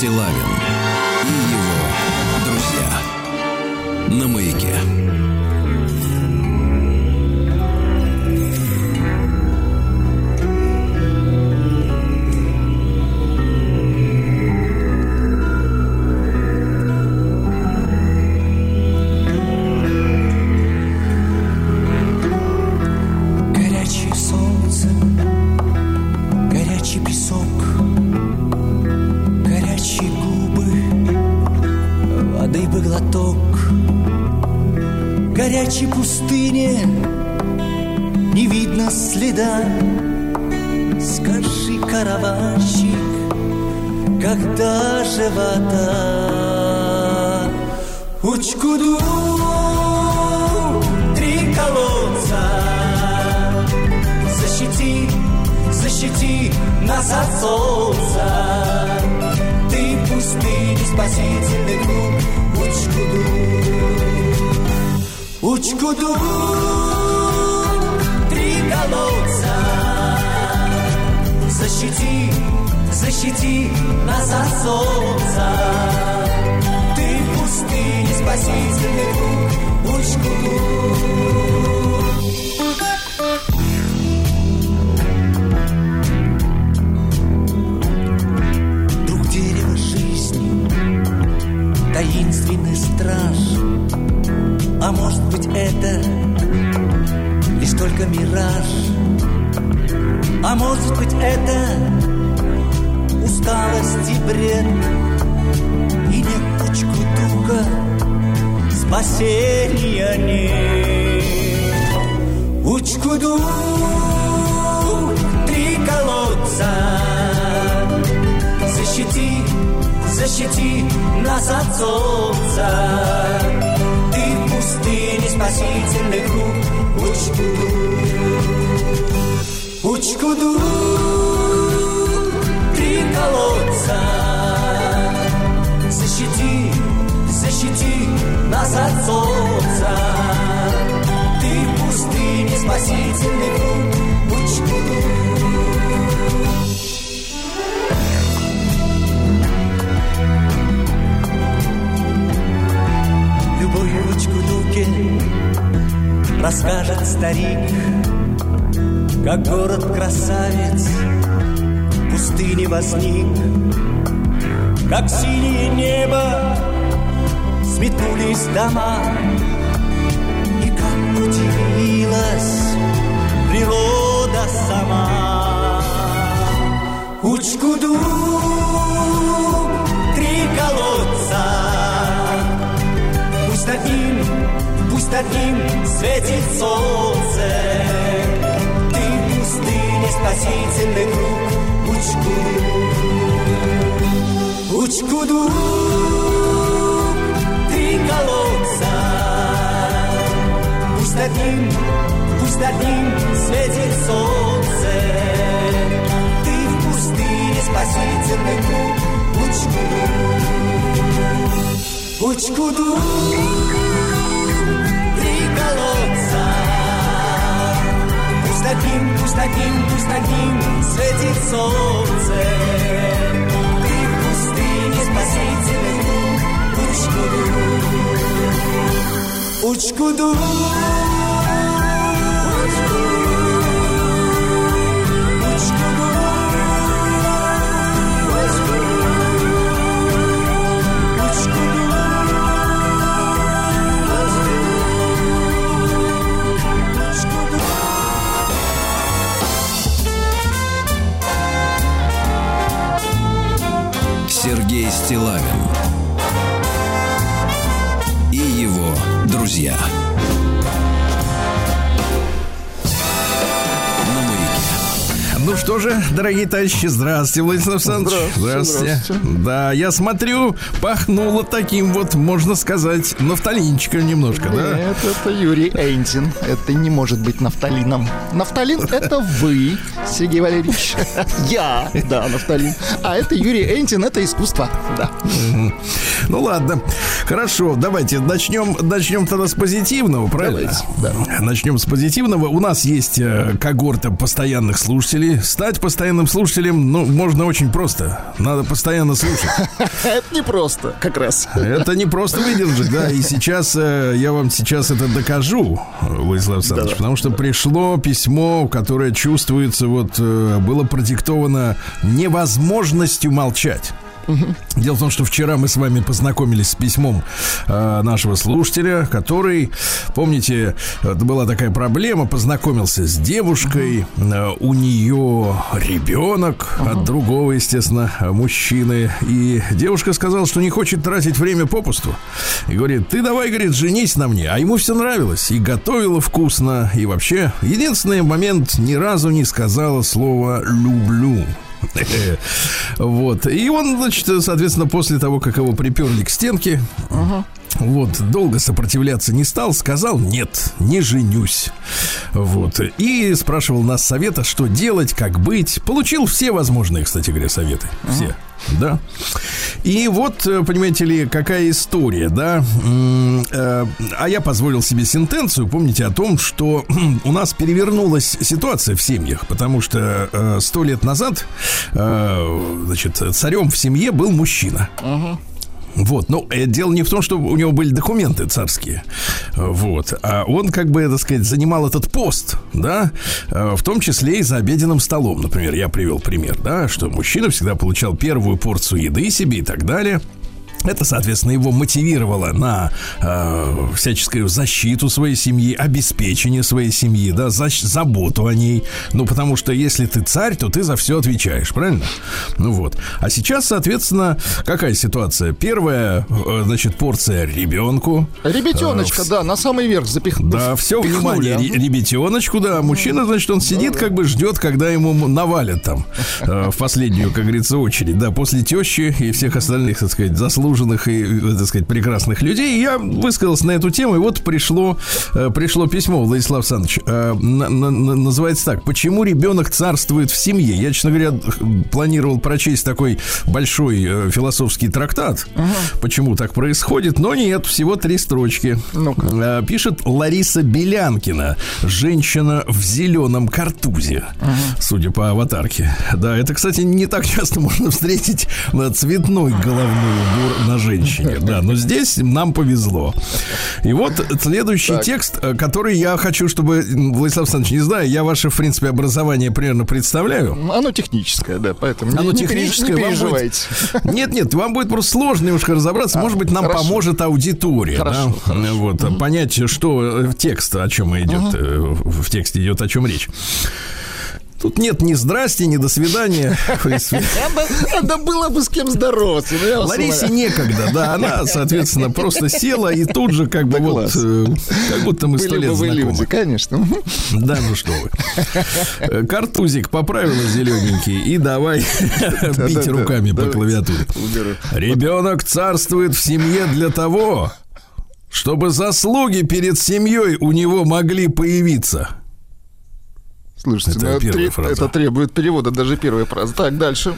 Стилавин товарищи. Здравствуйте, Владислав Александрович. Здравствуйте. Здравствуйте. Да, я смотрю, пахнуло таким вот, можно сказать, нафталинчиком немножко, Нет, да? Нет, это Юрий Эйнтин. Это не может быть нафталином. Нафталин — это вы, Сергей Валерьевич. Я, да, нафталин. А это Юрий Эйнтин, это искусство, да. Ну ладно. Хорошо, давайте начнем, начнем тогда с позитивного, правильно? Давайте, да. Начнем с позитивного. У нас есть э, когорта постоянных слушателей. Стать постоянным слушателем, ну, можно очень просто. Надо постоянно слушать. Это не просто, как раз. Это не просто выдержать, да. И сейчас, э, я вам сейчас это докажу, Владислав Александрович, потому что пришло письмо, которое чувствуется, вот, э, было продиктовано невозможностью молчать. Дело в том, что вчера мы с вами познакомились с письмом э, нашего слушателя, который, помните, была такая проблема, познакомился с девушкой, э, у нее ребенок от другого, естественно, мужчины, и девушка сказала, что не хочет тратить время попусту, и говорит, ты давай, говорит, женись на мне, а ему все нравилось, и готовила вкусно, и вообще, единственный момент, ни разу не сказала слово «люблю». Вот. И он, значит, соответственно, после того, как его приперли к стенке, вот, долго сопротивляться не стал, сказал нет, не женюсь. Вот. И спрашивал нас совета, что делать, как быть. Получил все возможные, кстати говоря, советы. Все. Да. И вот, э, понимаете ли, какая история, да? Э, А я позволил себе сентенцию, помните, о том, что у нас перевернулась ситуация в семьях, потому что э, сто лет назад, значит, царем в семье был мужчина. Вот, ну, э, дело не в том, что у него были документы царские, вот, а он, как бы, так сказать, занимал этот пост, да, э, в том числе и за обеденным столом, например, я привел пример, да, что мужчина всегда получал первую порцию еды себе и так далее. Это, соответственно, его мотивировало на э, всяческую защиту своей семьи, обеспечение своей семьи, да, защ- заботу о ней. Ну, потому что если ты царь, то ты за все отвечаешь, правильно? Ну вот. А сейчас, соответственно, какая ситуация? Первая, э, значит, порция ребенку. Ребятеночка, да, на самый верх запихнул. Да, все внимание ре- ребятеночку, да. Мужчина, значит, он сидит, как бы ждет, когда ему навалят там э, в последнюю, как говорится, очередь, да, после тещи и всех остальных, так сказать, заслуженных и, э, так сказать, прекрасных людей. И я высказался на эту тему, и вот пришло, э, пришло письмо, Владислав Александрович. э, на- на- на- называется так. Почему ребенок царствует в семье? Я, честно говоря, планировал прочесть такой большой философский трактат, почему так происходит, но нет, всего три строчки. Ну-ка. Э, Пишет Лариса Белянкина, женщина в зеленом картузе, судя по аватарке. Да, это, кстати, не так часто можно встретить э, цветной головной убор на женщине. Да, но здесь нам повезло. И вот следующий текст, э, который я хочу, чтобы, Владислав Александрович, не знаю, я ваше, в принципе, образование примерно представляю. Оно техническое, да, поэтому Оно не, техническое, не вам будет- переживайте. Нет, нет, вам будет просто сложно немножко разобраться. Может быть, нам хорошо. поможет аудитория. Хорошо, да? Вот, а понять, что э, текст, о чем идет. э, В в тексте идет о чем речь. Тут нет ни здрасте, ни до свидания. Надо, было бы с кем здороваться. ну, Ларисе некогда, да, она, соответственно, просто села и тут же как бы вот, э, как будто мы сто лет знакомы. конечно. Да, ну что вы. Э, Картузик поправила зелененький и давай бить руками по клавиатуре. Ребенок царствует в семье для того, чтобы заслуги перед семьей у него могли появиться. Слушайте, Это ну, первая тре- фраза. это требует перевода, даже первая фраза. Так, дальше.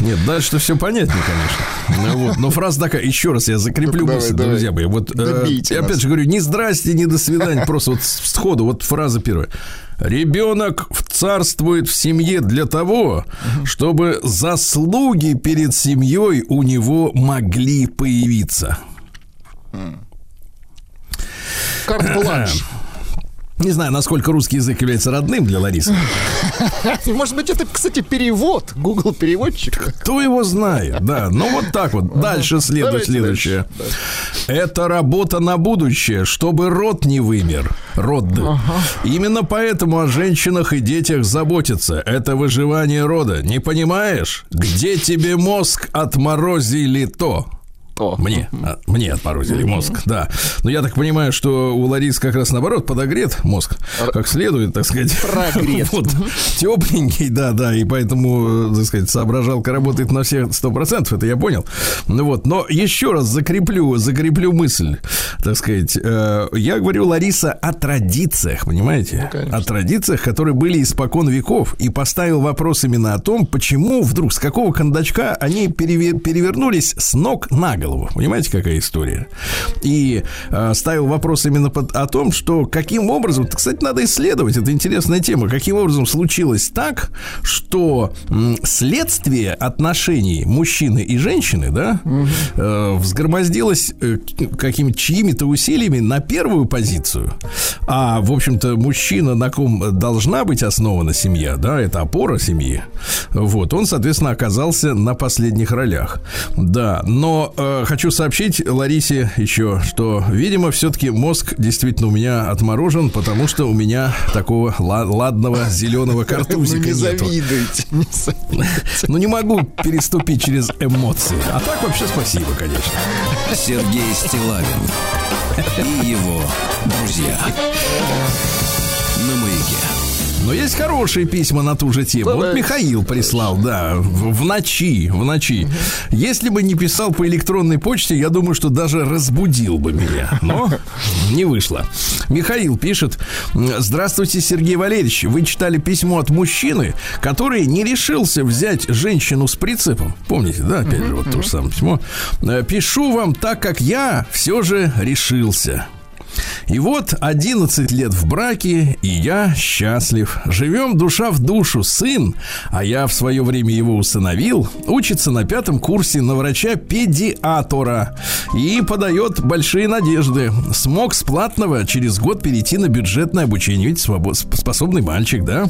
Нет, дальше все понятнее, конечно. Ну Вот. Но фраза такая, еще раз я закреплю давай, мысль, давай. друзья мои. Вот, э, я опять же говорю, ни здрасте, ни до свидания, просто вот сходу, вот фраза первая. Ребенок царствует в семье для того, чтобы заслуги перед семьей у него могли появиться. Карт-бланш. Не знаю, насколько русский язык является родным для Ларисы. Может быть, это, кстати, перевод. Google переводчик. Кто его знает, да. Ну, вот так вот. Дальше следует следующее. Это работа на будущее, чтобы род не вымер. Род. Именно поэтому о женщинах и детях заботиться. Это выживание рода. Не понимаешь? Где тебе мозг отморозили то? О. Мне, а, мне отморозили мозг, да. Но я так понимаю, что у Ларис как раз наоборот подогрет мозг, как следует, так сказать. Прогрет. Вот, тепленький, да, да, и поэтому, э, так сказать, соображалка работает на все сто процентов, это я понял. Ну вот, но еще раз закреплю, закреплю мысль, так сказать. э, Я говорю, Лариса, о традициях, понимаете? конечно. о традициях, которые были испокон веков, и поставил вопрос именно о том, почему вдруг, с какого кондачка они переве- перевернулись с ног на голову. Голову. Понимаете, какая история? И э, ставил вопрос именно под, о том, что каким образом, кстати, надо исследовать, это интересная тема, каким образом случилось так, что м, следствие отношений мужчины и женщины, да, э, взгромоздилось э, какими чьими-то усилиями на первую позицию, а, в общем-то, мужчина, на ком должна быть основана семья, да, это опора семьи, вот, он, соответственно, оказался на последних ролях. Да, но э, хочу сообщить Ларисе еще, что, видимо, все-таки мозг действительно у меня отморожен, потому что у меня такого ла- ладного зеленого Ну, картузика не нету. завидуйте. не завидуйте. Ну, не могу переступить через эмоции. А так вообще спасибо, конечно. Сергей Стилавин и его друзья. На маяке. Но есть хорошие письма на ту же тему. Вот. Михаил прислал, да, в, в ночи, в ночи. Если бы не писал по электронной почте, я думаю, что даже разбудил бы меня. Но не вышло. Михаил пишет. Здравствуйте, Сергей Валерьевич. Вы читали письмо от мужчины, который не решился взять женщину с прицепом. Помните, да, опять же, вот то же самое письмо. Э, Пишу вам так, как я все же решился. И вот 11 лет в браке, и я счастлив. Живем душа в душу. Сын, а я в свое время его усыновил, учится на пятом курсе на врача-педиатора и подает большие надежды. Смог с платного через год перейти на бюджетное обучение. Ведь свобо- способный мальчик, да?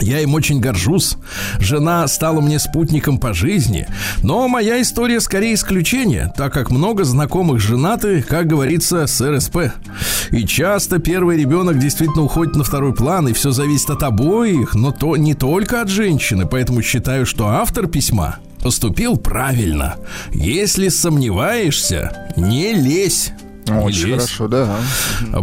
Я им очень горжусь. Жена стала мне спутником по жизни. Но моя история скорее исключение, так как много знакомых женаты, как говорится, с РСП. И часто первый ребенок действительно уходит на второй план, и все зависит от обоих, но то не только от женщины. Поэтому считаю, что автор письма поступил правильно. Если сомневаешься, не лезь. Очень лезь. хорошо, да.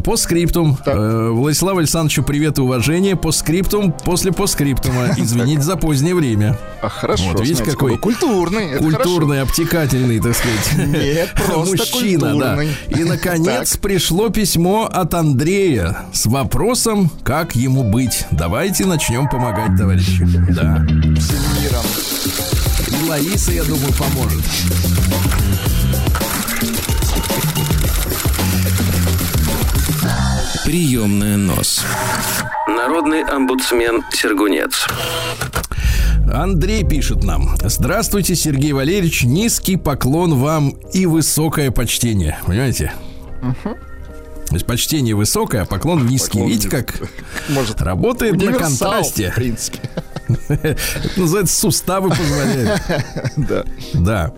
По скриптум. Э, Владиславу Александровичу привет и уважение. По скриптум, после по скриптума. Извините за позднее время. А хорошо. Вот, видите, какой культурный. Культурный, обтекательный, так сказать. Нет, просто Мужчина, да. И, наконец, пришло письмо от Андрея с вопросом, как ему быть. Давайте начнем помогать, товарищи. Да. Всем миром. И Лариса, я думаю, поможет. Приемная нос. Народный омбудсмен Сергунец. Андрей пишет нам. Здравствуйте, Сергей Валерьевич. Низкий поклон вам и высокое почтение. Понимаете? То есть почтение высокое, а поклон низкий. Поклон Видите, как Может, работает на контрасте. в принципе. Это называется суставы позволяют. Да. Да.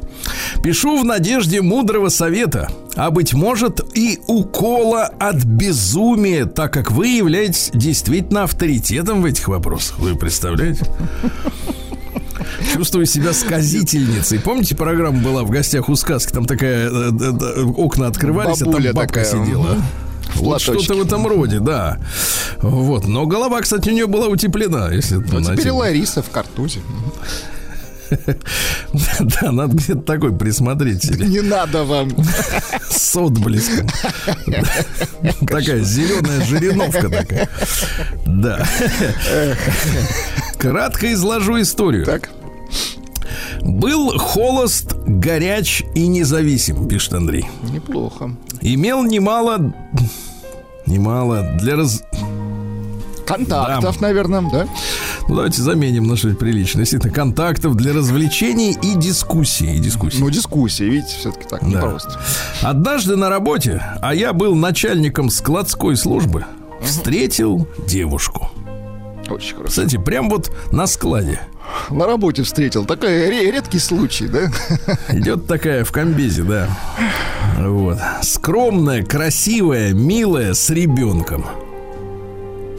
Пишу в надежде мудрого совета, а быть может и укола от безумия, так как вы являетесь действительно авторитетом в этих вопросах. Вы представляете? Чувствую себя сказительницей. Помните, программа была в гостях у сказки? Там такая э, э, э, окна открывались, а там бабка такая, сидела. В Вот что-то в этом роде, да. Вот. Но голова, кстати, у нее была утеплена, если Ну, на теперь. Лариса в картузе. Да, надо где-то такой присмотреть. Не надо вам. С отблеском. Такая зеленая жириновка такая. Да. Кратко изложу историю. Так. Был холост, горяч и независим, пишет Андрей. Неплохо. Имел немало... Немало для раз... Контактов, наверное, да? Ну, давайте заменим на что-нибудь приличное. Действительно, контактов для развлечений и дискуссий. И дискуссий. Ну, дискуссии, видите, все-таки так Да. непросто. Однажды на работе, а я был начальником складской службы, встретил девушку. Очень хорошо. Кстати, прям вот на складе. На работе встретил. Такой ре- редкий случай, да? Идет такая в комбезе, да. Вот. Скромная, красивая, милая, с ребенком.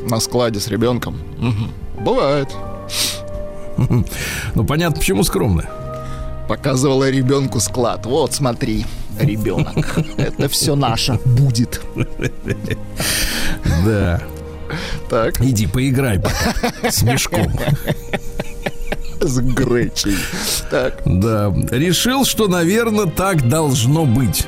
На складе с ребенком. Мгм. Бывает. Ну, понятно, почему скромная. Показывала ребенку склад. Вот, смотри, ребенок. Это все наше будет. Да. Так, Иди, поиграй пока. С мешком. с гречей. Так, Да. Решил, что, наверное, так должно быть.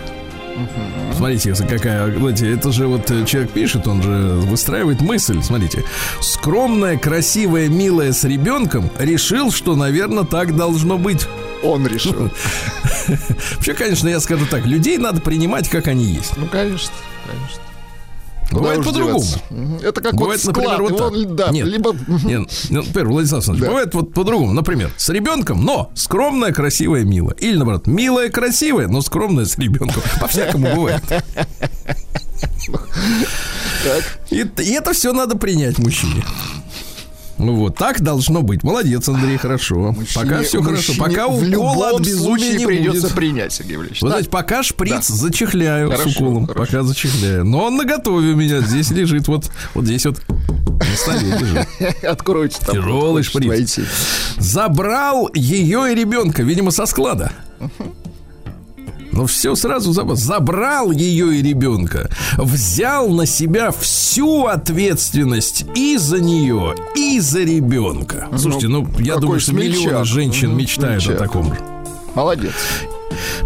Смотрите, какая, знаете, это же вот э, человек пишет, он же выстраивает мысль. Смотрите, скромная, красивая, милая с ребенком решил, что, наверное, так должно быть. Он решил. Вообще, конечно, я скажу так, людей надо принимать, как они есть. Ну, конечно, конечно. Бывает Куда уж по-другому. Это как Бывает, вот склад. например, вот его, да, Нет. либо... Нет, ну, например, Владислав Александрович, Да. бывает вот по-другому. Например, с ребенком, но скромная, красивая, милая. Или, наоборот, милая, красивая, но скромная с ребенком. По-всякому бывает. И, и это все надо принять мужчине. Ну вот, так должно быть. Молодец, Андрей, хорошо. пока Мужчине- все хорошо. Пока в любом от безумия не придется будет. принять, Сергей Валерьевич. Так. знаете, пока шприц зачехляю с Хорошо, уколом. хорошо. Пока зачехляю. Но он наготове у меня. Здесь лежит вот, вот здесь вот на столе лежит. Откройте там. Тяжелый шприц. Забрал ее и ребенка, видимо, со склада. Ну, все сразу забрал. Забрал ее и ребенка. Взял на себя всю ответственность и за нее, и за ребенка. Слушайте, ну, я думаю, что смельчак. миллионы женщин мечтают смельчак. о таком же. Молодец.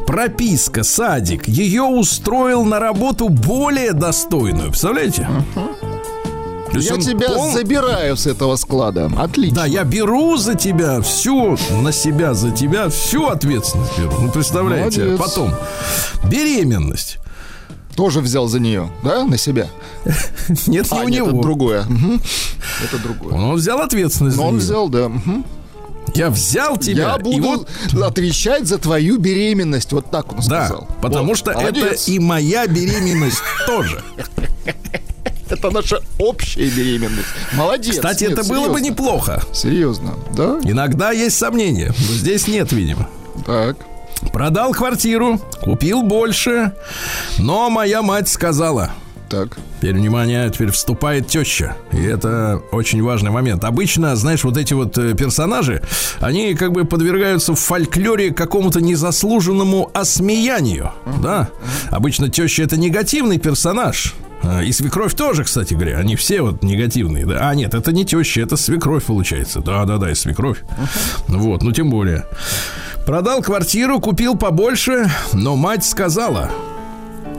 Прописка, садик. Ее устроил на работу более достойную. Представляете? То Я тебя пол- забираю с этого склада. Отлично. Да, я беру за тебя всю, на себя за тебя всю ответственность беру. Ну, представляете, Молодец. потом беременность. Тоже взял за нее, да, на себя? Нет, не А, у нет, него. это другое. Мгм. Это другое. Он взял ответственность. Но он взял, да. мгм. Я взял тебя. Я и буду вот, отвечать за твою беременность. Вот так он да, сказал. потому Вот. что Молодец. это и моя беременность тоже. Это наша общая беременность. Молодец. Кстати, Нет, это было бы серьезно. неплохо. Серьезно, да? Иногда есть сомнения, но здесь нет, видимо. Так. Продал квартиру, купил больше, но моя мать сказала, Так. Теперь, внимание, теперь вступает теща. И это очень важный момент. Обычно, знаешь, вот эти вот э, персонажи, они как бы подвергаются в фольклоре какому-то незаслуженному осмеянию. Да? Обычно теща это негативный персонаж. А, И свекровь тоже, кстати говоря. Они все вот негативные. Да? А, нет, это не теща, это свекровь получается. Да, да, да, и свекровь. Вот, ну тем более. Продал квартиру, купил побольше, но мать сказала,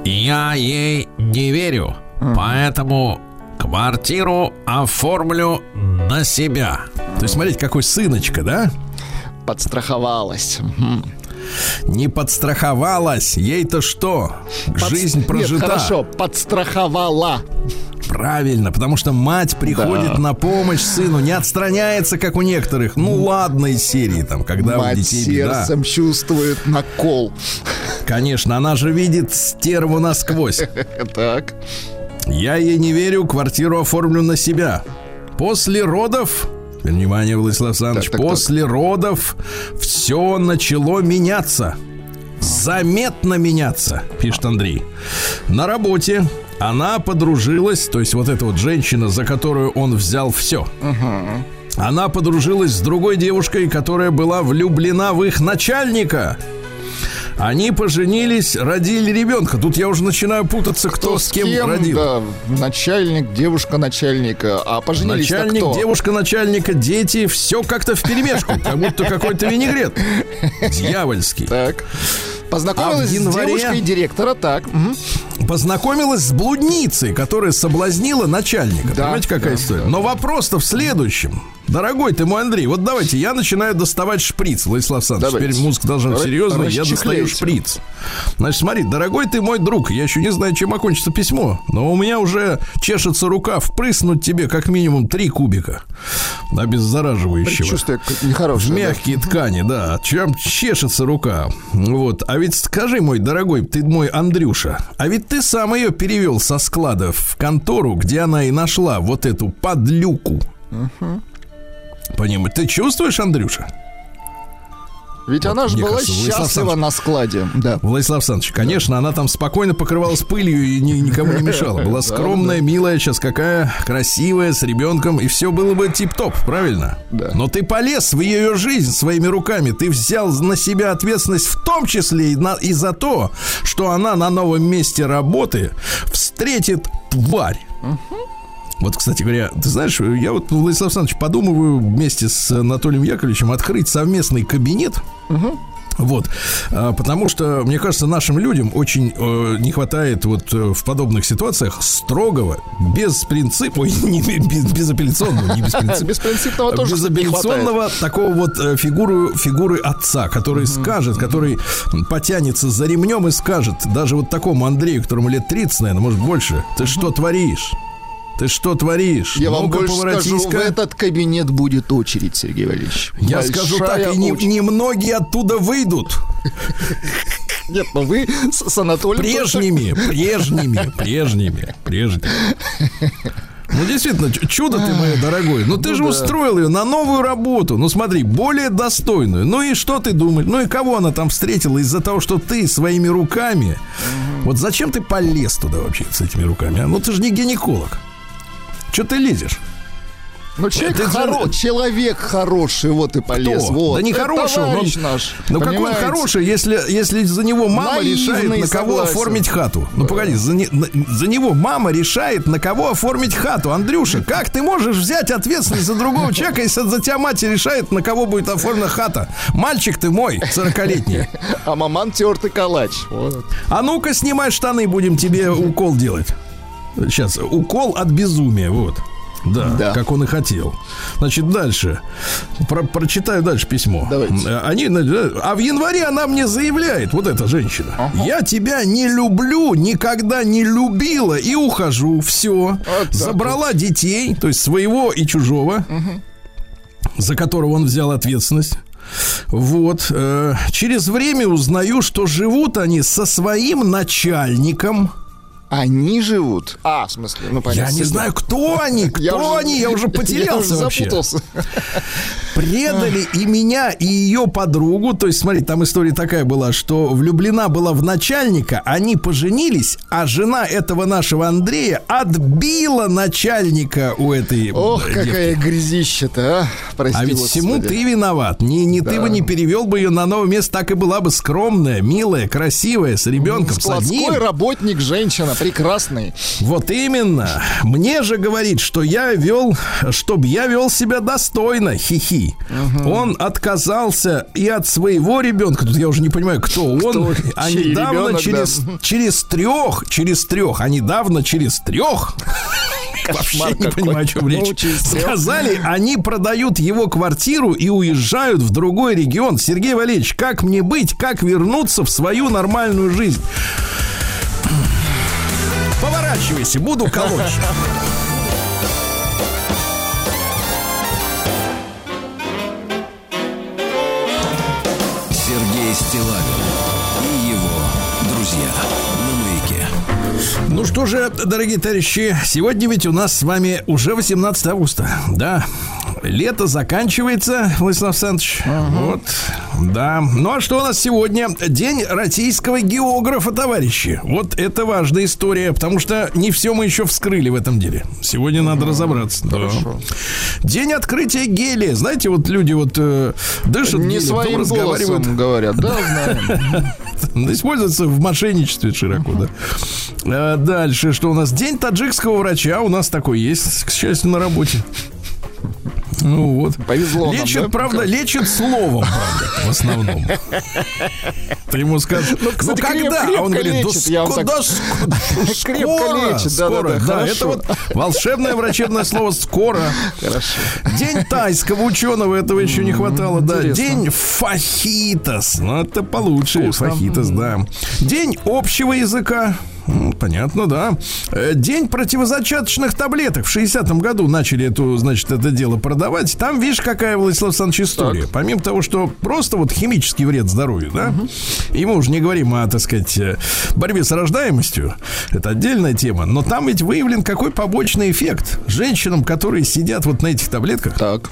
я ей не верю, поэтому квартиру оформлю на себя. То есть, смотрите, какой сыночка, да? Подстраховалась. Мгм. Не подстраховалась. Ей-то что? Жизнь Подс- прожита. Нет, хорошо, подстраховала. Правильно, потому что мать приходит Да. на помощь сыну, не отстраняется, как у некоторых. Ну, ладно, из серии, там, когда у Мать детей беда. сердцем чувствует накол. Конечно, она же видит стерву насквозь. Так. Я ей не верю, квартиру оформлю на себя. После родов, внимание, Владислав Александрович, Так, так, так. после родов все начало меняться. Заметно меняться, пишет Андрей. На работе она подружилась, то есть вот эта вот женщина, за которую он взял все. Она подружилась с другой девушкой, которая была влюблена в их начальника. Они поженились, родили ребенка. Тут я уже начинаю путаться, кто, с кем, родил. Да, начальник, девушка начальника. А поженились Начальник, кто? девушка начальника, дети, все как-то в перемешку, как будто какой-то винегрет. Дьявольский. Так. Познакомилась А в январе- с девушкой директора, так. мгм. Познакомилась с блудницей, которая соблазнила начальника. Да, Понимаете, какая да, история? Но вопрос-то в следующем. Дорогой ты мой Андрей, вот давайте, я начинаю доставать шприц, Владислав Александрович. Давайте. Теперь музыка должна быть серьезная, я достаю шприц. Значит, смотри, дорогой ты мой друг, я еще не знаю, чем окончится письмо, но у меня уже чешется рука впрыснуть тебе как минимум три кубика обеззараживающего. В нехорошее. да. мягкие ткани, да. Чем чешется рука. Вот. А ведь скажи, мой дорогой, ты мой Андрюша, а ведь ты сам ее перевел со склада в контору, где она и нашла вот эту подлюку. Понимаешь, ты чувствуешь, Андрюша? Ведь она же была кажется, Владислав счастлива Александрович. на складе. Да. Владислав Александрович, конечно, она там спокойно покрывалась пылью и ни- никому не мешала. Была скромная, милая, сейчас какая красивая, с ребенком, и все было бы тип-топ, правильно? Да. Но ты полез в ее жизнь своими руками, ты взял на себя ответственность в том числе и, на- и за то, что она на новом месте работы встретит тварь. Вот, кстати говоря, ты знаешь, я вот, Владислав Александрович, подумываю вместе с Анатолием Яковлевичем открыть совместный кабинет. Вот, А, потому что, мне кажется, нашим людям очень э, не хватает вот э, в подобных ситуациях строгого, без принципа, не без, безапелляционного, не без принципа, Беспринципного тоже безапелляционного такого вот э, фигуру, фигуры отца, который скажет, который потянется за ремнем и скажет, даже вот такому Андрею, которому лет 30, наверное, может больше, ты что творишь? Ты что творишь? Я вам Ну-ка, больше скажу, в поворотись-ка». этот кабинет будет очередь, Сергей Валерьевич. Я скажу так, Большая и не- очередь. немногие оттуда выйдут. Нет, но вы с, Анатолием... Прежними, прежними, прежними, прежними. Ну, действительно, чудо ты, мое дорогое. Ну, ты же да. устроил ее на новую работу. Ну, смотри, более достойную. Ну, и что ты думаешь? Ну, и кого она там встретила из-за того, что ты своими руками... Вот зачем ты полез туда вообще с этими руками? а? Ну, ты же не гинеколог. Че ты лезешь? Ну, человек, Это хоро- человек хороший, вот и полез. Кто? Вот. Да не Это хороший он, наш. Ну какой он понимаете? хороший, если, если за него мама Наивный, решает, на кого согласен. оформить хату. Ну погоди, за, не- на- за него мама решает, на кого оформить хату. Андрюша, как ты можешь взять ответственность за другого человека, если за тебя мать решает, на кого будет оформлена хата? Мальчик ты мой, 40-летний. А маман тертый калач. Вот. А ну-ка снимай штаны, будем тебе укол делать. Сейчас, укол от безумия, вот. Да, Да. как он и хотел. Значит, дальше. Про- прочитаю дальше письмо. Давайте. Э, Они, э, а в январе она мне заявляет, вот эта женщина, я тебя не люблю, никогда не любила и ухожу. Все. так Забрала детей, то есть своего и чужого, за которого он взял ответственность. Вот. э, через время узнаю, что живут они со своим начальником. Они живут. А, в смысле, ну понятно. Я не знаю, кто они, кто Я уже- они, я уже потерялся я уже вообще. запутался. Предали и меня, и ее подругу. То есть, смотри, там история такая была, что влюблена была в начальника, они поженились, а жена этого нашего Андрея отбила начальника у этой Ох, э, девки. какая грязища-то, а. Прости, А ведь Господи. всему ты виноват. Не, не ты бы не перевел бы ее на новое место, так и была бы скромная, милая, красивая, с ребенком, с одним. Работник, женщина, прекрасный. Вот именно. Мне же говорит, что я вел, чтобы я вел себя достойно, хихи. Он отказался и от своего ребенка. Тут я уже не понимаю, кто он. А недавно ребенок, через, да. через трех, через трех, а недавно через трех. Вообще не понимаю, о чем речь. Сказали, они продают его квартиру и уезжают в другой регион. Сергей Валерьевич, как мне быть? Как вернуться в свою нормальную жизнь? Поворачивайся, буду колоть. Сергей Стилавин и его друзья на маяке. Ну что же, дорогие товарищи, сегодня ведь у нас с вами уже 18 августа. Да, лето заканчивается, Владислав Александрович. Вот, да. Ну а что у нас сегодня? День российского географа, товарищи. Вот это важная история, потому что не все мы еще вскрыли в этом деле. Сегодня надо разобраться. Да. День открытия гелия. Знаете, вот люди вот э, дышат Не гелием, своим разговаривают. говорят. Да, знаем. Используется в мошенничестве широко, да. А, Дальше, что у нас? День таджикского врача. У нас такой есть, к счастью, на работе. Ну вот. Повезло нам, Лечит, да? правда, лечит словом, правда, в основном. Ты ему скажешь, ну, кстати, креп- когда? А он говорит, да ск- так- да ск- Крепко скоро, лечит, да, скоро. да, это вот волшебное врачебное слово «скоро». Хорошо. День тайского ученого, этого еще не хватало, да. День фахитос, ну это получше, фахитос, да. День общего языка, Понятно, да. Э, День противозачаточных таблеток. В 60-м году начали эту, значит, это дело продавать. Там, видишь, какая, Владислав Александрович, история. Помимо того, что просто вот химический вред здоровью, да, и мы уже не говорим о, так сказать, э, борьбе с рождаемостью. Это отдельная тема. Но там ведь выявлен какой побочный эффект. Женщинам, которые сидят вот на этих таблетках, Так.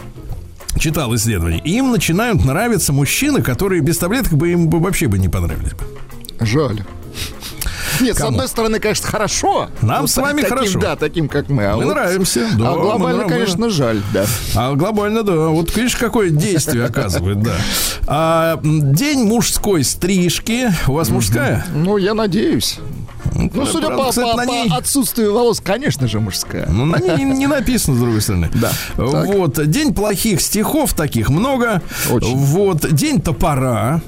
читал исследование, им начинают нравиться мужчины, которые без таблеток бы им бы вообще бы не понравились бы. Жаль. Нет, с Кому? одной стороны, конечно, хорошо. Нам Вот с вами таким, хорошо. Да, таким, как мы. А Мы вот- нравимся. да, а мы глобально, нрав- конечно, жаль, да. А глобально, да. Вот видишь, какое действие оказывает, да. А, день мужской стрижки. У вас мужская? Ну, я надеюсь. Ну, судя правда, по, кстати, по- по ней- отсутствию волос, конечно же, мужская. Ну, на ней не написано, с другой стороны. Да. Так. Вот. День плохих стихов таких много. Очень. Вот. День топора.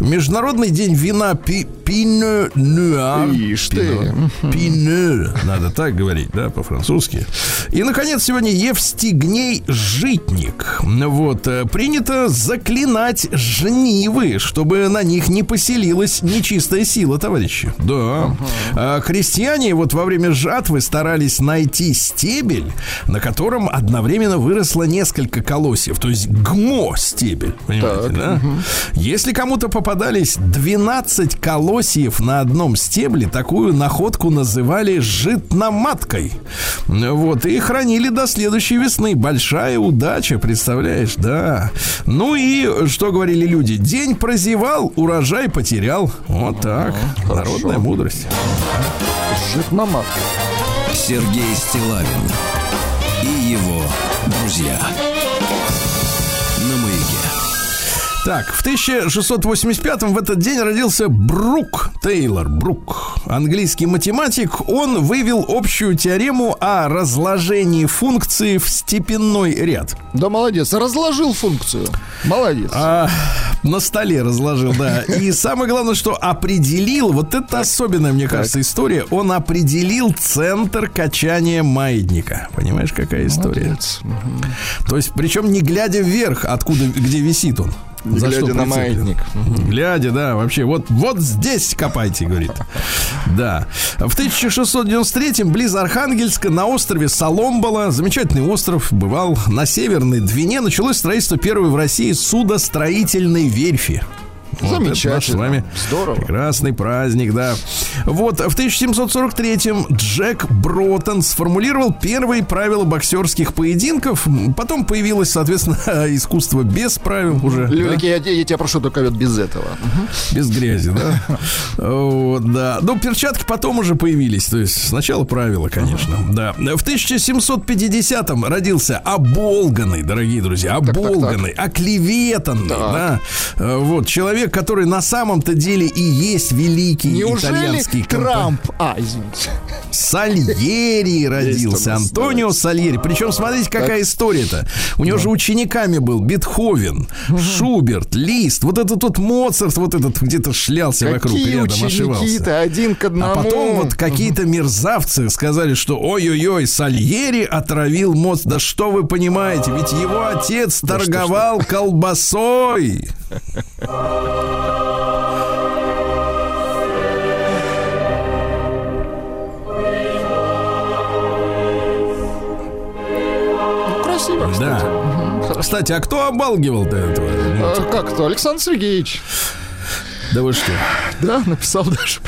Международный день вина пи, пине нуар. Пине, надо так говорить, да, по-французски. И, наконец, сегодня Евстигней Житник. Вот, э, принято заклинать жнивы, чтобы на них не поселилась нечистая сила, товарищи. Да. А Крестьяне вот во время жатвы старались найти стебель, на котором одновременно выросло несколько колосьев, то есть гмо стебель, понимаете, Так, да? Если кому-то попадались 12 колосьев на одном стебле, такую находку называли житноматкой. Вот, и хранили до следующей весны. Большая удача, представляешь, да. Ну и что говорили люди? День прозевал, урожай потерял. Вот так. Народная мудрость. Житномат. Сергей Стилавин и его друзья. Так, в 1685 в этот день родился Брук Тейлор. Брук, английский математик. Он вывел общую теорему о разложении функции в степенной ряд. Да молодец, разложил функцию. Молодец. А, на столе разложил, да. И самое главное, что определил, вот это особенная, мне кажется, история. Он определил центр качания маятника. Понимаешь, какая история? Молодец. То есть, причем не глядя вверх, откуда, где висит он. Не За что глядя на прицеплен. маятник. Глядя, да, вообще, вот, вот здесь копайте, говорит. Да. В 1693-м близ Архангельска на острове Соломбала, замечательный остров, бывал на Северной Двине, началось строительство первой в России судостроительной верфи. Вот Замечательно. с вами Здорово. прекрасный праздник, да. Вот, в 1743-м Джек Бротон сформулировал первые правила боксерских поединков. Потом появилось, соответственно, искусство без правил уже. да? Люлик, я, я тебя прошу только вот без этого. Без грязи, да? Вот, да. Ну, перчатки потом уже появились. То есть сначала правила, конечно. Да. В 1750-м родился оболганный, дорогие друзья, оболганный, оклеветанный, да. Вот, человек, который на самом-то деле и есть великий Неужели итальянский Трамп... А, извините. Сальери родился. Антонио Сальери. Причем, смотрите, какая история-то. У него же учениками был Бетховен, Шуберт, Лист. Вот этот вот Моцарт, вот этот где-то шлялся вокруг, рядом ошивался. один к одному. А потом вот какие-то мерзавцы сказали, что ой-ой-ой, Сальери отравил Моцарт. Да что вы понимаете, ведь его отец торговал колбасой. Ну, красиво, кстати. Да. Кстати, а кто обалгивал-то этого? А, как то Александр Сергеевич. Да вы что? Да, написал даже.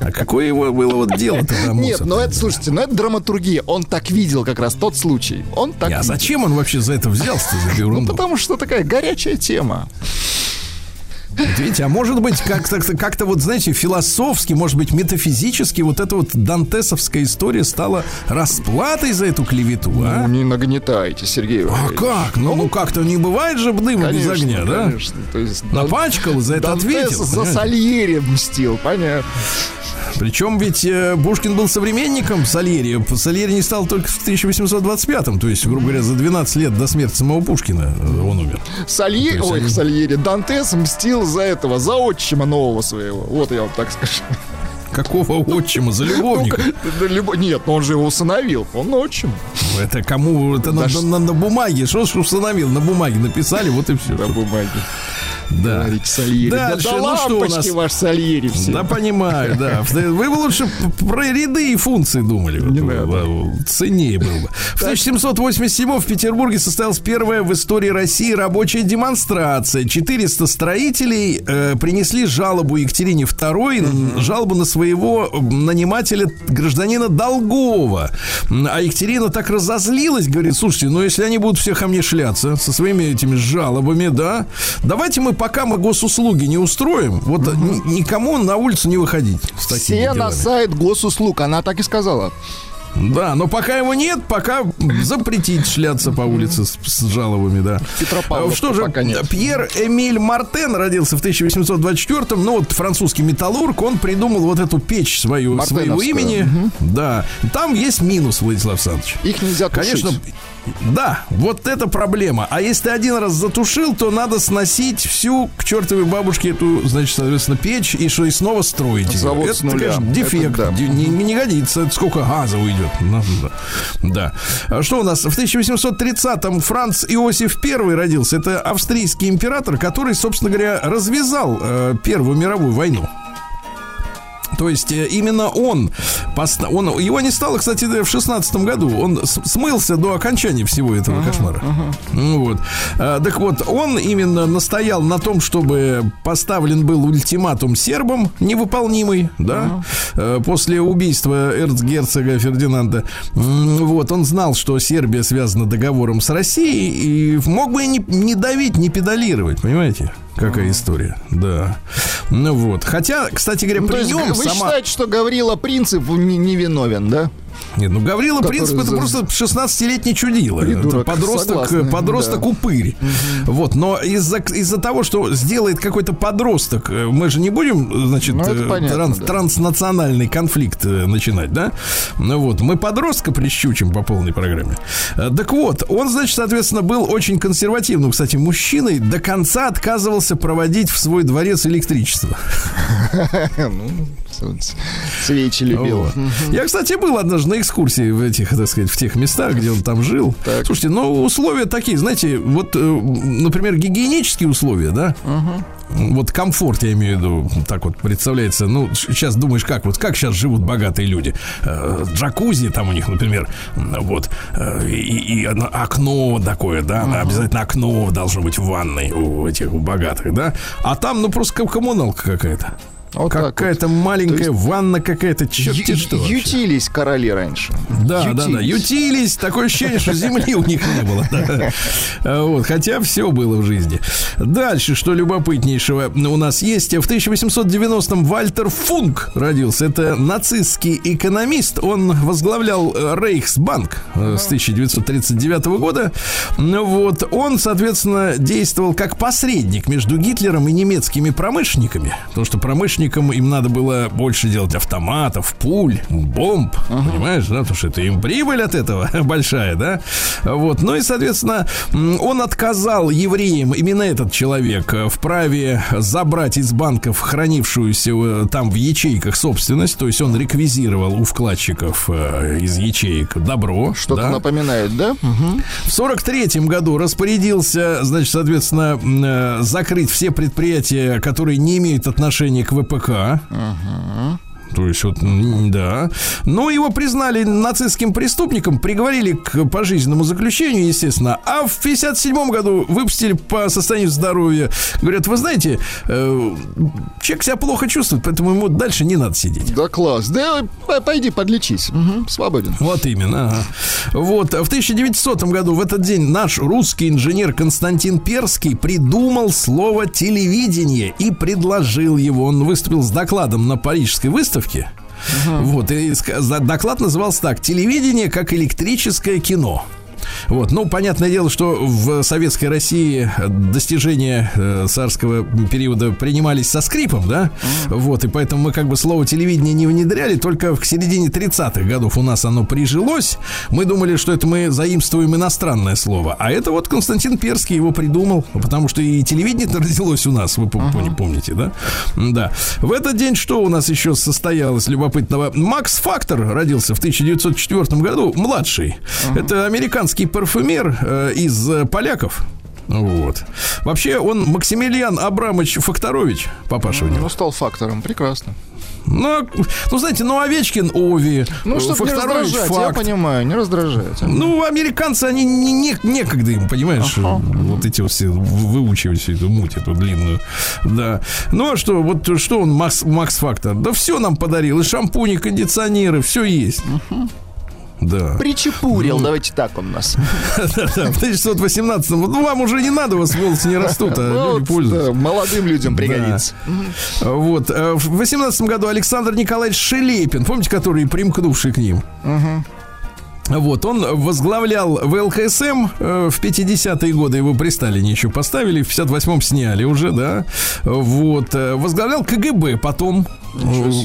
А какое его было вот дело-то Нет, ну это, слушайте, ну это драматургия. Он так видел как раз тот случай. Он так А зачем он вообще за это взялся за Ну, потому что такая горячая тема. Видите, а может быть, как-то, как-то вот, знаете, философски, может быть, метафизически вот эта вот дантесовская история стала расплатой за эту клевету, а? Ну, не нагнетайте, Сергей А как? Ну, ну как-то не бывает же дыма без Конечно, огня, да? конечно. То есть, Напачкал, за это Дантес ответил. за понимаете? Сальери мстил, понятно. Причем ведь э, Пушкин был современником Сальери. Сальери не стал только в 1825-м, то есть, грубо говоря, за 12 лет до смерти самого Пушкина э, он умер. Сальери, ой, они- Сальери, Дантес мстил за этого, за отчима нового своего. Вот я вам так скажу. Какого отчима за любовника? Да, любо- Нет, ну он же его усыновил. Он отчим. Это кому? Это на, Да на- на бумаге. Что ж установил? На бумаге написали, вот и все. На бумаге. Да. Говорите, Сальери. Дальше, да, да ну что у нас? ваш Сальери все. Да, понимаю, да. Вы бы лучше про ряды и функции думали. Не Вот, надо. Ценнее было бы. В 1787 в Петербурге состоялась первая в истории России рабочая демонстрация. 400 строителей э, принесли жалобу Екатерине II, жалобу на своего нанимателя гражданина Долгова. А Екатерина так разозлилась, говорит, слушайте, ну если они будут все ко мне шляться со своими этими жалобами, да, давайте мы пока мы госуслуги не устроим, вот ни- никому на улицу не выходить Все на делами. сайт госуслуг, она так и сказала. Да, но пока его нет, пока запретить шляться по улице с, с жалобами, да. Что же, нет. Пьер Эмиль Мартен родился в 1824-м. Ну, вот французский металлург, он придумал вот эту печь свою, своего имени. Да. Там есть минус, Владислав Александрович. Их нельзя тушить. Конечно, да, вот это проблема. А если ты один раз затушил, то надо сносить всю к чертовой бабушке эту, значит, соответственно, печь и что и снова строить. Завод это, с нуля. конечно, дефект. Это да. Не, не годится. Это сколько газа уйдет. Ну, Да. да. А Что у нас? В 1830-м Франц Иосиф I родился. Это австрийский император, который, собственно говоря, развязал э, Первую мировую войну. То есть э, именно он, он, его не стало, кстати, в шестнадцатом году. Он смылся до окончания всего этого кошмара. Ну Вот. А, так вот, он именно настоял на том, чтобы поставлен был ультиматум сербам невыполнимый, да, э, после убийства эрцгерцога Фердинанда. Вот, он знал, что Сербия связана договором с Россией и мог бы не, не давить, не педалировать, понимаете? Какая история, да. Ну вот. Хотя, кстати говоря, Ну, то при есть вы сама... считаете, что Гаврила Принцип не, не виновен, да? Нет, ну Гаврила Который Принцип это за- просто 16-летний чудило. Придурок, Это подросток, согласен, подросток да. упырь. Вот, но из-за из-за того, что сделает какой-то подросток, э, мы же не будем, значит, Ну, это э, понятно, транс- да. транснациональный конфликт э, начинать, да? Ну вот, мы подростка прищучим по полной программе. Э, Так вот, он, значит, соответственно, был очень консервативным, кстати, мужчиной, до конца отказывался проводить в свой дворец электричество. Ну, с- свечи любил. Вот. Я, кстати, был однажды на экскурсии в этих, так сказать, в тех местах, где он там жил. Так. Слушайте, ну, условия такие, знаете, вот, э, например, гигиенические условия, да? Вот комфорт, я имею в виду, так вот представляется. Ну, сейчас думаешь, как вот как сейчас живут богатые люди. Э, Джакузи там у них, например, вот, э, и, и окно такое, да, обязательно окно должно быть в ванной у этих у богатых, да. А там, ну, просто коммуналка какая-то. Вот так вот. Какая-то маленькая ванна какая-то, черти Ю- что. вообще. Ютились короли раньше. Да, да, да. Ютились. Такое ощущение, что земли у них не было. да. А Вот, хотя все было в жизни. Дальше, что любопытнейшего у нас есть. В 1890-м Вальтер Функ родился. Это нацистский экономист. Он возглавлял э, Рейхсбанк э, с 1939 года. Вот. Он, соответственно, действовал как посредник между Гитлером и немецкими промышленниками. Потому что промышленникам им надо было больше делать автоматов, пуль, бомб. Понимаешь, да? Потому что это им прибыль от этого большая, да? Вот. Ну и, соответственно, он отказал евреям, именно этот человек, э, в праве забрать из банков хранившуюся э, там в ячейках собственность. То есть он реквизировал у вкладчиков э, из ячеек добро. Что-то да? напоминает, да? В сорок третьем году распорядился, значит, соответственно, закрыть все предприятия, которые не имеют отношения к ВПК. То есть вот, да. Но его признали нацистским преступником, приговорили к пожизненному заключению, естественно. А в 57 году выпустили по состоянию здоровья. Говорят, вы знаете, э, человек себя плохо чувствует, поэтому ему дальше не надо сидеть. Да класс. Да пойди подлечись. Мгм, Свободен. Вот именно. ага. Вот. В 1900 году в этот день наш русский инженер Константин Перский придумал слово телевидение и предложил его. Он выступил с докладом на Парижской выставке. Вот, и ска- за- доклад назывался так: Телевидение как электрическое кино. Вот, ну, понятное дело, что в советской России достижения э, царского периода принимались со скрипом, да? Вот, и поэтому мы как бы слово телевидение не внедряли, только к середине 30-х годов у нас оно прижилось. Мы думали, что это мы заимствуем иностранное слово. А это вот Константин Перский его придумал, потому что и телевидение родилось у нас, вы пом- помните, да? Да. В этот день что у нас еще состоялось любопытного? Макс Фактор родился в 1904 году, младший. Это американский парфюмер э, из э, поляков. Вот. Вообще он Максимилиан Абрамович Факторович, папаша у него. Ну, стал фактором. Прекрасно. Ну, а- ну, знаете, ну, Овечкин Ови, Ну, чтобы не Факторович раздражать, я Факт. понимаю, не раздражать. Ну, американцы, они не, не- некогда им, понимаешь, вот эти вот все выучивать всю эту муть, эту длинную. Да. Ну, а что, вот что он, Макс, Макс Фактор? Да все нам подарил, и шампуни, и кондиционеры, все есть. Да. Причепурил, давайте так он нас. В 1918 ну, вам уже не надо, у вас волосы не растут, а Ну, люди пользуются. молодым людям пригодится. Вот. э, В 18 году Александр Николаевич Шелепин, помните, который примкнувший к ним? Вот, он возглавлял ВЛКСМ э, в 50-е годы, его при Сталине еще поставили, в 58-м сняли уже, да. Вот, э, возглавлял КГБ потом,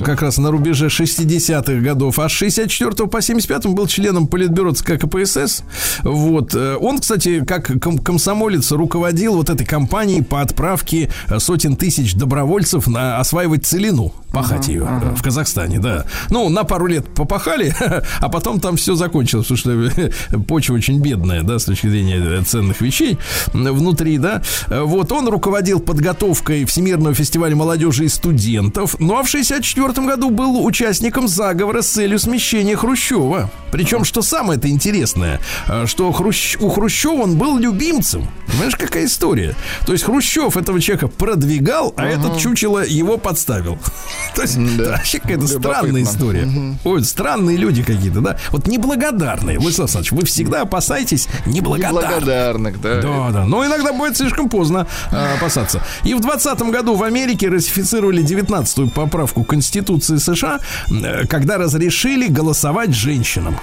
как раз на рубеже 60-х годов, а с 64 по 75 был членом Политбюро ЦК КПСС. Вот, э, он, кстати, как ком- комсомолец руководил вот этой кампанией по отправке э, сотен тысяч добровольцев на осваивать целину, пахать ее в Казахстане, да. Ну, на пару лет попахали, а потом там все закончилось, потому что почва очень бедная, да, с точки зрения э, ценных вещей внутри, да. Вот он руководил подготовкой Всемирного фестиваля молодежи и студентов, ну а в 64 году был участником заговора с целью смещения Хрущева. Причем, что самое-то интересное, э, что Хрущ- у Хрущева он был любимцем. Понимаешь, какая история? То есть Хрущев этого человека продвигал, а этот чучело его подставил. То есть Да. вообще какая-то странная история. Ой, странные люди какие-то, да? Вот неблагодарные. Владислав Александрович, вы всегда опасаетесь неблагодарных. Неблагодарных, да. Да, да. Но иногда бывает слишком поздно э, опасаться. И в 2020 году в Америке ратифицировали 19-ю поправку Конституции США, э, когда разрешили голосовать женщинам.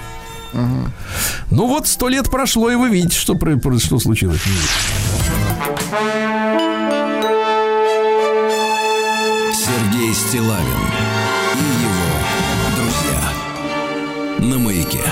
Ну вот сто лет прошло, и вы видите, что, про- что случилось. Сергей Стилавин и его друзья. На маяке.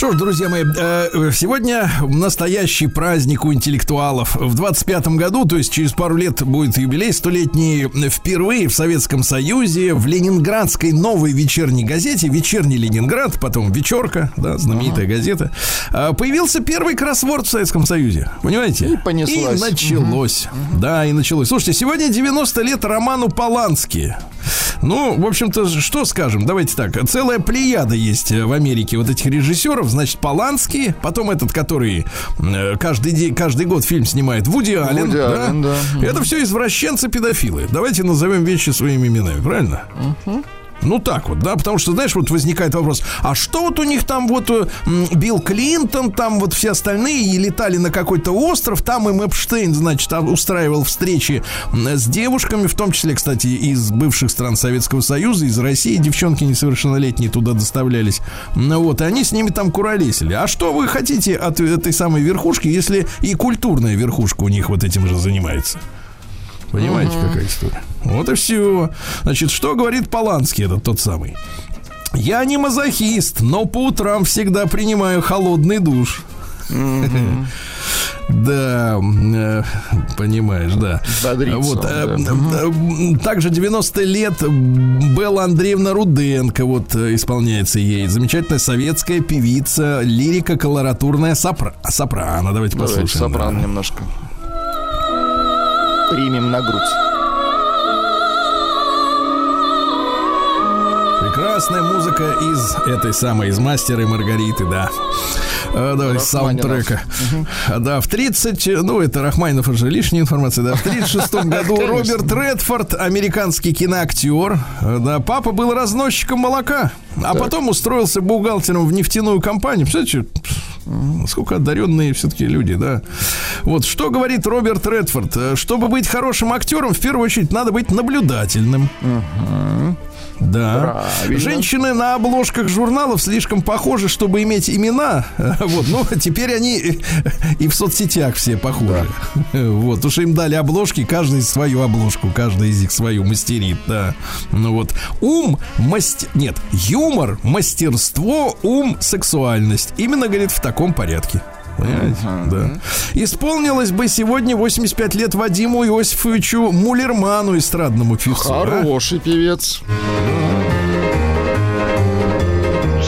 Что ж, друзья мои, э, сегодня настоящий праздник у интеллектуалов. В 25-м году, то есть через пару лет будет юбилей столетний, впервые в Советском Союзе в ленинградской новой вечерней газете «Вечерний Ленинград», потом «Вечерка», да, знаменитая газета, э, появился первый кроссворд в Советском Союзе. Понимаете? И понеслась. И началось. Да, и началось. Слушайте, сегодня 90 лет Роману Полански. Ну, в общем-то, что скажем? Давайте так. Целая плеяда есть э, в Америке вот этих режиссеров. Значит, Поланский, потом этот, который э, каждый день, каждый год фильм снимает, Вуди Аллен. Вуди Аллен, да. Это все извращенцы-педофилы. Давайте назовем вещи своими именами, правильно? Ну так вот, да, потому что, знаешь, вот возникает вопрос, а что вот у них там вот э, Билл Клинтон, там вот все остальные и летали на какой-то остров, там им Эпштейн, значит, там устраивал встречи с девушками, в том числе, кстати, из бывших стран Советского Союза, из России, девчонки несовершеннолетние туда доставлялись, ну вот, и они с ними там куролесили. А что вы хотите от этой самой верхушки, если и культурная верхушка у них вот этим же занимается? Понимаете, какая история? Вот и все. Значит, что говорит Поланский, этот тот самый? Я не мазохист, но по утрам всегда принимаю холодный душ. Да, э, понимаешь, да. Бодрится Вот, он, э, да. э, также 90 лет Белла Андреевна Руденко вот исполняется ей. Замечательная советская певица, лирика, колоратурная сопра- сопрано. Давайте Давайте послушаем. сопрано да. немножко. Примем на грудь. Прекрасная музыка из этой самой, из мастера и Маргариты, да. А, давай, с Рахманинов. саундтрека. А, Да, в 30, ну, это Рахмайнов уже лишняя информация, да. В 36 году Роберт Редфорд, американский киноактер, а, да, папа был разносчиком молока, а потом устроился бухгалтером в нефтяную компанию. Представляете, Сколько одаренные все-таки люди, да. Вот что говорит Роберт Редфорд. Э, Чтобы быть хорошим актером, в первую очередь надо быть наблюдательным. Да. Правильно. Женщины на обложках журналов слишком похожи, чтобы иметь имена. Вот, ну, теперь они и в соцсетях все похожи. Вот, потому что им дали обложки, каждый свою обложку, каждый из них свою мастерит, да. Ну вот, ум, мастер... Нет, юмор, мастерство, ум, сексуальность. Именно, говорит, в таком порядке. Понимаете? Да. Исполнилось бы сегодня 85 лет Вадиму Иосифовичу Мулерману, эстрадному певцу. а? Хороший певец.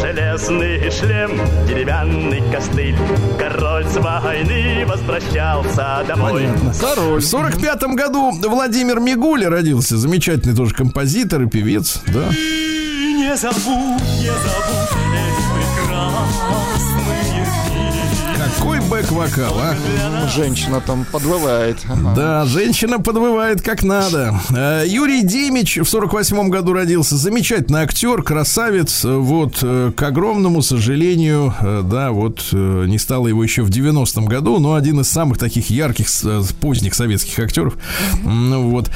Железный шлем, деревянный костыль Король с войны возвращался домой Понятно. Король. В 45 году Владимир Мигуля родился. Замечательный тоже композитор и певец. Да. И не забудь, не забудь дни Как Какой бэк-вокал, а? Женщина там подвывает. Ага. Да, женщина подвывает как надо. Э, Юрий Демич в 48 году родился. Замечательный актер, красавец. Вот, э, к огромному сожалению, э, да, вот не стало его еще в 90-м году, но один из самых таких ярких поздних советских актеров. Ну вот.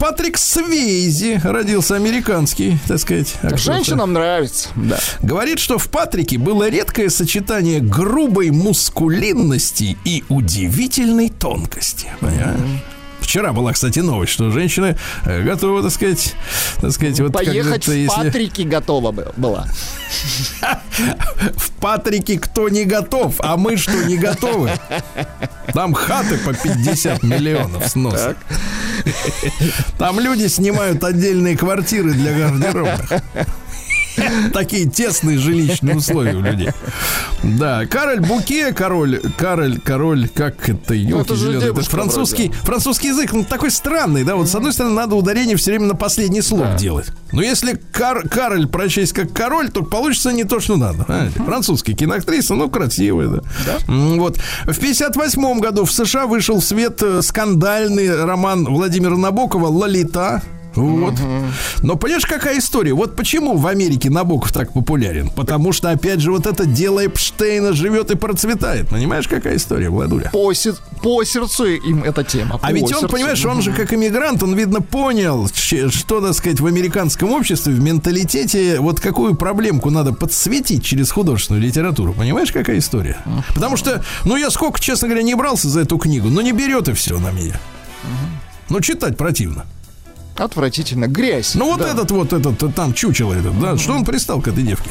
Патрик Свейзи родился американский, так сказать. актер. Женщинам нравится. Да. Говорит, что в Патрике было редкое сочетание грубой мускулинности и удивительной тонкости. Понимаешь? Вчера была, кстати, новость, что женщины э, готовы, так сказать, так сказать, вот Поехать в если Патрики готова бы- была. в Патрике кто не готов, а мы что не готовы? Там хаты по 50 миллионов сноса. Там люди снимают отдельные квартиры для гардеробных. Такие тесные жилищные условия у людей. Да, Кароль Буке, король, король, король, как это, Ну, елки же зеленые, это французский, французский язык, ну, такой странный, да, вот с одной стороны надо ударение все время на последний слог делать. Но если Кар- Кароль прочесть как король, то получится не то, что надо. понимаете? Французский киноактриса, ну, красивая, да. Вот. В 58 году в США вышел в свет э, скандальный роман Владимира Набокова «Лолита». Вот. Но понимаешь, какая история? Вот почему в Америке Набоков так популярен? Потому что, опять же, вот это дело Эпштейна живет и процветает. Понимаешь, какая история, Владуля? По, се- по сердцу им эта тема. А по ведь он, сердцу. понимаешь, он же как иммигрант, он, видно, понял, что, так сказать, в американском обществе, в менталитете, вот какую проблемку надо подсветить через художественную литературу. Понимаешь, какая история? Потому что, ну, я сколько, честно говоря, не брался за эту книгу, но не берет и все на меня. Ну, читать противно. Отвратительно. Грязь. Ну, вот Да. этот вот, этот, э, там, чучело этот, да, что он пристал к этой девке?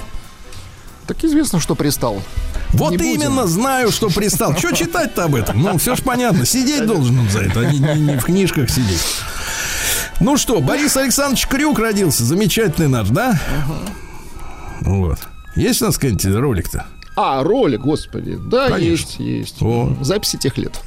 Так известно, что пристал. Вот Не будем. именно знаю, что пристал. Что читать-то об этом? Ну, все ж понятно. Сидеть должен он за это, а не, не- не в книжках сидеть. Ну что, Борис Александрович Крюк родился. Замечательный наш, да? Вот. Есть у нас какой-нибудь ролик-то? А, ролик, господи. Да, Конечно. есть, есть. О. Записи тех лет.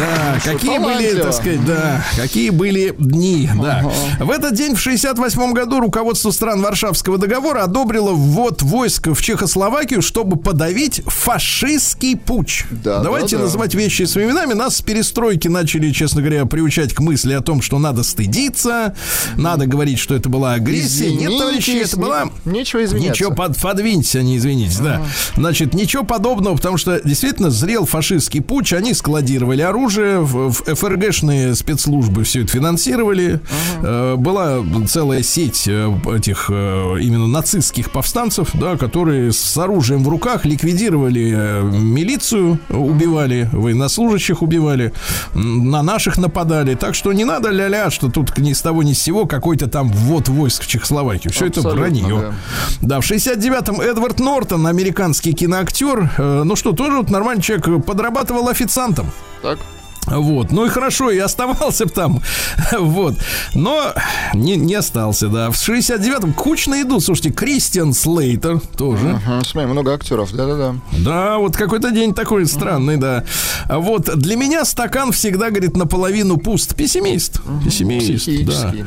Да, какие были, так сказать, да, какие были дни, да. В этот день, в 68 году, руководство стран Варшавского договора одобрило ввод войск в Чехословакию, чтобы подавить фашистский путч. Да, Давайте да, да. называть вещи своими именами. Нас с перестройки начали, честно говоря, приучать к мысли о том, что надо стыдиться, надо говорить, что это была агрессия. Нет, товарищи, это была... Нечего извиняться. Ничего, под, подвиньтесь, а не извинитесь, да. Значит, ничего подобного, потому что действительно зрел фашистский путь, они складировали оружие, в, в ФРГшные спецслужбы все это финансировали. Э, была целая сеть э, этих э, именно нацистских повстанцев, да, которые с оружием в руках ликвидировали милицию, убивали, военнослужащих убивали, на наших нападали. Так что не надо ля-ля, что тут ни с того ни с сего какой-то там ввод войск в Чехословакию. Все это Абсолютно, вранье. Да, в 69-м Эдвард Нортон, американский киноактер, ну что, тоже вот нормальный человек, подрабатывал официантом. Так. Вот, ну и хорошо, и оставался бы там, вот, но не, не остался, да. В 69-м кучно идут, слушайте, Кристиан Слейтер тоже. Ага, смотри, много актеров, да-да-да. Да, вот какой-то день такой странный, да. А Вот для меня стакан всегда, говорит, наполовину пуст. Пессимист. Пессимист, да. Да.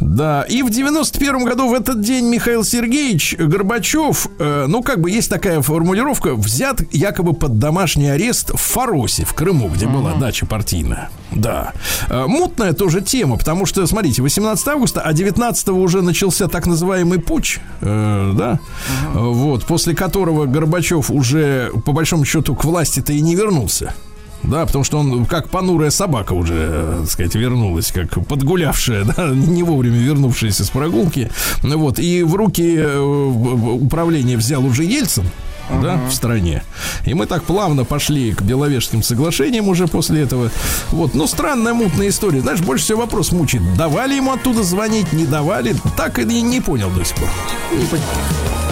Да, и в 91 году в этот день Михаил Сергеевич Горбачев, э, ну, как бы есть такая формулировка, взят якобы под домашний арест в Фаросе, в Крыму, где была дача партийная. Да. Э, мутная тоже тема, потому что, смотрите, 18 августа, а 19 уже начался так называемый путь, э, да, Э, вот, после которого Горбачев уже, по большому счету, к власти-то и не вернулся. Да, потому что он как понурая собака уже, э, так сказать, вернулась, как подгулявшая, да, не вовремя вернувшаяся с прогулки. Ну Вот, и в руки управление взял уже Ельцин, да, в стране. И мы так плавно пошли к Беловежским соглашениям уже после этого. Вот, ну, странная мутная история. Знаешь, больше всего вопрос мучает. Давали ему оттуда звонить, не давали? Так и не понял до сих пор. Не понимаю.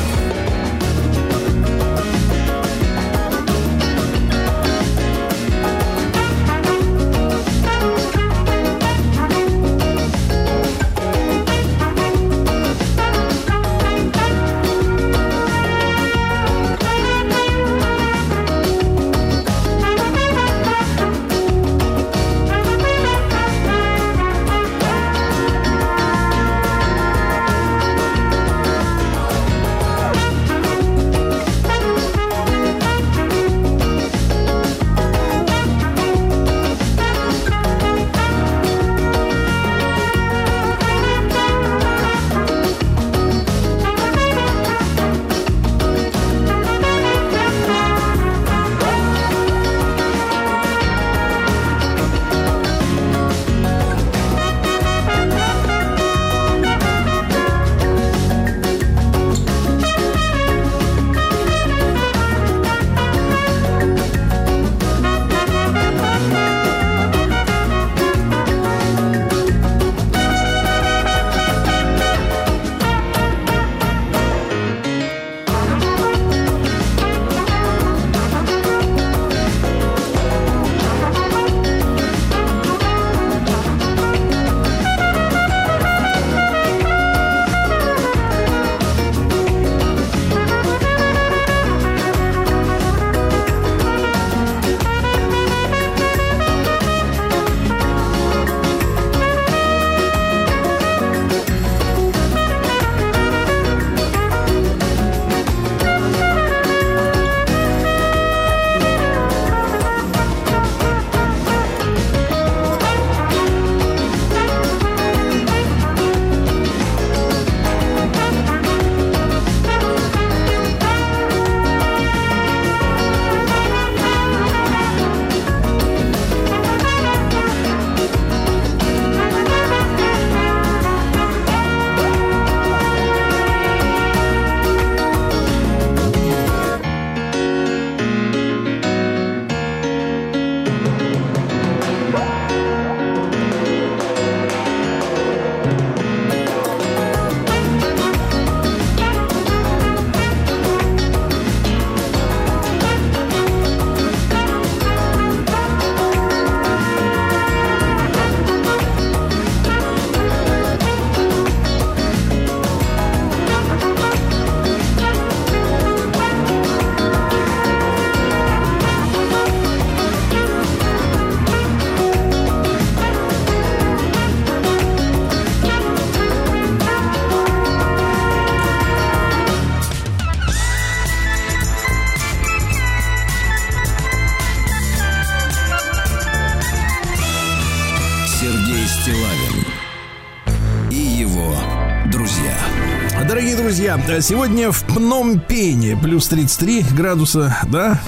Сегодня в Пномпене плюс 33 градуса, да?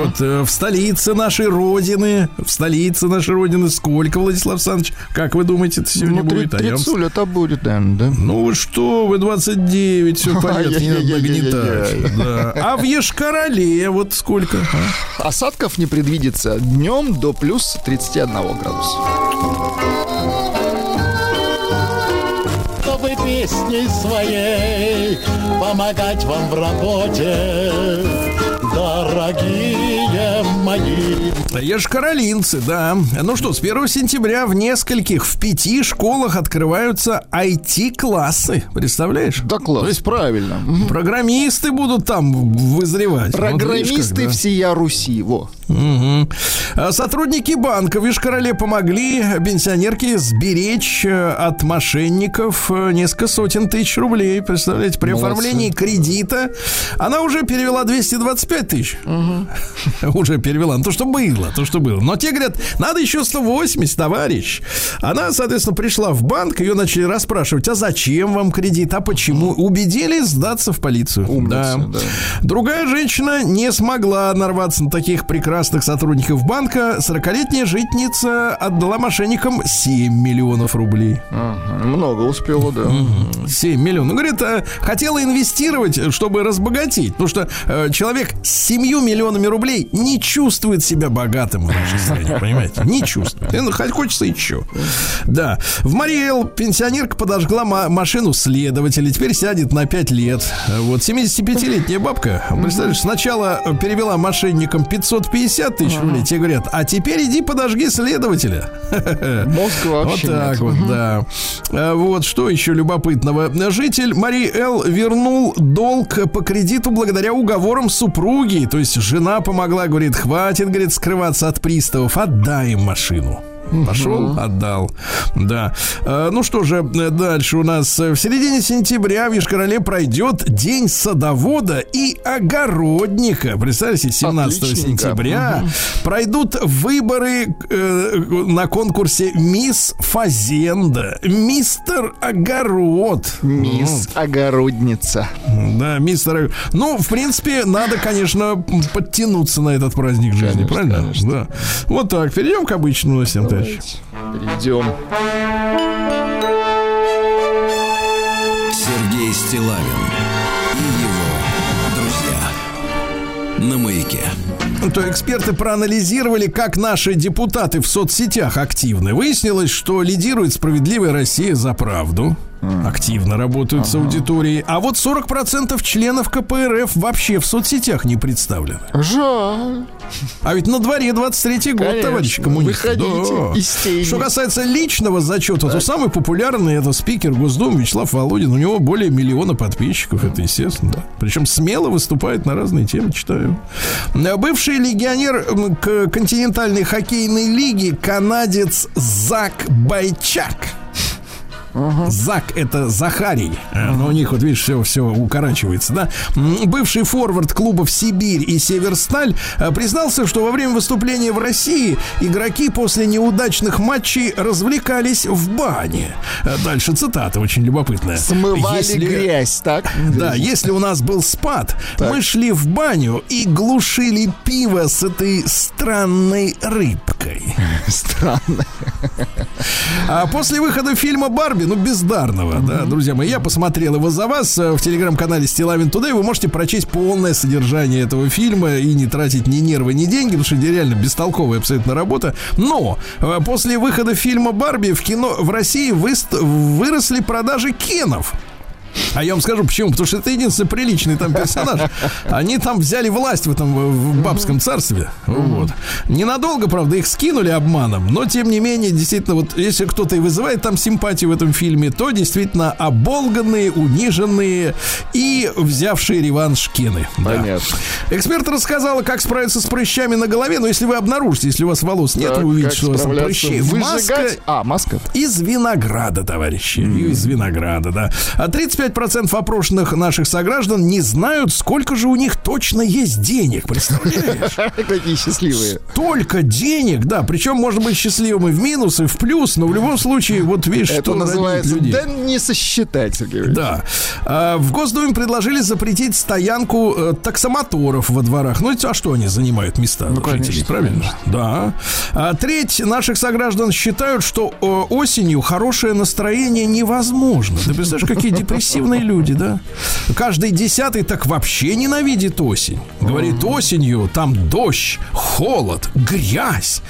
Вот э, в столице нашей родины, в столице нашей родины сколько, Владислав Александрович? Как вы думаете, это сегодня Ну, будет? А вам- 30 это будет, наверное, да? Ну что, вы 29, все понятно, не надо нагнетать. Да. А в Ешкарале вот сколько? а? Осадков не предвидится. Днем до плюс 31 градуса. Песней своей помогать вам в работе, дорогие мои. Ешкаролинцы, да. Ну что, с 1 сентября в нескольких, в пяти школах открываются IT-классы. Представляешь? Да класс, То есть правильно. Программисты будут там вызревать. Вот видишь, Программисты как, да. всея Руси, во. А Сотрудники банка в Ишкарале помогли пенсионерке сберечь э, от мошенников э, несколько сотен тысяч рублей. Представляете, при Молодцы. оформлении кредита она уже перевела 225 тысяч. Уже перевела. Ну, то, что было, то, что было. Но те говорят, надо еще 180, товарищ. Она, соответственно, пришла в банк, ее начали расспрашивать, а зачем вам кредит, а почему? Убедили сдаться в полицию. Умница, да. Другая женщина не смогла нарваться на таких прекрасных сотрудников банка. 40-летняя житница отдала мошенникам 7 миллионов рублей. Ага, Много успела, да. 7 миллионов. Ну, говорит, э, хотела инвестировать, чтобы разбогатеть. Потому что э, человек с 7 миллионами рублей не чувствует себя богатым в нашей стране, понимаете? Не чувствует. И, ну, хочется еще. Да. В Мариэл пенсионерка подожгла ма- машину следователя. Теперь сядет на 5 лет. Вот 75-летняя бабка, представляешь, сначала перевела мошенникам 550 тысяч рублей. Те говорят, а теперь иди подожги следователя. Мозг вообще Вот так нет. вот, да. А, Вот что еще любопытного. Житель Мари Эл вернул долг по кредиту благодаря уговорам супруги. То есть жена помогла, говорит, хватит, говорит, скрываться от приставов, отдай им машину. Пошел, отдал. Да. А, Ну что же, э, дальше у нас э, в середине сентября в Ешкарале пройдет День садовода и огородника. Представьте, 17 Отличненько. сентября пройдут выборы э, на конкурсе Мисс Фазенда, Мистер Огород. Мисс Огородница. Ну, Да, мистер. Ну, в принципе, надо, конечно, подтянуться на этот праздник жизни, Конечно, правильно? конечно. Да. Вот так. Перейдем к обычным новостям, товарищи. Перейдем. Сергей Стилавин и его друзья. На маяке. Ну, То эксперты проанализировали, как наши депутаты в соцсетях активны. Выяснилось, что лидирует «Справедливая Россия за правду». Активно работают с аудиторией. А вот 40% членов КПРФ вообще в соцсетях не представлены. Жаль. А ведь на дворе 23-й год, Конечно. товарищ коммунист. Выходите из тени. Что касается личного зачета, то самый популярный это спикер Госдумы Вячеслав Володин. У него более миллиона подписчиков, это естественно, да. Причем смело выступает на разные темы, читаю. Бывший легионер континентальной хоккейной лиги канадец Зак Байчак. Зак это Захарий. Э, Но у них, вот видишь, все, все укорачивается, да. Бывший форвард клубов Сибирь и Северсталь э, признался, что во время выступления в России игроки после неудачных матчей развлекались в бане. Э, Дальше цитата очень любопытная. Смывали Если- грязь, так? да, если у нас был спад, мы шли в баню и глушили пиво с этой странной рыбкой. Странно. А после выхода фильма Барби, ну, бездарного, да, друзья мои, я посмотрел его за вас э, в телеграм-канале Стилавин Туда, и вы можете прочесть полное содержание этого фильма и не тратить ни нервы, ни деньги, потому что реально бестолковая абсолютно работа. Но э, после выхода фильма Барби в кино в России выст- выросли продажи кенов. А я вам скажу почему. Потому что это единственный приличный там персонаж. Они там взяли власть в этом в- бабском царстве. Вот. Ненадолго, правда, их скинули обманом, но тем не менее, действительно, вот если кто-то и вызывает там симпатию в этом фильме, то действительно оболганные, униженные и взявшие реванш кены. Да. Понятно. Эксперт рассказала, как справиться с прыщами на голове, но если вы обнаружите, если у вас волос нет, Так, вы увидите, что у вас там прыщи. Маска Выжигать? А, маска. из винограда, товарищи. Из винограда, да. А 35 65% опрошенных наших сограждан не знают, сколько же у них точно есть денег. Представляешь? Какие счастливые. Только денег, да. Причем можно быть счастливым и в минус, и в плюс, но в любом случае, вот видишь, Это что называется людей. да не сосчитать, Сергей. Да. А, В Госдуме предложили запретить стоянку э, таксомоторов во дворах. Ну, а что они занимают места Ну, жителей, конечно, правильно? Да. А треть наших сограждан считают, что э, осенью хорошее настроение невозможно. Ты представляешь, какие депрессивные люди, да? Каждый десятый так вообще ненавидит осень. Говорит, осенью там дождь, холод, грязь.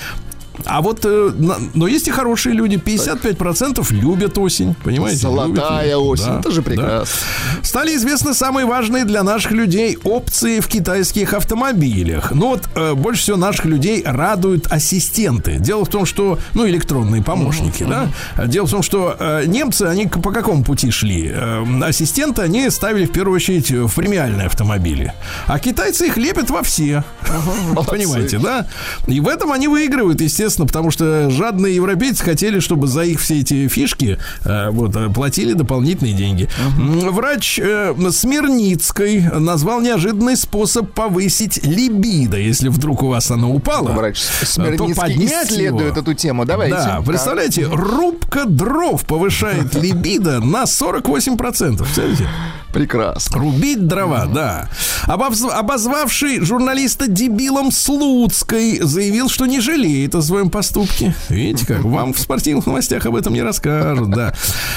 А вот, э, но есть и хорошие люди. 55% любят осень, понимаете? Золотая Любят осень. Да, Это же да. прекрасно. Стали известны самые важные для наших людей опции в китайских автомобилях. Ну вот э, больше всего наших людей радуют ассистенты. Дело в том, что, ну, электронные помощники, да. Дело в том, что э, немцы, они по какому пути шли? Э, ассистенты они ставили в первую очередь в премиальные автомобили. А китайцы их лепят во все. Понимаете, да? И в этом они выигрывают, естественно, потому что жадные европейцы хотели, чтобы за их все эти фишки э, вот, э, платили дополнительные деньги. Врач э, Смирницкой назвал неожиданный способ повысить либидо, если вдруг у вас оно упало. Врач то Смирницкий поднять исследует его. эту тему. Давайте. Да, представляете, рубка дров повышает либидо на 48%. Представляете? Прекрасно. Рубить дрова, да. Обовз- обозвавший журналиста дебилом Слуцкой заявил, что не жалеет о своем поступке. Видите как? Вам в спортивных новостях об этом не расскажут, да.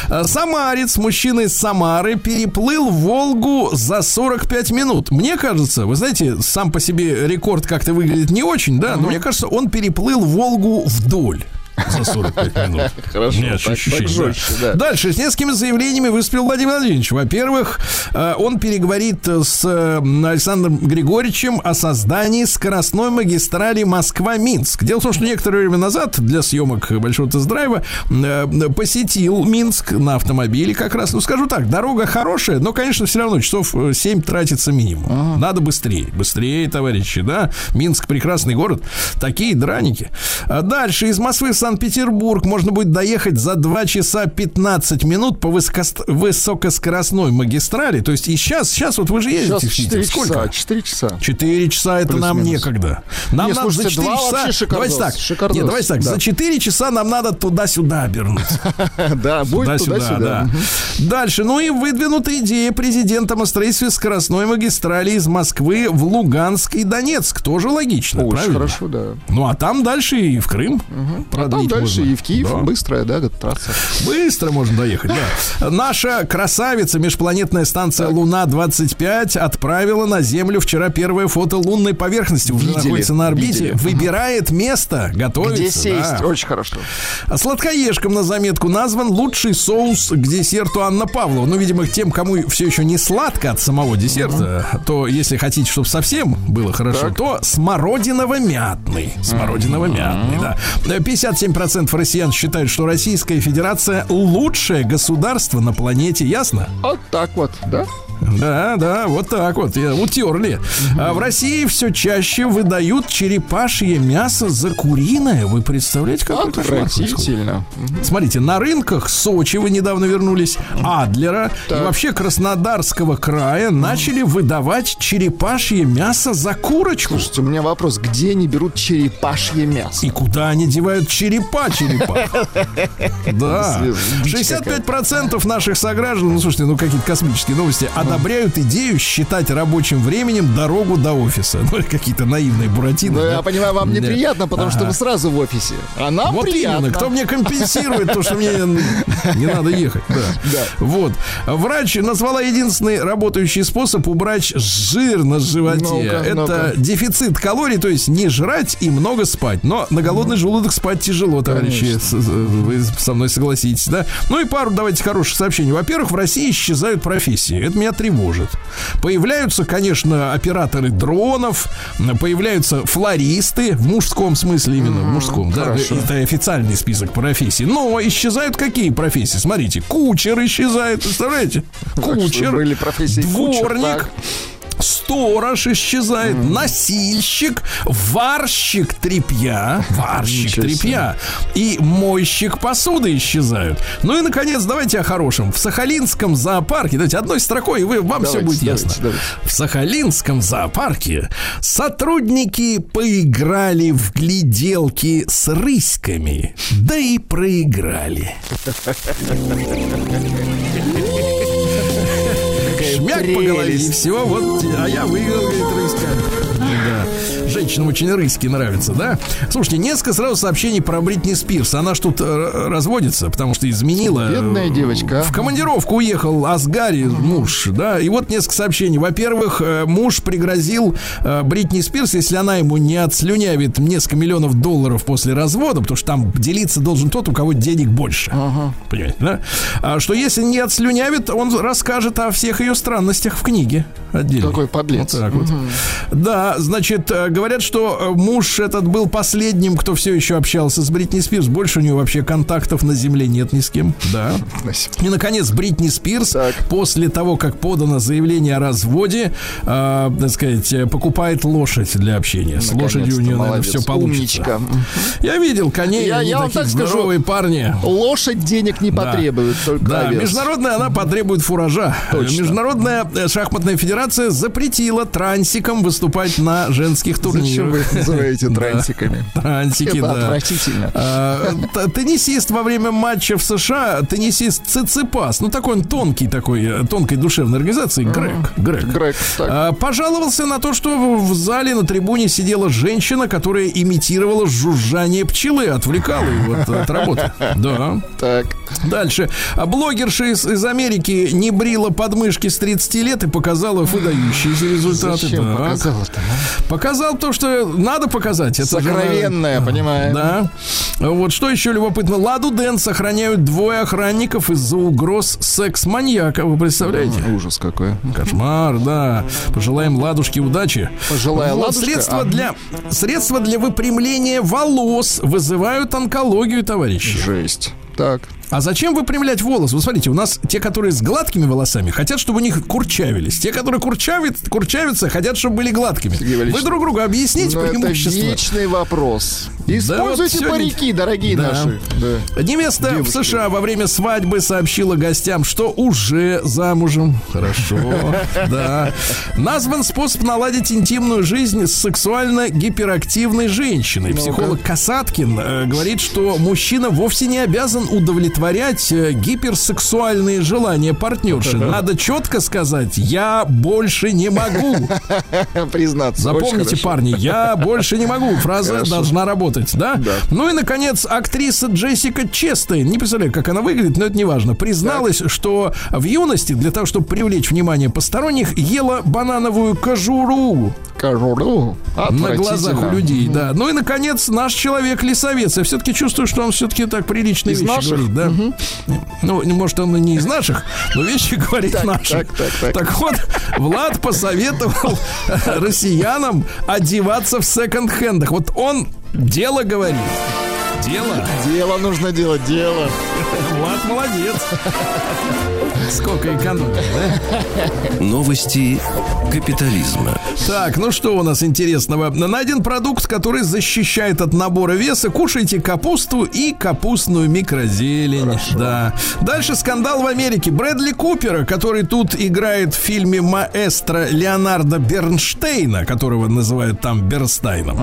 А, Самарец, мужчина из Самары, переплыл Волгу за 45 минут. Мне кажется, вы знаете, сам по себе рекорд как-то выглядит не очень, да, но мне кажется, он переплыл Волгу вдоль. За 45 минут. Хорошо, Нет, так- ощущение, так жестче, да. Дальше с несколькими заявлениями выступил Владимир Владимирович. Во-первых, э, он переговорит с э, Александром Григорьевичем о создании скоростной магистрали Москва-Минск. Дело в том, что некоторое время назад для съемок большого тест-драйва э, посетил Минск на автомобиле как раз. Ну, скажу так, дорога хорошая, но, конечно, все равно часов э, 7 тратится минимум. Надо быстрее. Быстрее, товарищи, да? Минск прекрасный город. Такие драники. А дальше из Москвы в Санкт-Петербург можно будет доехать за 2 часа 15 минут по высокоскоростной магистрали. То есть и сейчас, сейчас вот вы же Сейчас ездите в Питер. 4 Сколько? часа. 4 часа. 4 часа это нам Плюс-минус. некогда. Нам Не, надо слушайте, за 4 два часа. шикардос, Давайте так. шикардос. Нет, давайте так. Да. За 4 часа нам надо туда-сюда обернуться. Да, будет Туда-сюда, туда-сюда. да. Дальше. Ну и выдвинута идея президентом о строительстве скоростной магистрали из Москвы в Луганск и Донецк. Тоже логично, правильно? хорошо, да. Ну а там дальше и в Крым. А там продлить дальше можно. и в Киев Да. быстрая, да, трасса. Быстро можно доехать, да. Наша красавица, межпланетная станция Луна-25 отправила на Землю вчера первое фото лунной поверхности. Уже Видели, находится на орбите. видели. Выбирает место, готовится. Где сесть? да. Очень хорошо. Сладкоежкам на заметку назван лучший соус к десерту Анна Павлова. Ну, видимо, тем, кому все еще не сладко от самого десерта, то если хотите, чтобы совсем было хорошо, то смородиново-мятный. Смородиново-мятный, да. 57% россиян считают, что Российская Федерация лучшее государство на планете. Ясно? Вот так вот, да? Да, да, вот так вот, утерли. А в России все чаще выдают черепашье мясо за куриное. Вы представляете, кошмар происходит? Отвратительно. Смотрите, на рынках Сочи вы недавно вернулись, Адлера и вообще Краснодарского края начали выдавать черепашье мясо за курочку. Слушайте, у меня вопрос, где они берут черепашье мясо? И куда они девают черепа черепа? Да. Дичь 65% наших сограждан, ну слушайте, ну какие-то космические новости, одобряют идею считать рабочим временем дорогу до офиса. Ну, какие-то наивные буратины. Ну, да. я понимаю, вам Да. неприятно, потому что вы сразу в офисе. А нам Вот приятно. именно, кто мне компенсирует то, что мне не надо ехать. Да. Вот. Врач назвала единственный работающий способ убрать жир на животе. Это дефицит калорий, то есть не жрать и много спать. Но на голодный желудок спать тяжело, товарищи. Вы со мной согласитесь, да? Ну и пару давайте хороших сообщений. Во-первых, в России исчезают профессии. Это меня тревожит. Появляются, конечно, операторы дронов, появляются флористы в мужском смысле именно, в мужском, да, хорошо. это официальный список профессий. Но исчезают какие профессии? Смотрите, кучер исчезает, представляете? Кучер, были профессии кучер, дворник, так. Сторож исчезает, носильщик, варщик тряпья, варщик тряпья и мойщик посуды исчезают. Ну и, наконец, давайте о хорошем. В Сахалинском зоопарке, давайте одной строкой, и вы, вам все Давайте, будет давайте, ясно. давайте. В Сахалинском зоопарке сотрудники поиграли в гляделки с рыськами, да и проиграли. Шмяк по голове, и все, вот, а я выиграл, говорит, рыска. Женщинам очень рыски нравятся, да? Слушайте, несколько сразу сообщений про Бритни Спирс. Она ж тут э, разводится, потому что изменила. Бедная э, девочка, а. В командировку уехал Асгари, муж, да. И вот несколько сообщений. Во-первых, э, муж пригрозил Бритни Спирс, если она ему не отслюнявит несколько миллионов долларов после развода, потому что там делиться должен тот, у кого денег больше. Понимаете, да? А, что если не отслюнявит, он расскажет о всех ее странностях в книге отдельно. Какой подлец. Вот так вот. Да, значит, говорят, что э, муж этот был последним, кто все еще общался с Бритни Спирс. Больше у него вообще контактов на земле нет ни с кем. Да. И, наконец, Бритни Спирс Так. после того, как подано заявление о разводе, э, так сказать, э, покупает лошадь для общения. С лошадью у нее, наверное, Молодец. все получится. Умничка. Я видел коней, Я- я вам так скажу, парни. Лошадь денег не Да. потребует, только Да, международная она потребует фуража. Точно. Международная э, шахматная федерация запретила трансикам выступать на женских Зачем вы турнирах. их называете трансиками? Трансики, да. отвратительно. А, Теннисист во время матча в США, теннисист Циципас, ну такой он тонкий такой, э, тонкой душевной организации, Грег, Грег, Грег, а, пожаловался на то, что в зале на трибуне сидела женщина, которая имитировала жужжание пчелы, отвлекала его от, от работы. Да. Так. Дальше. А блогерша из, из Америки не брила подмышки с 30 лет и показала выдающиеся результаты. Зачем показала-то? а? Показал то, что надо показать. Это же Сокровенное, надо- понимаем. Да. Вот что еще любопытно. Ладу Дэн сохраняют двое охранников из-за угроз секс-маньяка. Вы представляете? Ужас какой. Кошмар, да. Пожелаем Ладушке удачи. Пожилая Вот ладушка, средства а? для средства для выпрямления волос вызывают онкологию, товарищи. Жесть. Так. А зачем выпрямлять волосы? Вы смотрите, у нас те, которые с гладкими волосами, хотят, чтобы у них курчавились. Те, которые курчавят, курчавятся, хотят, чтобы были гладкими. Вы друг другу объясните Но это преимущества. вечный вопрос. Используйте вот сегодня- парики, дорогие Да. наши. Да. Невеста Девушки. в США во время свадьбы сообщила гостям, что уже замужем. Хорошо, да. Назван способ наладить интимную жизнь с сексуально гиперактивной женщиной. Психолог Касаткин э, говорит, что мужчина вовсе не обязан удовлетворять э, гиперсексуальные желания партнерши. Надо четко сказать, я больше не могу. Признаться. Запомните, парни, я больше не могу. Фраза должна работать, да? Да. Ну и, наконец, актриса Джессика Честейн, не представляю, как она выглядит, но это не важно, призналась, что в юности для того, чтобы привлечь внимание посторонних, ела банановую кожуру Кожуру. на глазах у людей, да. Ну и, наконец, наш человек-лесовец. Я все-таки чувствую, что он все-таки так приличные Из вещи наших? говорит, да. Ну, не- может, он и не из наших, но вещи говорит Так, наши. так, так, так. вот, Влад посоветовал россиянам одеваться в секонд-хендах. Вот он дело говорит. Дело. Дело нужно делать, дело. Влад молодец. Сколько экономит, да? Новости капитализма. Так, ну что у нас интересного? Найден продукт, который защищает от набора веса. Кушайте капусту и капустную микрозелень. Да. Дальше скандал в Америке. Брэдли Купера, который тут играет в фильме «Маэстро» Леонардо Бернштейна, которого называют там Берстайном.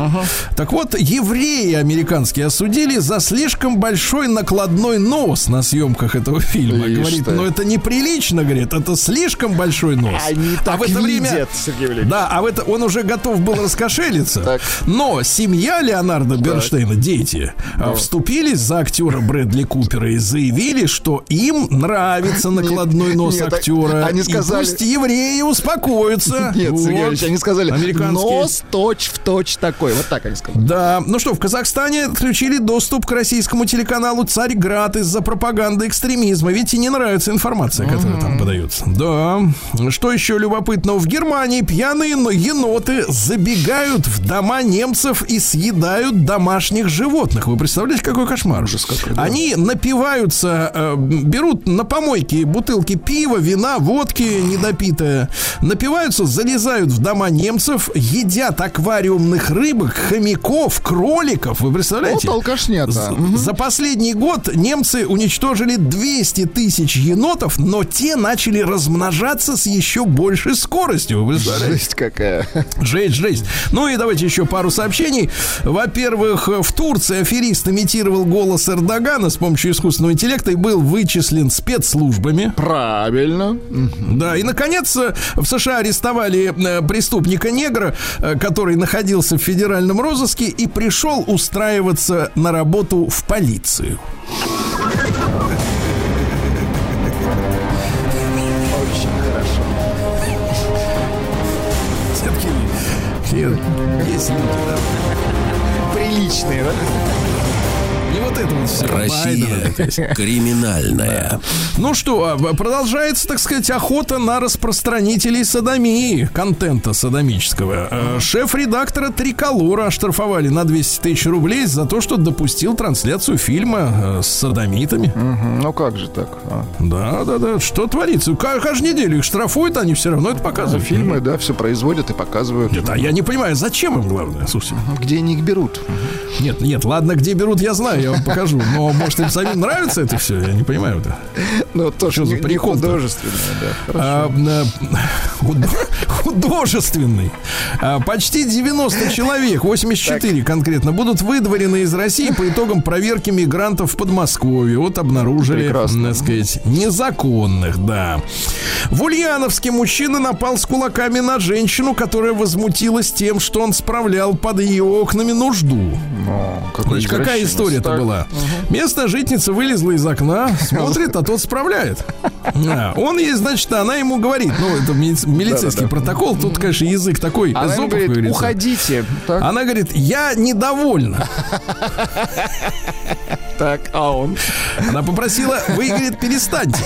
Так вот, евреи американские осудили за слишком большой накладной нос на съемках этого фильма. Говорит, ты. ну это неприлично, говорит, это слишком большой нос. Они а так в это время видят, Сергей Валерьевич. да, а в это он уже готов был раскошелиться. Так. Но семья Леонардо Бернштейна, дети, а, вступились за актера Брэдли Купера и заявили, что им нравится накладной нос нет, актера. они И сказали- пусть евреи успокоятся. Нет, Вот. Сергей Валерьевич, они сказали, нос точь в точь такой. Вот так они сказали. Да, ну что, в Казахстане отключили доступ к российскому телеканалу «Царьград» из-за пропаганды экстремизма. Видите, не нравится информация, которые там подаются. Да. Что еще любопытного? В Германии пьяные но еноты забегают в дома немцев и съедают домашних животных. Вы представляете, какой кошмар? Ужас какой, да. Они напиваются, э, берут на помойке бутылки пива, вина, водки недопитая, напиваются, залезают в дома немцев, едят аквариумных рыбок, хомяков, кроликов. Вы представляете? Вот алкашня-то. За- Мгм. За последний год немцы уничтожили 200 тысяч енотов, но те начали размножаться с еще большей скоростью. Вы? Жесть какая. Жесть, жесть. Ну и давайте еще пару сообщений. Во-первых, в Турции аферист имитировал голос Эрдогана с помощью искусственного интеллекта и был вычислен спецслужбами. Правильно. Да, и наконец в США арестовали э, преступника негра, э, который находился в федеральном розыске и пришел устраиваться на работу в полицию. Есть люди. Приличные, да? Вот это вот все. Россия криминальная. Ну что, а, продолжается, так сказать, охота на распространителей садомии, контента садомического. Э, Шеф-редактора Триколора оштрафовали на 200 тысяч рублей за то, что допустил трансляцию фильма э, с садомитами. Ну как же так? а? Да, да, да. Что творится? Ка- Каждую неделю их штрафуют, они все равно это показывают. фильмы, да, все производят и показывают. Нет, а я не понимаю, зачем им главное, слушайте. Где они их берут? Нет, нет, ладно, где берут, я знаю, я вам покажу. Но, может, им самим нравится это все, я не понимаю это. Ну, тоже Что за прикол-то? художественное, да. А, э, худо- художественный. А, Почти 90 человек, 84 конкретно, будут выдворены из России по итогам проверки мигрантов в Подмосковье. Вот обнаружили, Прекрасно. так сказать, незаконных, да. В Ульяновске мужчина напал с кулаками на женщину, которая возмутилась тем, что он справлял под ее окнами нужду. Ну, какой Значит, какая история-то Так. была? Местная жительница вылезла из окна, смотрит, а тот справляет. А, Он ей, значит, она ему говорит, ну, это мили- милицейский Да-да-да. протокол, тут, конечно, язык такой, Она эзопов, говорит, говорится. уходите. Так, Она говорит, я недовольна. Так, а он? Она попросила, вы, говорит, перестаньте.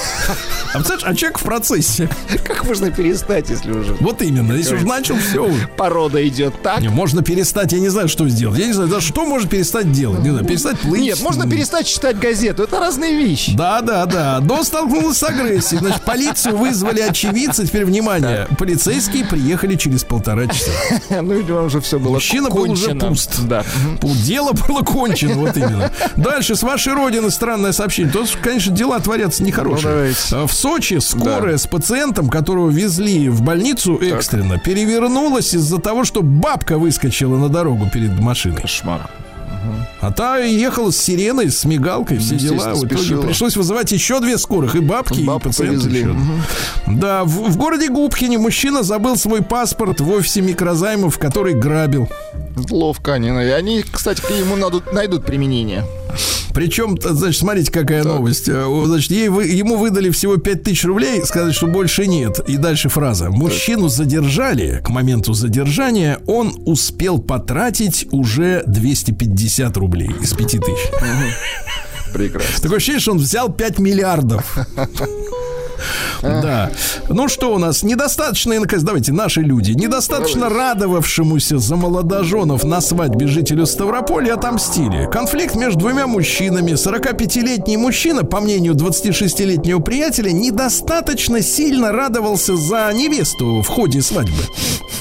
А представляешь, а человек в процессе. Как можно перестать, если уже Вот именно, если уж начал, все. порода идет так? Не, можно перестать, я не знаю, что сделать. Я не знаю, даже что можно перестать делать. Не знаю, перестать плыть. Нет, можно перестать читать газету. Это разные вещи. Да, да, да. До столкнулась с агрессией. Значит, полицию вызвали очевидцы. Теперь, внимание, полицейские приехали через полтора часа. Ну, видимо, уже все было Мужчина был уже пуст. Да. Дело было кончено, вот именно. Дальше, с вашей родины странное сообщение. Тут, конечно, дела творятся Ну, нехорошие. давайте. А В Сочи скорая с пациентом, которого везли в больницу экстренно, перевернулась из-за того, что бабка выскочила на дорогу перед машиной. Кошмар. А та ехала с сиреной, с мигалкой, все дела. В итоге пришлось вызывать еще две скорых, и бабки, Бабку и повезли. еще. Да, в, в городе Губкине мужчина забыл свой паспорт в офисе микрозаймов, который грабил. Ловко они. И они, кстати, к ему надут- найдут применение. Причем, значит, смотрите, какая новость. Э, Значит, ей вы- ему выдали всего 5000 рублей, сказать, что больше нет. И дальше фраза. Мужчину задержали. К моменту задержания он успел потратить уже 250 рублей из 5000. Прекрасно. Такое ощущение, что он взял 5 миллиардов. Да. Ну что у нас? Недостаточно, давайте, наши люди, недостаточно радовавшемуся за молодоженов на свадьбе жителю Ставрополя отомстили. Конфликт между двумя мужчинами. 45-летний мужчина, по мнению 26-летнего приятеля, недостаточно сильно радовался за невесту в ходе свадьбы.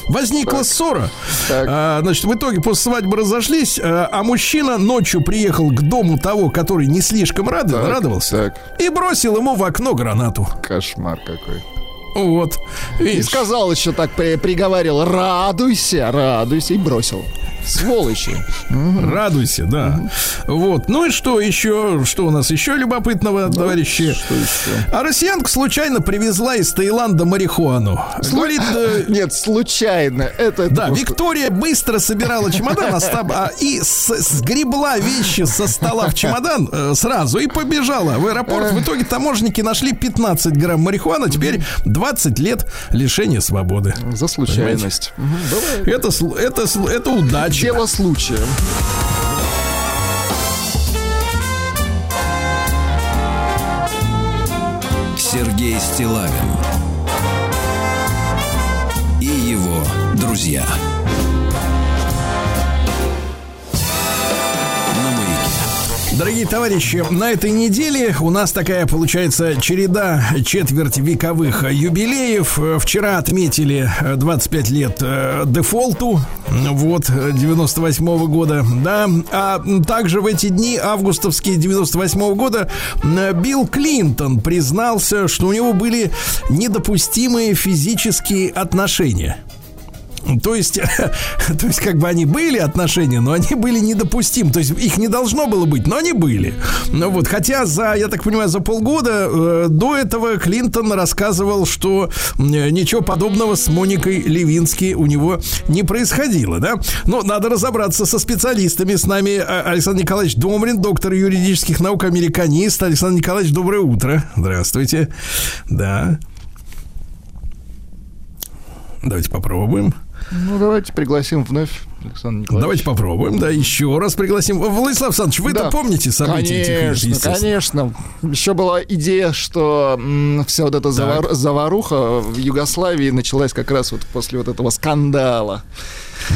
Возникла ссора. Так. А, значит, в итоге после свадьбы разошлись, а, а мужчина ночью приехал к дому того, который не слишком рад- Так, радовался, так. и бросил ему в окно гранату. Кошмар какой. Вот. И Видишь? сказал еще так, при- приговаривал, радуйся, радуйся, и бросил. Сволочи. Радуйся, да. Вот. Ну и что еще? Что у нас еще любопытного, товарищи? Что еще? А россиянка случайно привезла из Таиланда марихуану. Говорит, э, Нет, случайно. Это, это Да, просто- Виктория быстро собирала чемодан остав- а, и с- сгребла вещи со стола в чемодан э, сразу и побежала в аэропорт. В итоге таможенники нашли 15 грамм марихуаны, теперь 20 лет лишения свободы. За случайность. Бывает. Это, это, это удача. Дело случая. Сергей Стилавин и его друзья. Дорогие товарищи, на этой неделе у нас такая получается череда четверть вековых юбилеев. Вчера отметили э, 25 лет э, дефолту, вот, 98 -го года, да. А также в эти дни, августовские 98 -го года, э, Билл Клинтон признался, что у него были недопустимые физические отношения. То есть, то есть, как бы они были отношения, но они были недопустимы. То есть их не должно было быть, но они были. Ну вот, хотя за, я так понимаю, за полгода э, до этого Клинтон рассказывал, что э, ничего подобного с Моникой Левински у него не происходило, да. Но надо разобраться со специалистами. С нами э, Александр Николаевич Домрин, доктор юридических наук, американист. Александр Николаевич, доброе утро. Здравствуйте. Да. Давайте попробуем. Ну, давайте пригласим вновь Александр Николаевич. Давайте попробуем, да, еще раз пригласим. Владислав Александрович, вы-то Да. помните события этих Конечно, естественно? конечно. Еще была идея, что м, вся вот эта завар- заваруха в Югославии началась как раз вот после вот этого скандала.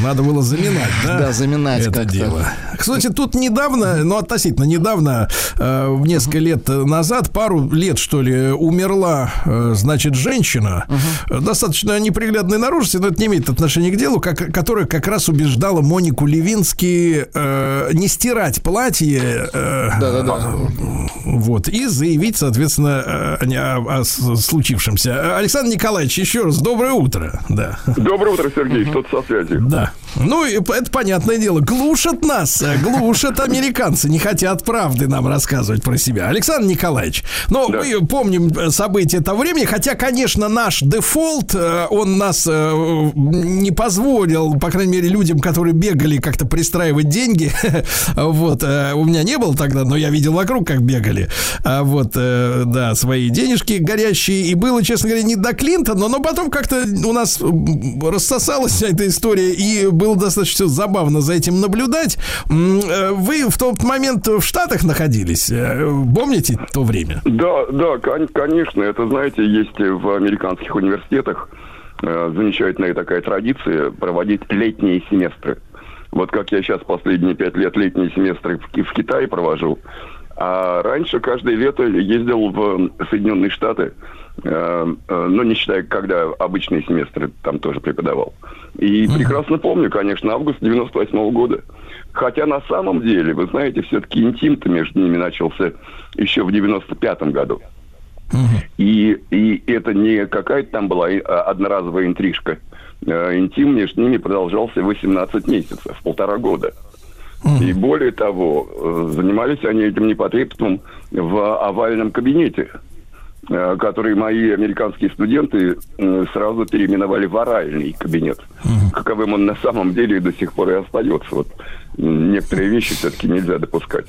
Надо было заминать, да? Да, заминать это как-то. дело. Кстати, тут недавно, ну, относительно недавно, э, в несколько лет назад, пару лет, что ли, умерла, э, значит, женщина, э, достаточно неприглядной наружности, но это не имеет отношения к делу, как, которая как раз убеждала Монику Левински э, не стирать платье, э, Да-да-да. вот, и заявить, соответственно, э, о, о- о случившемся. Александр Николаевич, еще раз доброе утро. Да. Доброе утро, Сергей. Что-то со связи. Да. Ну, это понятное дело. Глушат нас, э, глушат американцы, не хотят правды нам рассказывать про себя. Александр Николаевич, ну, Да. мы помним э, события того времени, хотя, конечно, наш дефолт, э, он нас не позволил, по крайней мере, людям, которые бегали как-то пристраивать деньги. Вот, у меня не было тогда, но я видел вокруг, как бегали. А Вот, да, свои денежки горящие. И было, честно говоря, не до Клинтона, но потом как-то у нас рассосалась вся эта история, и было достаточно забавно за этим наблюдать. Э, Вы в тот момент в Штатах находились, э, помните то время? Да, да, кон- конечно. Это, знаете, есть в американских университетах э, замечательная такая традиция проводить летние семестры. Вот как я сейчас последние пять лет летние семестры в, в Китае провожу. А раньше каждое лето ездил в Соединенные Штаты, э, э, но не считая, когда обычные семестры там тоже преподавал. И прекрасно помню, конечно, август 98 года. Хотя на самом деле, вы знаете, все-таки интим-то между ними начался еще в 95 году. И, и это не какая-то там была э, одноразовая интрижка. Э, Интим между ними продолжался 18 месяцев, полтора года. И более того, э, занимались они этим непотребством в овальном кабинете, который мои американские студенты э, сразу переименовали в оральный кабинет. Каковым он на самом деле до сих пор и остается. Вот некоторые вещи все-таки нельзя допускать.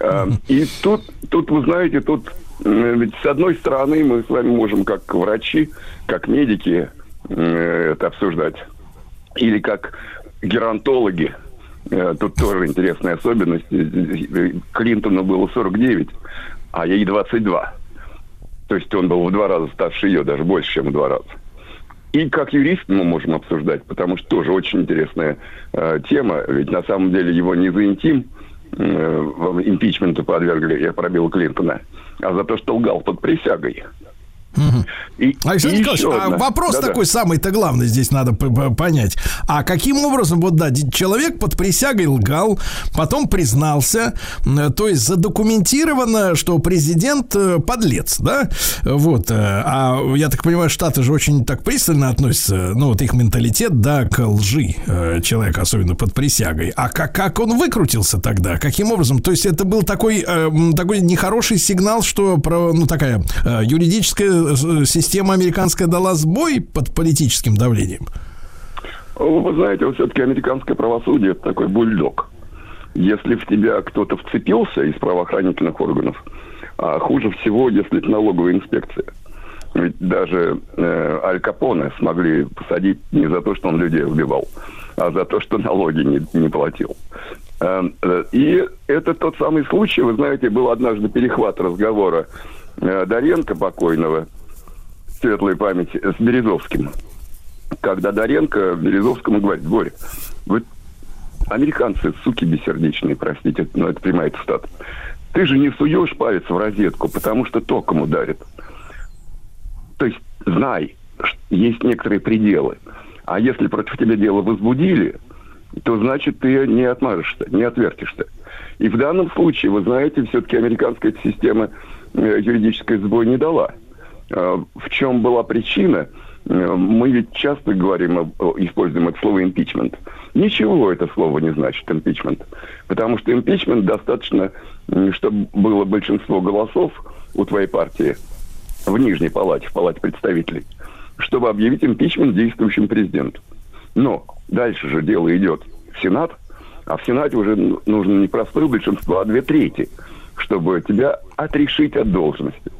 А, И тут, тут, вы знаете, тут ведь с одной стороны мы с вами можем как врачи, как медики э, это обсуждать, или как геронтологи. Э, Тут тоже интересная особенность. Э, Клинтону было 49, а ей 22. То есть он был в два раза старше ее, даже больше, чем в два раза. И как юрист мы можем обсуждать, потому что тоже очень интересная э, тема. Ведь на самом деле его не за интим э, импичменту подвергли, я пробил Клинтона, а за то, что лгал под присягой. И, Александр и Николаевич, а одна. вопрос Да-да. такой самый-то главный здесь надо понять. А каким образом, вот да, человек под присягой лгал, потом признался, то есть задокументировано, что президент э, подлец, да? Вот. э, А я так понимаю, Штаты же очень так пристально относятся, ну вот их менталитет, да, к лжи э, человека, особенно под присягой. А как, как он выкрутился тогда? Каким образом? То есть это был такой, такой нехороший сигнал, что ну, такая юридическая система американская дала сбой под политическим давлением? Вы знаете, вот все-таки американское правосудие это такой бульдог. Если в тебя кто-то вцепился из правоохранительных органов, а хуже всего, если это налоговая инспекция. Ведь даже э, Аль Капоне смогли посадить не за то, что он людей убивал, а за то, что налоги не, не платил. Э, э, И это тот самый случай, вы знаете, был однажды перехват разговора э, Доренко покойного, светлой памяти, с Березовским. Когда Доренко Березовскому говорит, Боря, вы американцы, суки бессердечные, простите, но это прямая цитата. Ты же не суешь палец в розетку, потому что током ударит. То есть знай, есть некоторые пределы. А если против тебя дело возбудили, то значит ты не отмажешься, не отвертишься. И в данном случае, вы знаете, все-таки американская система э, юридической сбой не дала. Э, в чем была причина? Э, мы ведь часто говорим, используем это слово импичмент. Ничего это слово не значит, импичмент. Потому что импичмент достаточно, чтобы было большинство голосов у твоей партии в Нижней Палате, в Палате представителей, чтобы объявить импичмент действующим президенту. Но дальше же дело идет в Сенат, а в Сенате уже нужно не простое большинство, а две трети, чтобы тебя отрешить от должности.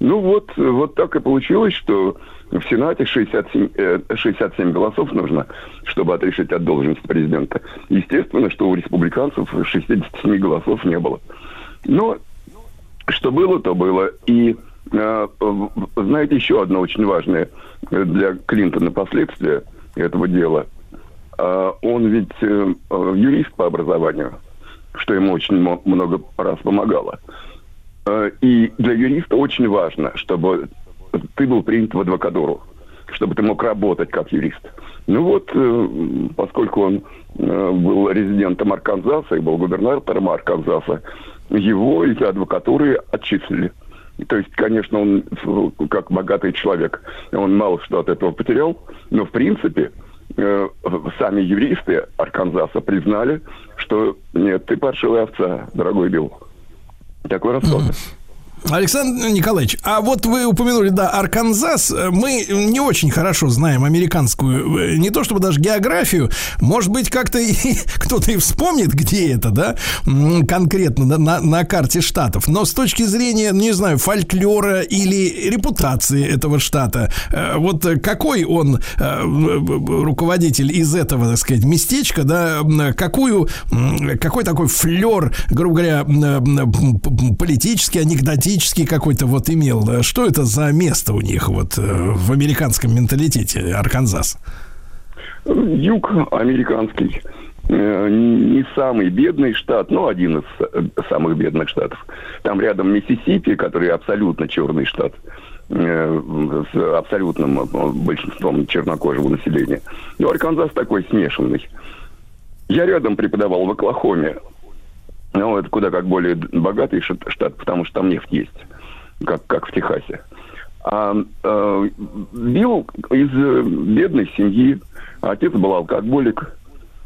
Ну вот, вот так и получилось, что в Сенате 67, 67 э, голосов нужно, чтобы отрешить от должности президента. Естественно, что у республиканцев 67 голосов не было. Но что было, то было. И э, знаете, еще одно очень важное для Клинтона последствие этого дела. Э, он ведь юрист по образованию, что ему очень много раз помогало. Э, и для юриста очень важно, чтобы ты был принят в адвокатуру, чтобы ты мог работать как юрист. Ну вот, э, поскольку он э, был резидентом Арканзаса и был губернатором Арканзаса, его из адвокатуры отчислили. То есть, конечно, он как богатый человек, он мало что от этого потерял, но в принципе сами юристы Арканзаса признали, что нет, ты паршивая овца, дорогой Билл. Такой рассказ. Александр Николаевич, а вот вы упомянули, да, Арканзас. Мы не очень хорошо знаем американскую, не то чтобы даже географию. Может быть, как-то кто-то и вспомнит, где это, да, конкретно на, на, на карте штатов. Но с точки зрения, ну, не знаю, фольклора или репутации этого штата, э, вот какой он э, руководитель из этого, так сказать, местечка, да, какую, какой такой флер, грубо говоря, политический, анекдотический, политический какой-то вот имел. Что это за место у них вот э, в американском менталитете Арканзас? Юг американский. Э, не самый бедный штат, но один из э, самых бедных штатов. Там рядом Миссисипи, который абсолютно черный штат с абсолютным большинством чернокожего населения. Но Арканзас такой смешанный. Я рядом преподавал в Оклахоме. Ну, это куда как более богатый штат, потому что там нефть есть, как, как в Техасе. А э, Билл из бедной семьи, отец был алкоголик,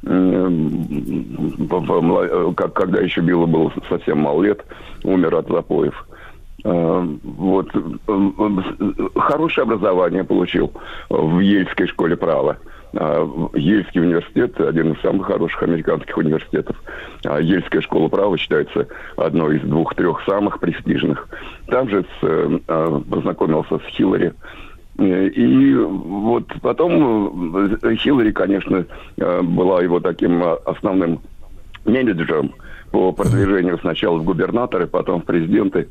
э, как, когда еще Биллу было совсем мало лет, умер от запоев. Э, вот. Хорошее образование получил в Ельской школе права. А, Ельский университет, один из самых хороших американских университетов. А Ельская школа права считается одной из двух-трех самых престижных. Там же с, э, а, познакомился с Хиллари. И вот потом э, Хиллари, конечно, э, была его таким основным менеджером по продвижению сначала в губернаторы, потом в президенты.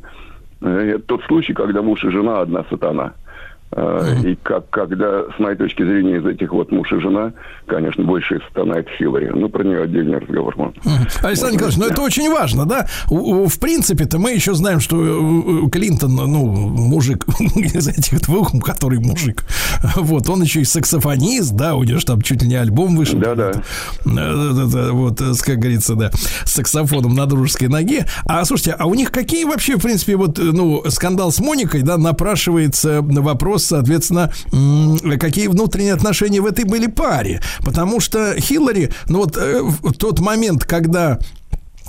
Это тот случай, когда муж и жена одна сатана – Uh-huh. И как, когда, с моей точки зрения, из этих вот муж и жена, конечно, больше стонает Хиллари. Ну, про нее отдельный разговор. Uh-huh. Александр Николаевич, ну это очень важно, да? В принципе-то мы еще знаем, что э, Клинтон, ну, мужик из этих двух, который мужик, вот, он еще и саксофонист, да, у него же там чуть ли не альбом вышел. Да-да. Э, вот, как говорится, да, с саксофоном на дружеской ноге. А, слушайте, а у них какие вообще, в принципе, вот, ну, скандал с Моникой, да, напрашивается вопрос соответственно, какие внутренние отношения в этой были паре. Потому что Хиллари, ну вот э, в тот момент, когда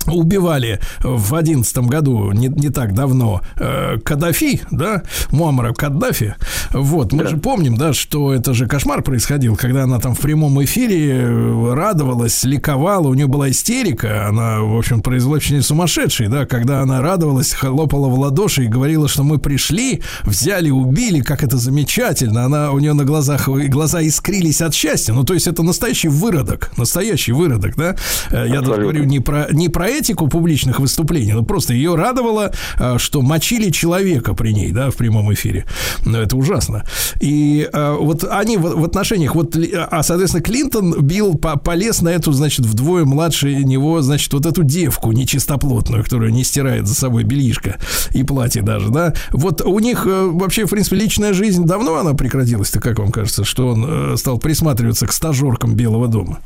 убивали в одиннадцатом году, не, не так давно, э, Каддафи, да, Муаммара Каддафи. Вот, мы да. же помним, да, что это же кошмар происходил, когда она там в прямом эфире э, радовалась, ликовала, у нее была истерика, она, в общем, произвела очень сумасшедший, да, когда она радовалась, хлопала в ладоши и говорила, что мы пришли, взяли, убили, как это замечательно, она, у нее на глазах, глаза искрились от счастья, ну, то есть это настоящий выродок, настоящий выродок, да, э, я даже говорю не про, не про этику публичных выступлений. Ну, просто ее радовало, э, что мочили человека при ней, да, в прямом эфире. Ну, это ужасно. И э, вот они в, отношениях, вот, а, соответственно, Клинтон бил, по, полез на эту, значит, вдвое младше него, значит, вот эту девку нечистоплотную, которая не стирает за собой бельишко и платье даже, да. Вот у них э, вообще, в принципе, личная жизнь давно она прекратилась-то, как вам кажется, что он э, стал присматриваться к стажеркам Белого дома?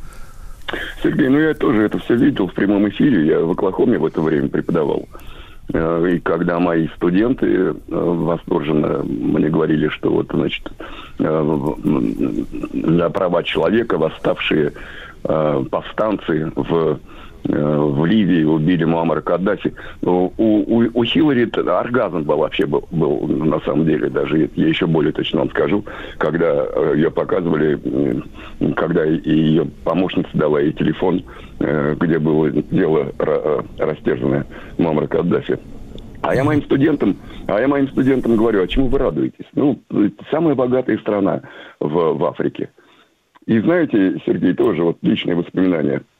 Сергей, ну я тоже это все видел в прямом эфире. Я в Оклахоме в это время преподавал. Э, и когда мои студенты э, восторженно мне говорили, что вот, значит, э, за права человека восставшие повстанцы в в Ливии убили Муаммара Каддафи. У, у, у Хиллари оргазм был вообще был, был на самом деле, даже я еще более точно вам скажу, когда ее показывали, когда ее помощница дала ей телефон, где было дело растерзанное Муаммара Каддафи. А я моим студентам, а я моим студентам говорю, а чему вы радуетесь? Ну, самая богатая страна в, в Африке. И знаете, Сергей, тоже вот личные воспоминания –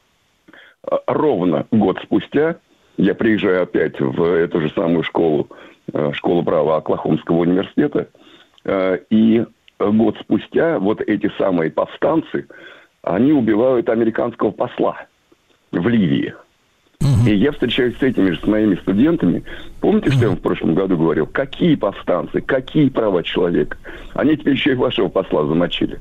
ровно год спустя я приезжаю опять в эту же самую школу, э, школу права Оклахомского университета, э, и год спустя вот эти самые повстанцы, они убивают американского посла в Ливии. И я встречаюсь с этими же, с моими студентами. Помните, что я вам в прошлом году говорил? Какие повстанцы, какие права человека? Они теперь еще и вашего посла замочили.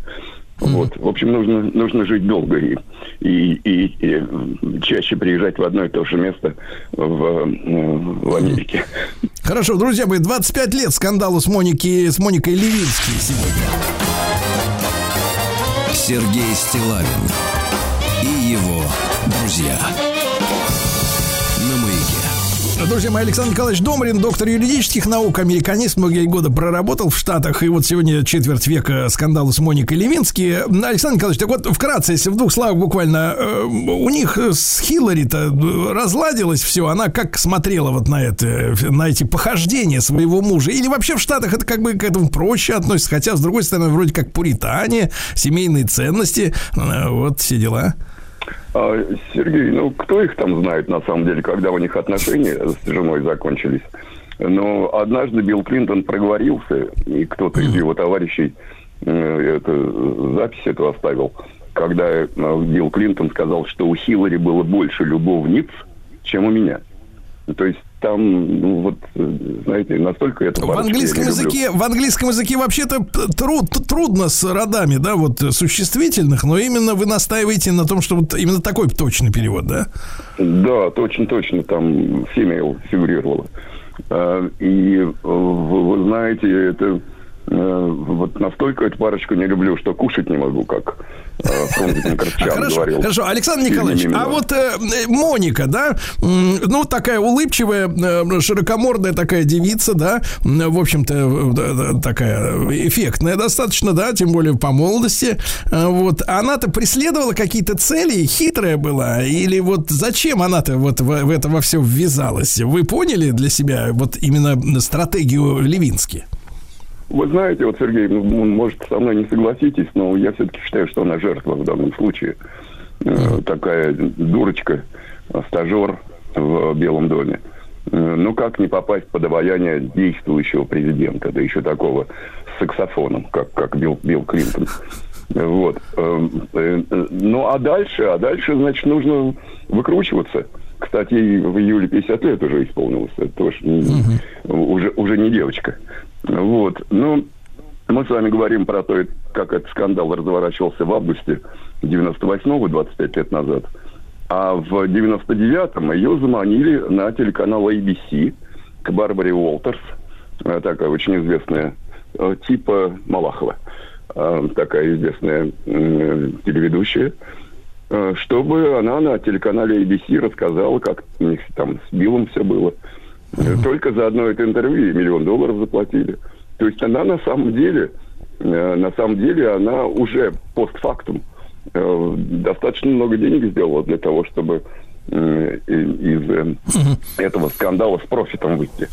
Вот. В общем, нужно, нужно жить долго и, и, и, и чаще приезжать в одно и то же место в, в Америке. Хорошо, друзья мои, 25 лет скандалу с, Моники, с Моникой Левинской сегодня. Сергей Стилавин и его друзья. Друзья мои, Александр Николаевич Домрин, доктор юридических наук, американист, многие годы проработал в Штатах, и вот сегодня четверть века скандала с Моникой Левински. Александр Николаевич, так вот, вкратце, если в двух словах буквально, э, у них с Хиллари-то разладилось все, она как смотрела вот на это, на эти похождения своего мужа, или вообще в Штатах это как бы к этому проще относится, хотя, с другой стороны, вроде как пуритане, семейные ценности, э, вот все дела. А, Сергей, ну кто их там знает на самом деле, когда у них отношения с женой закончились? Но однажды Билл Клинтон проговорился, и кто-то из его товарищей э, это, запись эту оставил, когда э, Билл Клинтон сказал, что у Хиллари было больше любовниц, чем у меня. То есть там, ну, вот, знаете, настолько это... В английском языке, в английском языке вообще-то труд, трудно с родами, да, вот существительных, но именно вы настаиваете на том, что вот именно такой точный перевод, да? Да, точно, точно, там female фигурировало. А, и вы, вы знаете, это Э, вот настолько эту парочку не люблю, что кушать не могу, как э, Фрунзик говорил. Хорошо, Александр Николаевич, а вот э, Моника, да, ну, такая улыбчивая, э, широкомордая такая девица, да, в общем-то, такая эффектная достаточно, да, тем более по молодости, вот, она-то преследовала какие-то цели, хитрая была, или вот зачем она-то вот в, в это во все ввязалась? Вы поняли для себя вот именно стратегию Левински? Вы знаете, вот, Сергей, ну, может, со мной не согласитесь, но я все-таки считаю, что она жертва в данном случае. Э, такая дурочка, стажер в Белом доме. Э, ну, как не попасть под обаяние действующего президента, да еще такого с саксофоном, как, как Билл, Билл Клинтон. Вот. Э, ну, а дальше, а дальше, значит, нужно выкручиваться. Кстати, в июле 50 лет уже исполнилось. Это тоже угу. уже, уже не девочка. Вот. Ну, мы с вами говорим про то, как этот скандал разворачивался в августе 98-го, 25 лет назад. А в 99-м ее заманили на телеканал ABC к Барбаре Уолтерс, э, такая очень известная, э, типа Малахова, э, такая известная телеведущая, чтобы она на телеканале ABC рассказала, как у них там с Биллом все было – только за одно это интервью миллион долларов заплатили. То есть она на самом деле, э, на самом деле она уже постфактум э, достаточно много денег сделала для того, чтобы э, из этого скандала с профитом выйти.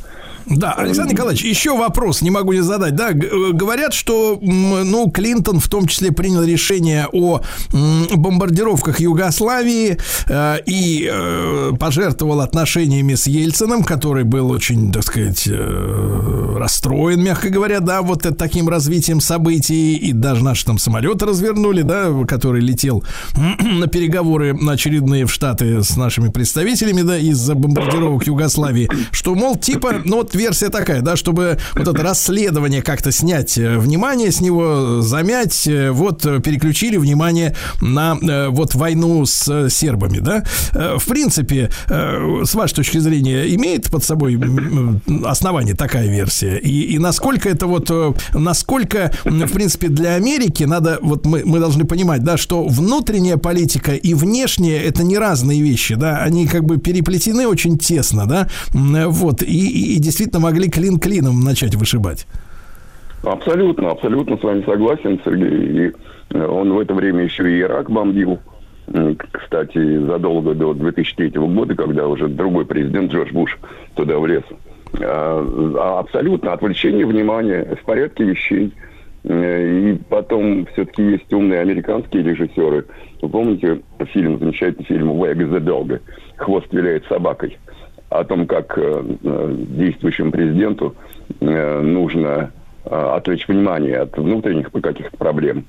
Да, Александр Николаевич, еще вопрос не могу не задать. Да, г- говорят, что ну Клинтон в том числе принял решение о бомбардировках Югославии э, и э, пожертвовал отношениями с Ельцином, который был очень, так сказать, э, расстроен, мягко говоря, да, вот таким развитием событий и даже наши там самолеты развернули, да, который летел на переговоры очередные в Штаты с нашими представителями, да, из-за бомбардировок Югославии, что, мол, типа, ну вот версия такая, да, чтобы вот это расследование как-то снять э, внимание с него, замять, э, вот э, переключили внимание на вот войну с сербами, да. В принципе, с вашей точки зрения, имеет под собой основание такая версия? И, и насколько это вот, насколько, в принципе, для Америки надо, вот мы, мы должны понимать, да, что внутренняя политика и внешняя это не разные вещи, да, они как бы переплетены очень тесно, да, вот, и, и- и действительно могли клин клином начать вышибать. Абсолютно, абсолютно с вами согласен, Сергей. И э, он в это время еще и Ирак бомбил. Кстати, задолго до 2003 года, когда уже другой президент Джордж Буш туда влез. А, а Абсолютно отвлечение внимания в порядке вещей. Э, И потом все-таки есть умные американские режиссеры. Вы помните фильм, замечательный фильм «Wag the Dog» «Хвост виляет собакой» о том, как э, действующему президенту э, нужно э, отвлечь внимание от внутренних каких-то проблем.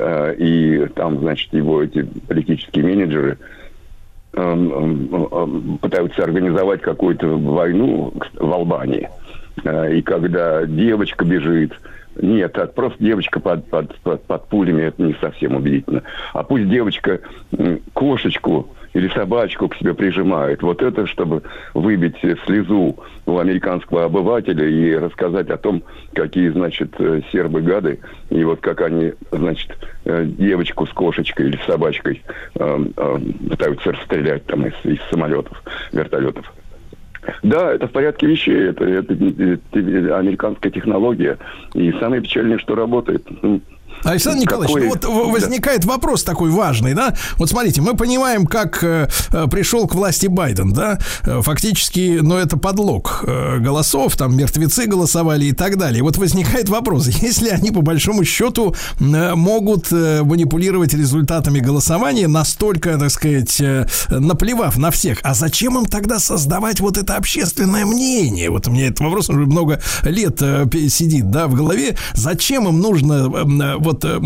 И там, значит, его эти политические менеджеры эм, эм, эм, пытаются организовать какую-то войну в Албании. И когда девочка бежит, нет, просто девочка под, под, под, под пулями, это не совсем убедительно. А пусть девочка кошечку или собачку к себе прижимает. Вот это, чтобы выбить слезу у американского обывателя и рассказать о том, какие, значит, э, сербы гады, и вот как они, значит, э, девочку с кошечкой или собачкой э, э, пытаются расстрелять там из, из самолетов, вертолетов. Да, это в порядке вещей, это, это, это американская технология. И самое печальное, что работает. Александр Николаевич, Какой- ну вот в- возникает вопрос такой важный, да? Вот смотрите, мы понимаем, как э, э, пришел к власти Байден, да? Э, Фактически, ну это подлог э, голосов, там мертвецы голосовали и так далее. Вот возникает вопрос, если они по большому счету э, могут э, манипулировать результатами голосования настолько, так сказать, э, наплевав на всех, а зачем им тогда создавать вот это общественное мнение? Вот у меня этот вопрос уже много лет э, сидит, да, в голове. Зачем им нужно э, вот э,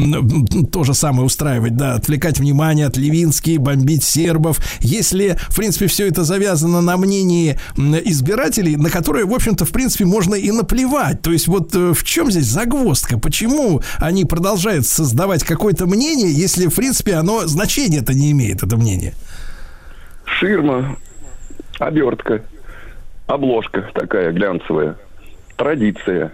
то же самое устраивать, да, отвлекать внимание от Левински, бомбить сербов, если, в принципе, все это завязано на мнении избирателей, на которые, в общем-то, в принципе, можно и наплевать. То есть вот э, в чем здесь загвоздка? Почему они продолжают создавать какое-то мнение, если, в принципе, оно значения-то не имеет, это мнение? ширма, обертка, обложка такая глянцевая, традиция.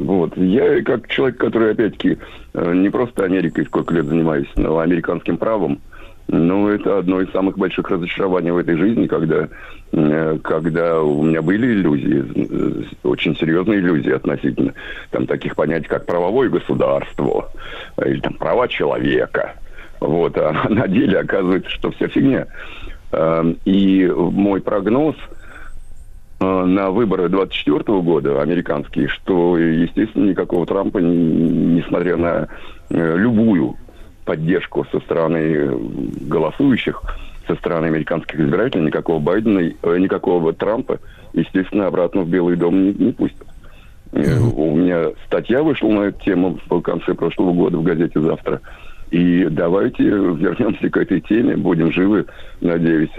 Вот. Я как человек, который, опять-таки, э, не просто Америкой сколько лет занимаюсь, но американским правом, ну, это одно из самых больших разочарований в этой жизни, когда, э, когда у меня были иллюзии, э, очень серьезные иллюзии относительно там, таких понятий, как правовое государство или там права человека. Вот. А на деле оказывается, что все фигня. Эм, И мой прогноз на выборы 24 года американские, что, естественно, никакого Трампа, несмотря на э, любую поддержку со стороны э, голосующих, со стороны американских избирателей, никакого Байдена, э, никакого Трампа, естественно, обратно в Белый дом не, не пустят. Э, У меня статья вышла на эту тему в конце прошлого года в газете «Завтра». И давайте вернемся к этой теме, будем живы, надеюсь,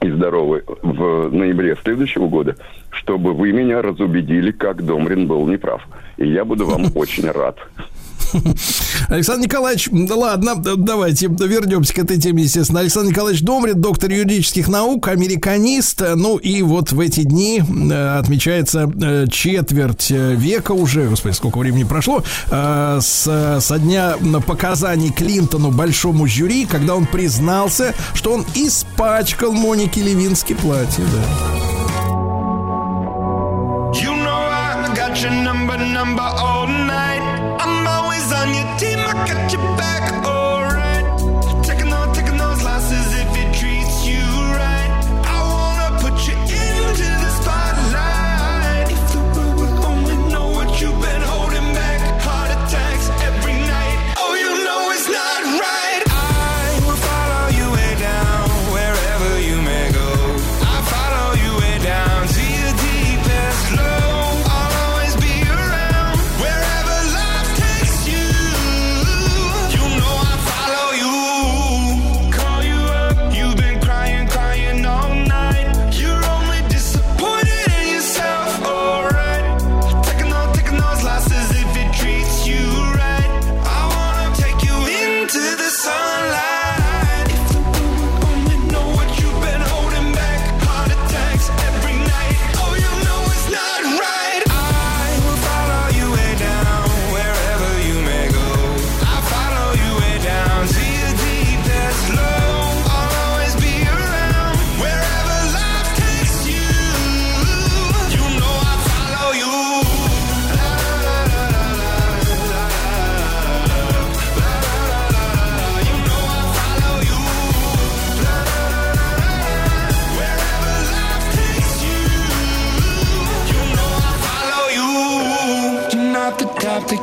и здоровы в ноябре следующего года, чтобы вы меня разубедили, как Домрин был неправ. И я буду вам очень рад. Александр Николаевич, да ладно, да- давайте вернемся к этой теме, естественно. Александр Николаевич Домрин, доктор юридических наук, американист. Ну и вот в эти дни э, отмечается э, четверть э, века уже, господи, сколько времени прошло, с, со дня показаний Клинтону большому жюри, когда он признался, что он испачкал Монике Левински платье. Да.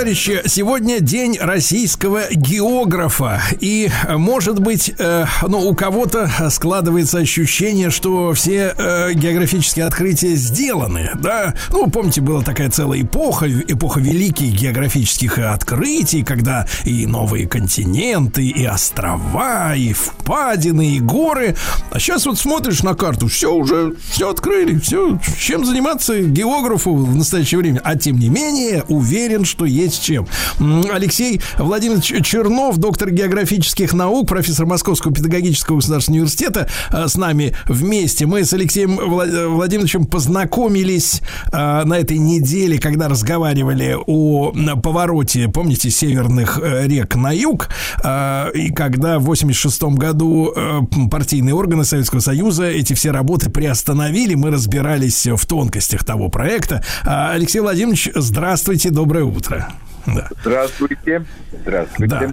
товарищи, сегодня день российского географа. И, может быть, э, ну, у кого-то складывается ощущение, что все э, географические открытия сделаны, да? Ну, помните, была такая целая эпоха, эпоха великих географических открытий, когда и новые континенты, и острова, и впадины, и горы. А сейчас вот смотришь на карту, все уже, все открыли, все, чем заниматься географу в настоящее время. А тем не менее, уверен, что есть чем. М, Алексей Владимирович Чернов, доктор географических наук, профессор Московского педагогического государственного университета, э, с нами вместе. Мы с Алексеем Вла- Владимировичем познакомились э, на этой неделе, когда разговаривали о повороте, помните, северных э, рек на юг, э, и когда в 86 году э, партийные органы Советского Союза эти все работы приостановили, мы разбирались в тонкостях того проекта. Алексей Владимирович, здравствуйте, доброе утро. Да. Здравствуйте. Здравствуйте. Да.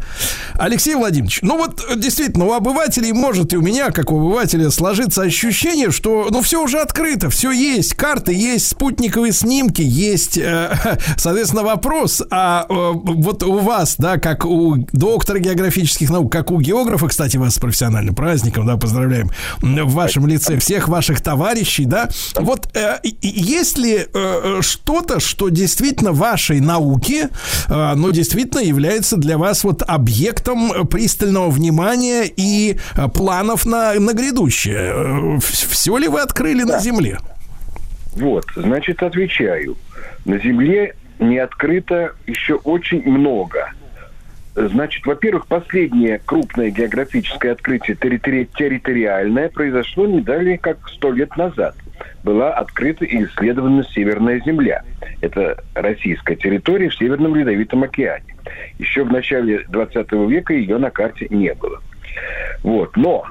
Алексей Владимирович, ну вот действительно, у обывателей может и у меня, как у обывателя, сложиться ощущение, что ну все уже открыто, все есть, карты есть, спутниковые снимки есть. э, Соответственно, вопрос, а э, вот у вас, да, как у доктора географических наук, как у географа, кстати, вас с профессиональным праздником, да, поздравляем, в вашем лице всех ваших товарищей, да, вот э, есть ли э, э, что-то, что действительно вашей науке, э, ну, действительно является для вас вот объектом э, пристального внимания и э, планов на, на грядущее? Все ли вы открыли на Земле? Вот, значит, отвечаю. На Земле не открыто еще очень много. Значит, во-первых, последнее крупное географическое открытие территори- территориальное произошло не далее, как сто лет назад. Была открыта и исследована Северная Земля. Это российская территория в Северном Ледовитом океане. Еще в начале 20 века ее на карте не было. Вот. Но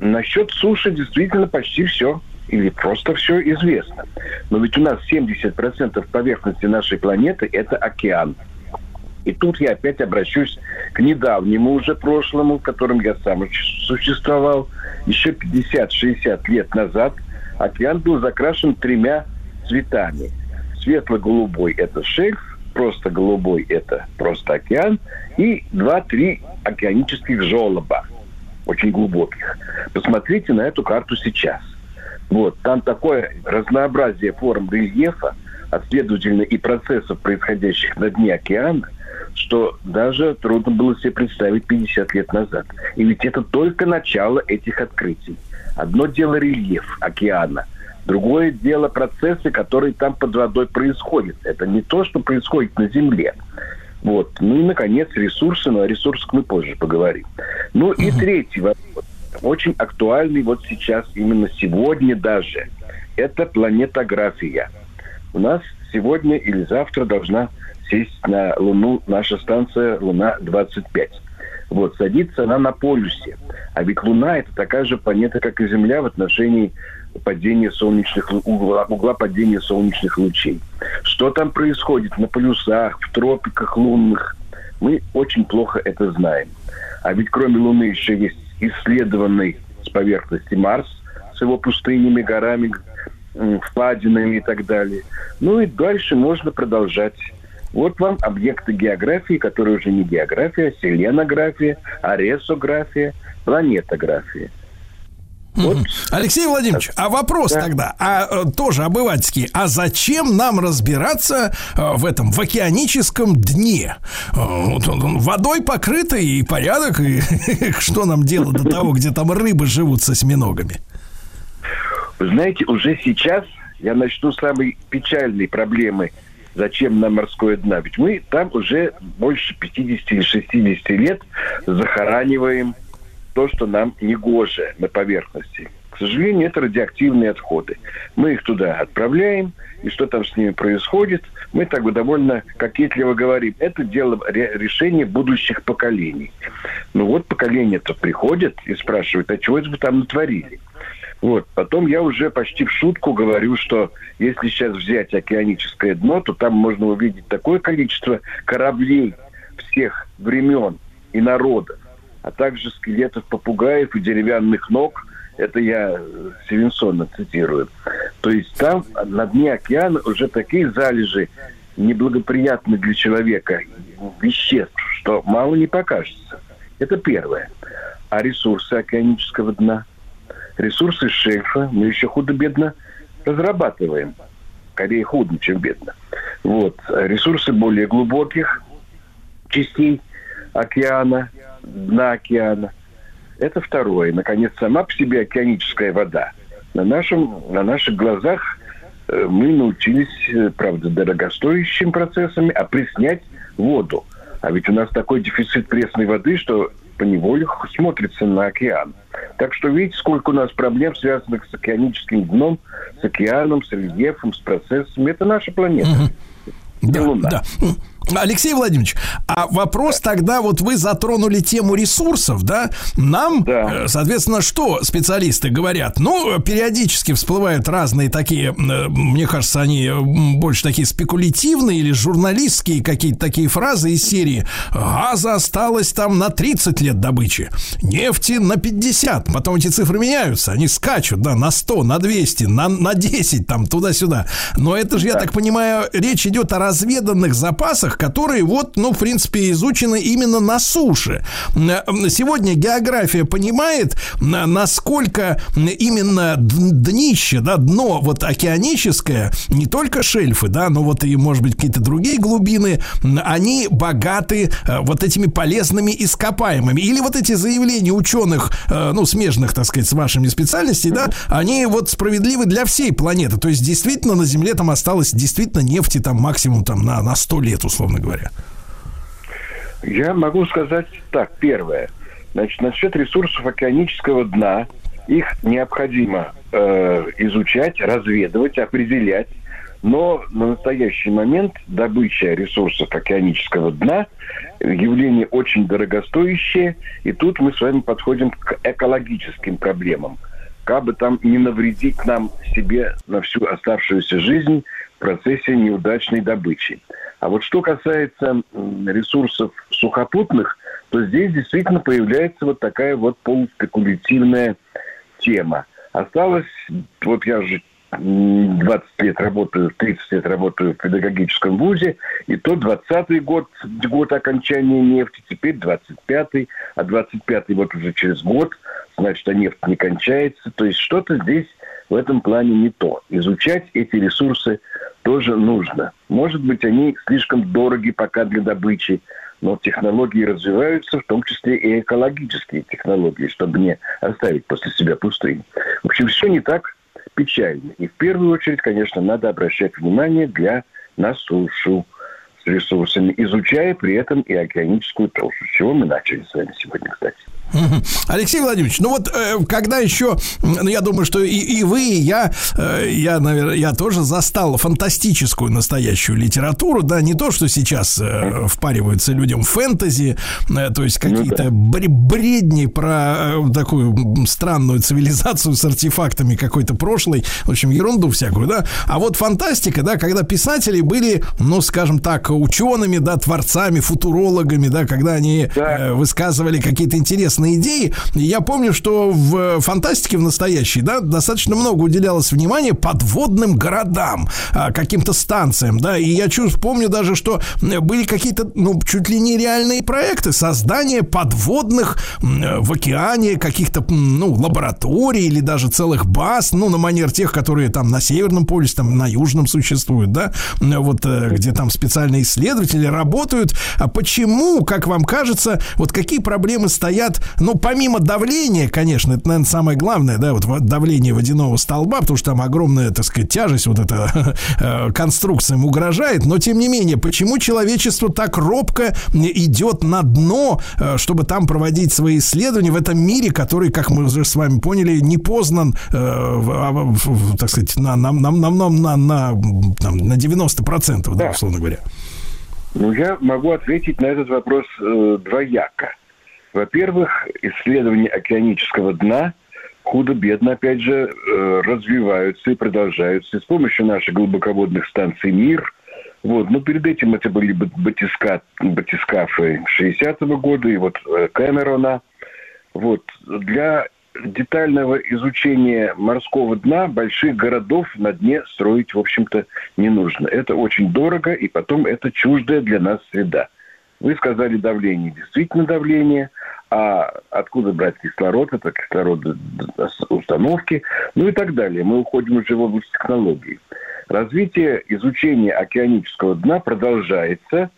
насчет суши действительно почти все или просто все известно. Но ведь у нас 70% поверхности нашей планеты – это океан. И тут я опять обращусь к недавнему уже прошлому, в котором я сам существовал. Еще 50-60 лет назад океан был закрашен тремя цветами. Светло-голубой – это шельф, просто голубой – это просто океан, и два-три океанических желоба, очень глубоких. Посмотрите на эту карту сейчас. Вот, там такое разнообразие форм рельефа, а следовательно и процессов, происходящих на дне океана, что даже трудно было себе представить 50 лет назад. И ведь это только начало этих открытий. Одно дело рельеф океана, другое дело процессы, которые там под водой происходят. Это не то, что происходит на Земле. Вот. Ну и, наконец, ресурсы, но о ресурсах мы позже поговорим. Ну и третий вопрос, очень актуальный вот сейчас, именно сегодня даже, это планетография. У нас сегодня или завтра должна сесть на Луну наша станция Луна-25. Вот, садится она на полюсе. А ведь Луна это такая же планета, как и Земля в отношении падения солнечных угла, угла падения солнечных лучей. Что там происходит на полюсах, в тропиках лунных, мы очень плохо это знаем. А ведь кроме Луны еще есть исследованный с поверхности Марс с его пустынями, горами, впадинами и так далее. Ну и дальше можно продолжать. Вот вам объекты географии, которые уже не география, а селенография, аресография, планетография. Вот. Алексей Владимирович, а вопрос да. тогда, а э, тоже обывательский, а зачем нам разбираться э, в этом в океаническом дне? Э, вот он, водой покрытый и порядок, и что нам делать до того, где там рыбы живут с осьминогами? Вы знаете, уже сейчас я начну с самой печальной проблемы зачем нам морское дно? Ведь мы там уже больше 50 или 60 лет захораниваем то, что нам не гоже на поверхности. К сожалению, это радиоактивные отходы. Мы их туда отправляем, и что там с ними происходит, мы так бы довольно кокетливо говорим. Это дело решения будущих поколений. Ну вот поколение-то приходит и спрашивает, а чего это вы там натворили? Вот. Потом я уже почти в шутку говорю, что если сейчас взять океаническое дно, то там можно увидеть такое количество кораблей всех времен и народов, а также скелетов попугаев и деревянных ног. Это я Севинсона цитирую. То есть там на дне океана уже такие залежи неблагоприятны для человека веществ, что мало не покажется. Это первое. А ресурсы океанического дна? Ресурсы шельфа мы еще худо-бедно разрабатываем. Скорее худо, чем бедно. Вот. Ресурсы более глубоких частей океана дна океана. Это второе. Наконец, сама по себе океаническая вода. На, нашем, на наших глазах э, мы научились, э, правда, дорогостоящим процессами опреснять воду. А ведь у нас такой дефицит пресной воды, что по неволе смотрится на океан. Так что видите, сколько у нас проблем, связанных с океаническим дном, с океаном, с рельефом, с процессами. Это наша планета. Угу. Да, Луна. да. Алексей Владимирович, а вопрос тогда, вот вы затронули тему ресурсов, да? Нам, да. Э, соответственно, что специалисты говорят? Ну, периодически всплывают разные такие, э, мне кажется, они больше такие спекулятивные или журналистские какие-то такие фразы из серии «Газа осталось там на 30 лет добычи, нефти на 50». Потом эти цифры меняются, они скачут, да, на 100, на 200, на, на 10, там, туда-сюда. Но это же, я так понимаю, речь идет о разведанных запасах, которые вот, ну, в принципе, изучены именно на суше. Сегодня география понимает, насколько именно днище, да, дно вот океаническое, не только шельфы, да, но вот и, может быть, какие-то другие глубины, они богаты э, вот этими полезными ископаемыми. Или вот эти заявления ученых, э, ну, смежных, так сказать, с вашими специальностями, да, они вот справедливы для всей планеты. То есть, действительно, на Земле там осталось действительно нефти там максимум там на, на 100 лет, условно условно говоря? Я могу сказать так. Первое. Значит, насчет ресурсов океанического дна, их необходимо э, изучать, разведывать, определять. Но на настоящий момент добыча ресурсов океанического дна явление очень дорогостоящее, и тут мы с вами подходим к экологическим проблемам. Как бы там не навредить нам себе на всю оставшуюся жизнь в процессе неудачной добычи. А вот что касается ресурсов сухопутных, то здесь действительно появляется вот такая вот полуспекулятивная тема. Осталось, вот я уже 20 лет работаю, 30 лет работаю в педагогическом вузе, и то 20-й год, год окончания нефти, теперь 25-й, а 25-й вот уже через год, значит, а нефть не кончается. То есть что-то здесь в этом плане не то. Изучать эти ресурсы тоже нужно. Может быть, они слишком дороги пока для добычи, но технологии развиваются, в том числе и экологические технологии, чтобы не оставить после себя пустыню. В общем, все не так печально. И в первую очередь, конечно, надо обращать внимание для на сушу ресурсами, изучая при этом и океаническую толщу, с чего мы начали с вами сегодня, кстати. Алексей Владимирович, ну вот э, когда еще, ну я думаю, что и, и вы, и я, э, я, наверное, я тоже застал фантастическую настоящую литературу, да, не то, что сейчас э, впариваются людям фэнтези, э, то есть какие-то ну, да. бредни про э, такую странную цивилизацию с артефактами какой-то прошлой, в общем, ерунду всякую, да, а вот фантастика, да, когда писатели были, ну, скажем так, учеными, да, творцами, футурологами, да, когда они э, высказывали какие-то интересные идеи. Я помню, что в фантастике в настоящей, да, достаточно много уделялось внимания подводным городам, а, каким-то станциям, да, и я чувствую, помню даже, что были какие-то, ну, чуть ли не реальные проекты создания подводных м, в океане каких-то, ну, лабораторий или даже целых баз, ну, на манер тех, которые там на Северном полюсе, там на Южном существуют, да, вот э, где там специальные исследователи работают. А почему, как вам кажется, вот какие проблемы стоят, ну, помимо давления, конечно, это, наверное, самое главное, да, вот во- давление водяного столба, потому что там огромная, так сказать, тяжесть, вот эта э, конструкция угрожает, но тем не менее, почему человечество так робко идет на дно, э, чтобы там проводить свои исследования в этом мире, который, как мы уже с вами поняли, не познан, э, в- а, в- в- так сказать, на, на, на, на, на, на, на, на 90%, да, Да. условно говоря. Ну, я могу ответить на этот вопрос э, двояко. Во-первых, исследования океанического дна худо-бедно, опять же, э, развиваются и продолжаются и с помощью наших глубоководных станций «Мир». Вот. Но перед этим это были бат- батиска, батискафы 60-го года и вот э, Кэмерона. Вот. Для детального изучения морского дна больших городов на дне строить, в общем-то, не нужно. Это очень дорого, и потом это чуждая для нас среда. Вы сказали давление. Действительно давление. А откуда брать кислород? Это кислородоустановки. Ну и так далее. Мы уходим уже в область технологий. Развитие изучения океанического дна продолжается.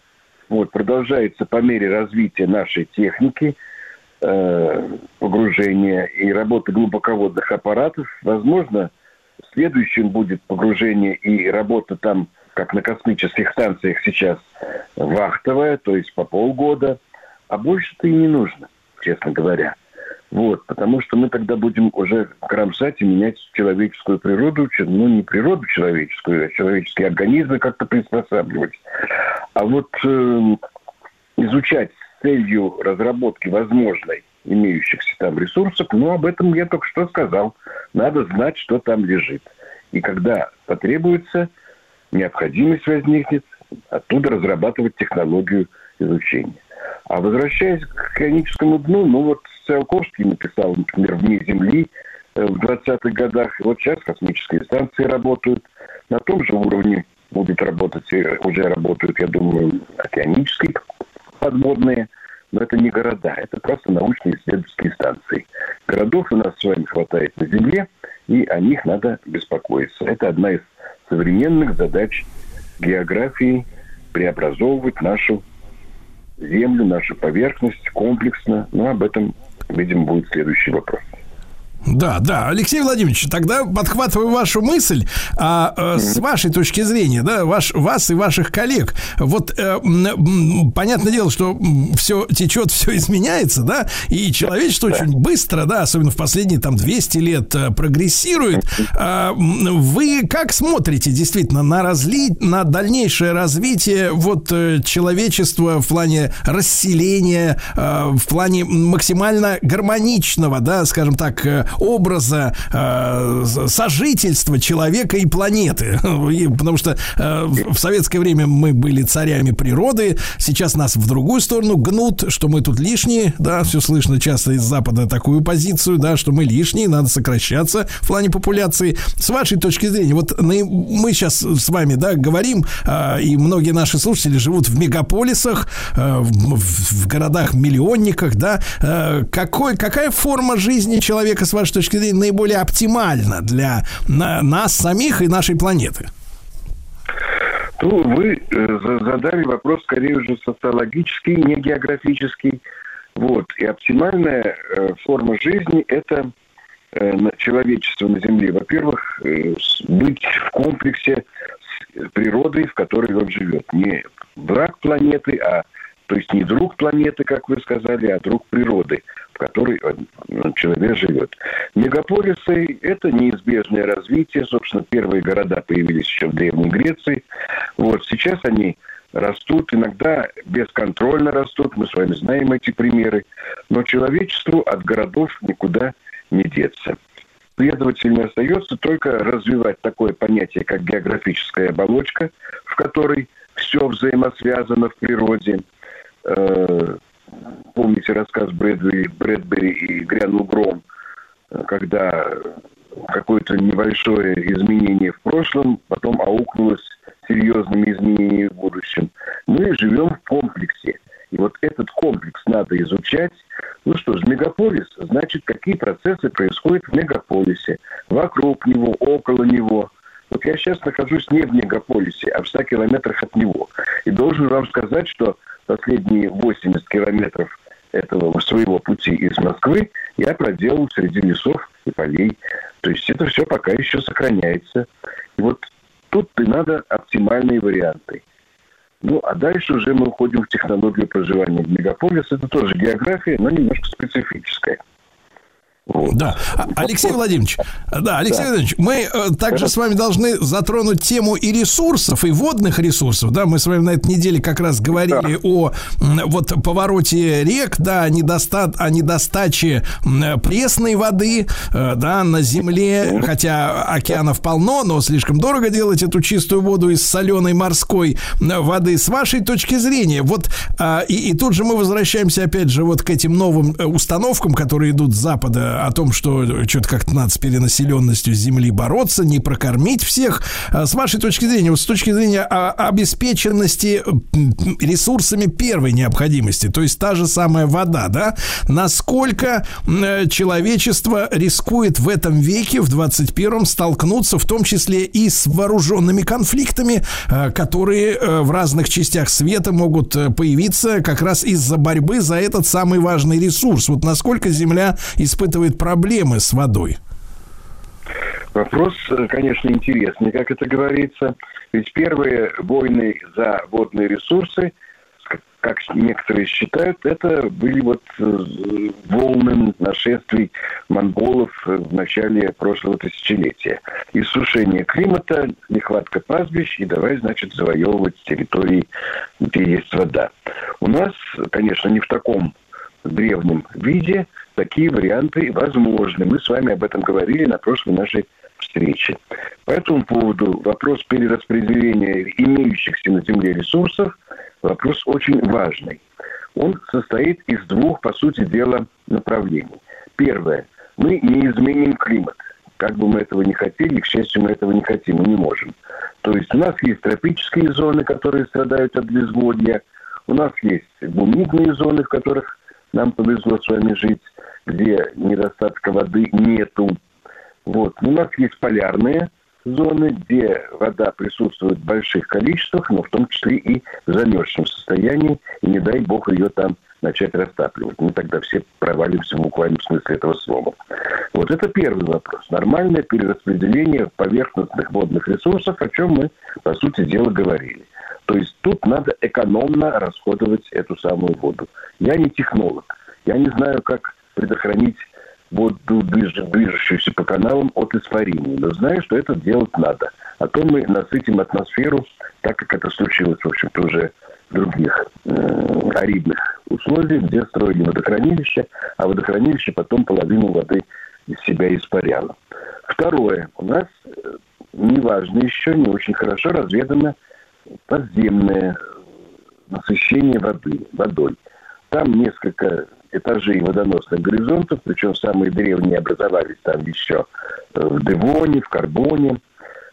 Вот, продолжается по мере развития нашей техники, погружения и работы глубоководных аппаратов. Возможно, следующим будет погружение и работа там, как на космических станциях сейчас, вахтовая, то есть по полгода. А больше-то и не нужно, честно говоря. Вот, потому что мы тогда будем уже кромсать и менять человеческую природу, ну не природу человеческую, а человеческие организмы как-то приспосабливать. А вот э, изучать целью разработки возможной имеющихся там ресурсов, ну об этом я только что сказал. Надо знать, что там лежит. И когда потребуется, необходимость возникнет, оттуда разрабатывать технологию изучения. А возвращаясь к океаническому дну, ну вот Циолковский написал, например, «Вне Земли» э, в 20-х годах. И вот сейчас космические станции работают. На том же уровне будут работать, э, уже работают, я думаю, океанические подводные. Но это не города, это просто научные исследовательские станции. Городов у нас с вами хватает на Земле, и о них надо беспокоиться. Это одна из современных задач географии преобразовывать нашу землю, нашу поверхность комплексно. Но об этом, видимо, будет следующий вопрос. Да, да, Алексей Владимирович, тогда подхватываю вашу мысль, а э, с вашей точки зрения, да, ваш, вас и ваших коллег, вот э, м, понятное дело, что все течет, все изменяется, да, и человечество очень быстро, да, особенно в последние там 200 лет э, прогрессирует. М, вы как смотрите действительно на разли... на дальнейшее развитие вот э, человечества в плане расселения, э, в плане максимально гармоничного, да, скажем так, э, образа э, сожительства человека и планеты. И потому что э, в советское время мы были царями природы, сейчас нас в другую сторону гнут, что мы тут лишние, да, все слышно часто из Запада такую позицию, да, что мы лишние, надо сокращаться в плане популяции. С вашей точки зрения, вот мы сейчас с вами, да, говорим, э, и многие наши слушатели живут в мегаполисах, э, в- в городах-миллионниках, да, Э, какой, какая форма жизни человека, с вашей точки зрения, наиболее оптимальна для на- нас самих и нашей планеты? Ну, вы э, за- задали вопрос скорее уже социологический, не географический. Вот. И оптимальная э, форма жизни – это э, человечество на Земле. Во-первых, быть в комплексе с природой, в которой он живет. Не враг планеты, а то есть не друг планеты, как вы сказали, а друг природы, которой э, человек живет. Мегаполисы – это неизбежное развитие. Собственно, первые города появились еще в Древней Греции. Вот сейчас они растут, иногда бесконтрольно растут, мы с вами знаем эти примеры, но человечеству от городов никуда не деться. Следовательно, остается только развивать такое понятие, как географическая оболочка, в которой все взаимосвязано в природе, э, помните рассказ Брэдбери, Брэдбери и «Грянул гром», э, когда какое-то небольшое изменение в прошлом потом аукнулось серьезными изменениями в будущем. Мы живем в комплексе. И вот этот комплекс надо изучать. Ну что ж, мегаполис, значит, какие процессы происходят в мегаполисе, вокруг него, около него. Вот я сейчас нахожусь не в мегаполисе, а в 100 километрах от него. И должен вам сказать, что последние 80 километров этого своего пути из Москвы я проделал среди лесов и полей. То есть это все пока еще сохраняется. И вот тут и надо оптимальные варианты. Ну, а дальше уже мы уходим в технологию проживания в мегаполис. Это тоже география, но немножко специфическая. Вот. Да, А- Алексей Владимирович, да, Алексей Да. Владимирович, мы э, также с вами должны затронуть тему и ресурсов, и водных ресурсов, да, мы с вами на этой неделе как раз говорили о м, вот повороте рек, да, о, недоста- о недостаче пресной воды, э, да, на земле, хотя океанов полно, но слишком дорого делать эту чистую воду из соленой морской м, воды. С вашей точки зрения, вот, а, и, и тут же мы возвращаемся опять же вот к этим новым э, установкам, которые идут с запада, о том, что что-то как-то надо с перенаселенностью земли бороться, не прокормить всех. А С вашей точки зрения, вот с точки зрения а, обеспеченности ресурсами первой необходимости, то есть та же самая вода, да, насколько человечество рискует в этом веке, в 21-м, столкнуться в том числе и с вооруженными конфликтами, э, которые э, в разных частях света могут э, появиться как раз из-за борьбы за этот самый важный ресурс. Вот насколько Земля испытывает проблемы с водой? Вопрос, э, конечно, интересный, как это говорится. Ведь первые войны за водные ресурсы, как- некоторые считают, это были вот э, волны нашествий монголов в начале прошлого тысячелетия. Иссушение климата, нехватка пастбищ, и давай, значит, завоевывать территории, где есть вода. У нас, конечно, не в таком древнем виде такие варианты возможны. Мы с вами об этом говорили на прошлой нашей встрече. По этому поводу вопрос перераспределения имеющихся на Земле ресурсов вопрос очень важный. Он состоит из двух, по сути дела, направлений. Первое. Мы не изменим климат. Как бы мы этого не хотели, к счастью, мы этого не хотим, мы не можем. То есть у нас есть тропические зоны, которые страдают от безводья, у нас есть бумидные зоны, в которых нам повезло с вами жить, где недостатка воды нету. Вот. У нас есть полярные зоны, где вода присутствует в больших количествах, но в том числе и в замерзшем состоянии, и не дай бог ее там начать растапливать. Мы тогда все провалимся в буквальном смысле этого слова. Вот это первый вопрос. Нормальное перераспределение поверхностных водных ресурсов, о чем мы, по сути дела, говорили. То есть тут надо экономно расходовать эту самую воду. Я не технолог. Я не знаю, как предохранить воду, движ- движущуюся по каналам от испарения. Но знаю, что это делать надо. А то мы насытим атмосферу, так как это случилось, в общем-то, уже в других э, аридных условиях, где строили водохранилище, а водохранилище потом половину воды из себя испаряло. Второе. У нас, э, неважно еще, не очень хорошо разведано подземное насыщение воды, водой. Там несколько этажей водоносных горизонтов, причем самые древние образовались там еще э, в Девоне, в Карбоне.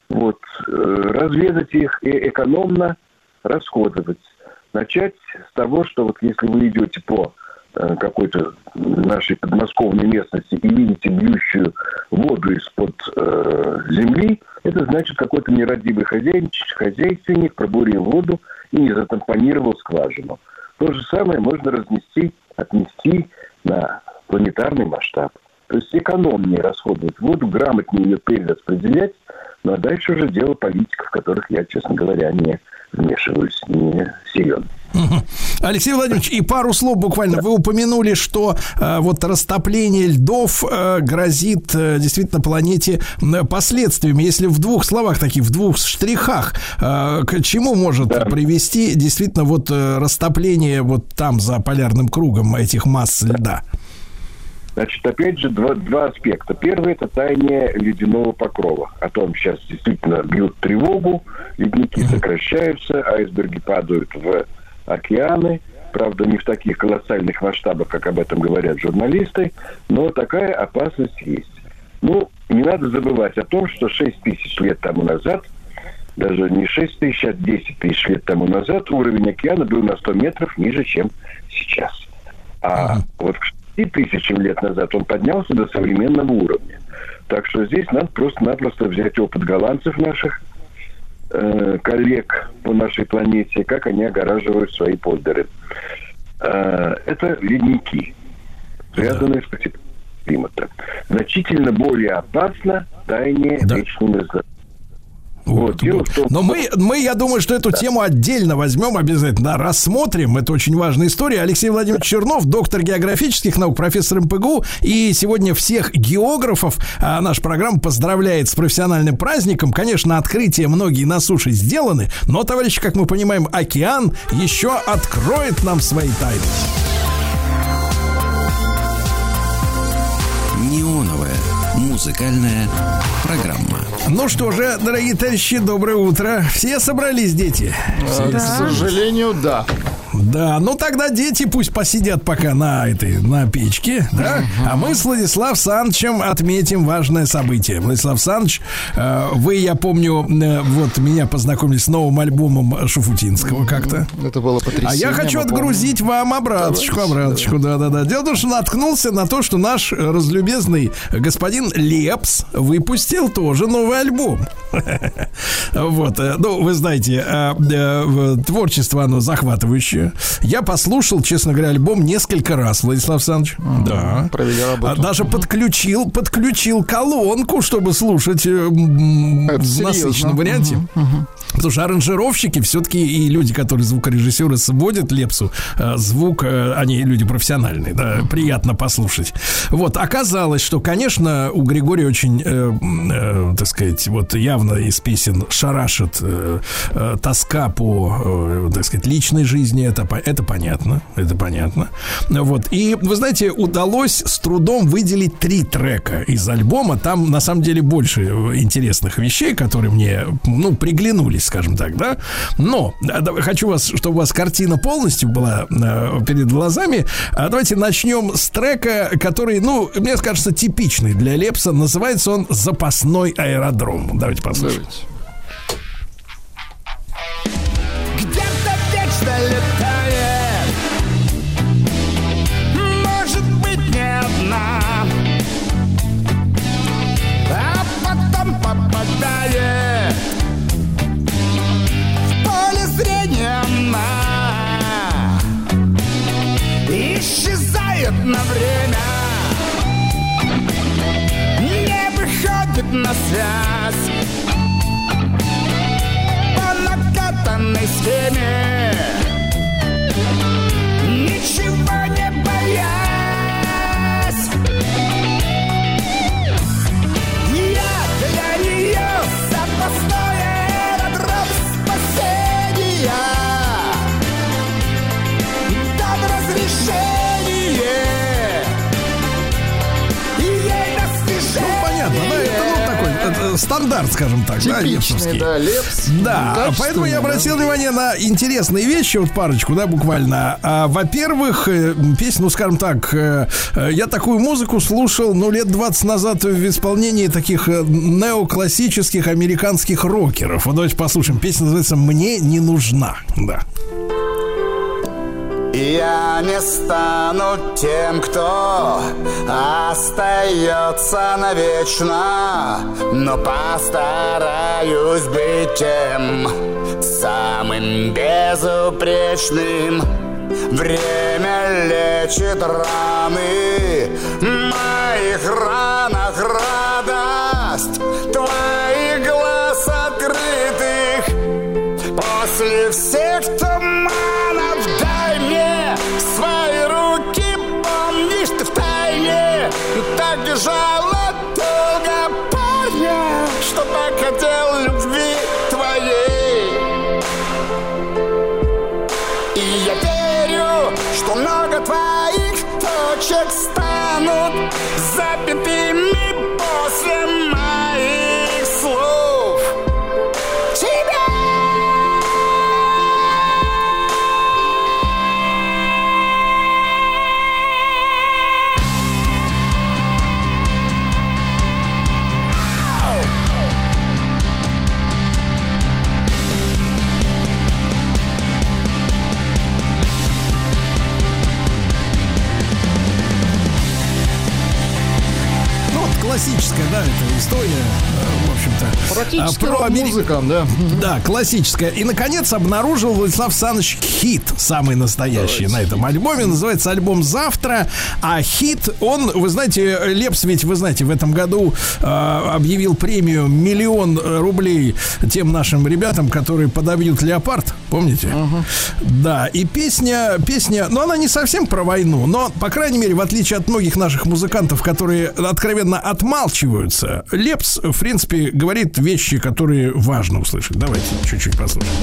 Вот. э, Разведать их и экономно расходовать. Начать с того, что вот если вы идете по э, какой-то нашей подмосковной местности и видите бьющую воду из-под э, земли, это значит какой-то нерадивый хозяин, хозяйственник пробурил воду и не затампонировал скважину. То же самое можно разнести, отнести на планетарный масштаб. То есть экономнее расходовать воду, грамотнее ее перераспределять, ну а дальше уже дело политиков, которых я, честно говоря, не вмешиваюсь, не силен. Алексей Владимирович, и пару слов буквально. Вы упомянули, что э, вот растопление льдов э, грозит э, действительно планете последствиями. Если в двух словах, таких в двух штрихах, э, к чему может привести действительно вот э, растопление вот там за полярным кругом этих масс льда? Значит, опять же, два, два аспекта. Первый – это таяние ледяного покрова. О том сейчас действительно бьют тревогу, ледники сокращаются, айсберги падают в океаны, правда, не в таких колоссальных масштабах, как об этом говорят журналисты, но такая опасность есть. Ну, не надо забывать о том, что 6 тысяч лет тому назад, даже не 6 тысяч, а 10 тысяч лет тому назад уровень океана был на 100 метров ниже, чем сейчас. А вот к 6 тысячам лет назад он поднялся до современного уровня. Так что здесь надо просто-напросто взять опыт голландцев наших, э, коллег по нашей планете, как они огораживают свои поддеры. Э, это ледники, связанные с потеплением климата. Значительно более опасно таяние Да. вечной мерзлоты. Вот, Вот, дело вот. том, Но мы, мы, я думаю, что эту тему отдельно возьмем обязательно, рассмотрим. Это очень важная история. Алексей Владимирович Чернов, доктор географических наук, профессор МПГУ. И сегодня всех географов а, наша программа поздравляет с профессиональным праздником. Конечно, открытия многие на суше сделаны, но, товарищи, как мы понимаем, океан еще откроет нам свои тайны. Неоновая музыкальная программа. Ну что же, дорогие товарищи, доброе утро. Все собрались, дети? Э, К сожалению, да. Да, ну тогда дети пусть посидят пока на этой, на печке, да? А мы с Владислав Санычем отметим важное событие. Владислав Саныч, э, вы, я помню, э, вот меня познакомили с новым альбомом Шуфутинского как-то. Это было потрясение. А я хочу отгрузить вам обраточку, обраточку, да-да-да. Дело в том, что наткнулся на то, что наш разлюбезный господин Лепс выпустил тоже новый альбом. Вот, э, ну, вы знаете, э, э, творчество, оно захватывающее. Я послушал, честно говоря, альбом несколько раз, Владислав Александрович. Да. Провели А работу. Даже подключил, подключил колонку, чтобы слушать э, в насыщенном варианте. Потому что аранжировщики все-таки и люди, которые звукорежиссеры сводят лепсу, звук, они люди профессиональные, да, приятно послушать. Вот, оказалось, что, конечно, у Григория очень, так сказать, вот явно из песен шарашит э, э, тоска по, э, так сказать, личной жизни, это, это понятно, это понятно. Вот, и, вы знаете, удалось с трудом выделить три трека из альбома, там, на самом деле, больше э, интересных вещей, которые мне, ну, приглянулись, скажем так, да. Но хочу вас, чтобы у вас картина полностью была э, перед глазами. А давайте начнем с трека, который, ну, мне кажется, типичный для Лепса. Называется он «Запасной аэродром». Давайте послушаем. Где-то вечно летает. Может быть не одна. А потом попадает В поле зрения она. Исчезает на время выходит на связь. По накатанной схеме стандарт, скажем так, да, лепсовский. Типичный, да, Лепс. Да, Качественный, поэтому я да. обратил внимание на интересные вещи, вот парочку, да, буквально. А, во-первых, э, песня, ну, скажем так, э, э, я такую музыку слушал, ну, лет 20 назад в исполнении таких неоклассических американских рокеров. Вот давайте послушаем. Песня называется «Мне не нужна». Да. Я не стану тем, кто остается навечно, но постараюсь быть тем самым безупречным. Время лечит раны, моих ранах радость твоих рок-музыка, да. Да, классическая. И, наконец, обнаружил Владислав Саныч хит, самый настоящий на этом альбоме. Называется альбом «Завтра». А хит, он, вы знаете, Лепс ведь, вы знаете, в этом году э, объявил премию миллион рублей тем нашим ребятам, которые подобьют «Леопард». Помните? Да, и песня, песня, ну, она не совсем про войну, но, по крайней мере, в отличие от многих наших музыкантов, которые откровенно отмалчиваются, Лепс, в принципе, говорит вещи, которые важно услышать. Давайте чуть-чуть послушаем.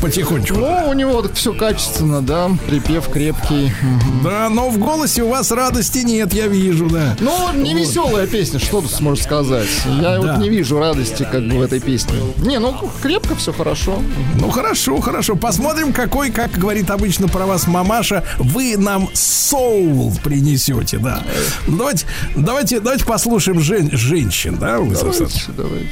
Потихонечку? Ну, у него все качественно, да, припев крепкий. Да, но в голосе у вас радости нет, я вижу, да. Ну, не веселая песня, что тут сможешь сказать? Я Да. вот не вижу радости как бы в этой песне. Не, ну крепко все хорошо. Ну хорошо, хорошо. Посмотрим, какой, как говорит обычно про вас мамаша, вы нам соул принесете, да. Давайте, давайте, давайте послушаем жен- женщин, да, Александрович? давайте.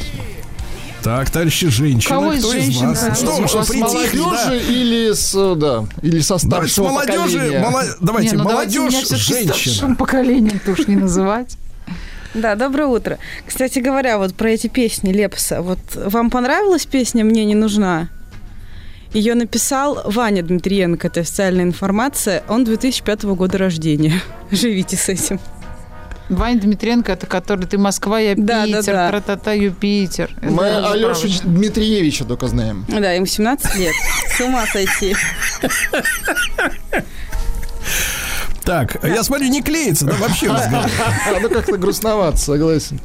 Так, товарищи женщины, Кого кто из вас? хотите? Что, что с притихли, да? молодежи или с, да, или со Давайте старшего молодежи, поколения? мало- давайте, Не, ну давайте молодежь, все-таки женщина. старшим поколением-то уж не называть. Да, доброе утро. Кстати говоря, вот про эти песни Лепса. Вот вам понравилась песня «Мне не нужна»? Ее написал Ваня Дмитриенко, это официальная информация. Он 2005 года рождения. Живите с этим. Ваня Дмитриенко, это который ты Москва, я Питер, Да, да, да. тра-та-та, Юпитер. Это Мы правда. Алешу Дмитриевича только знаем. Да, ему 17 лет. С ума сойти. Так, я смотрю, не клеится, да, вообще разговор. Ну, как-то грустновато, согласен.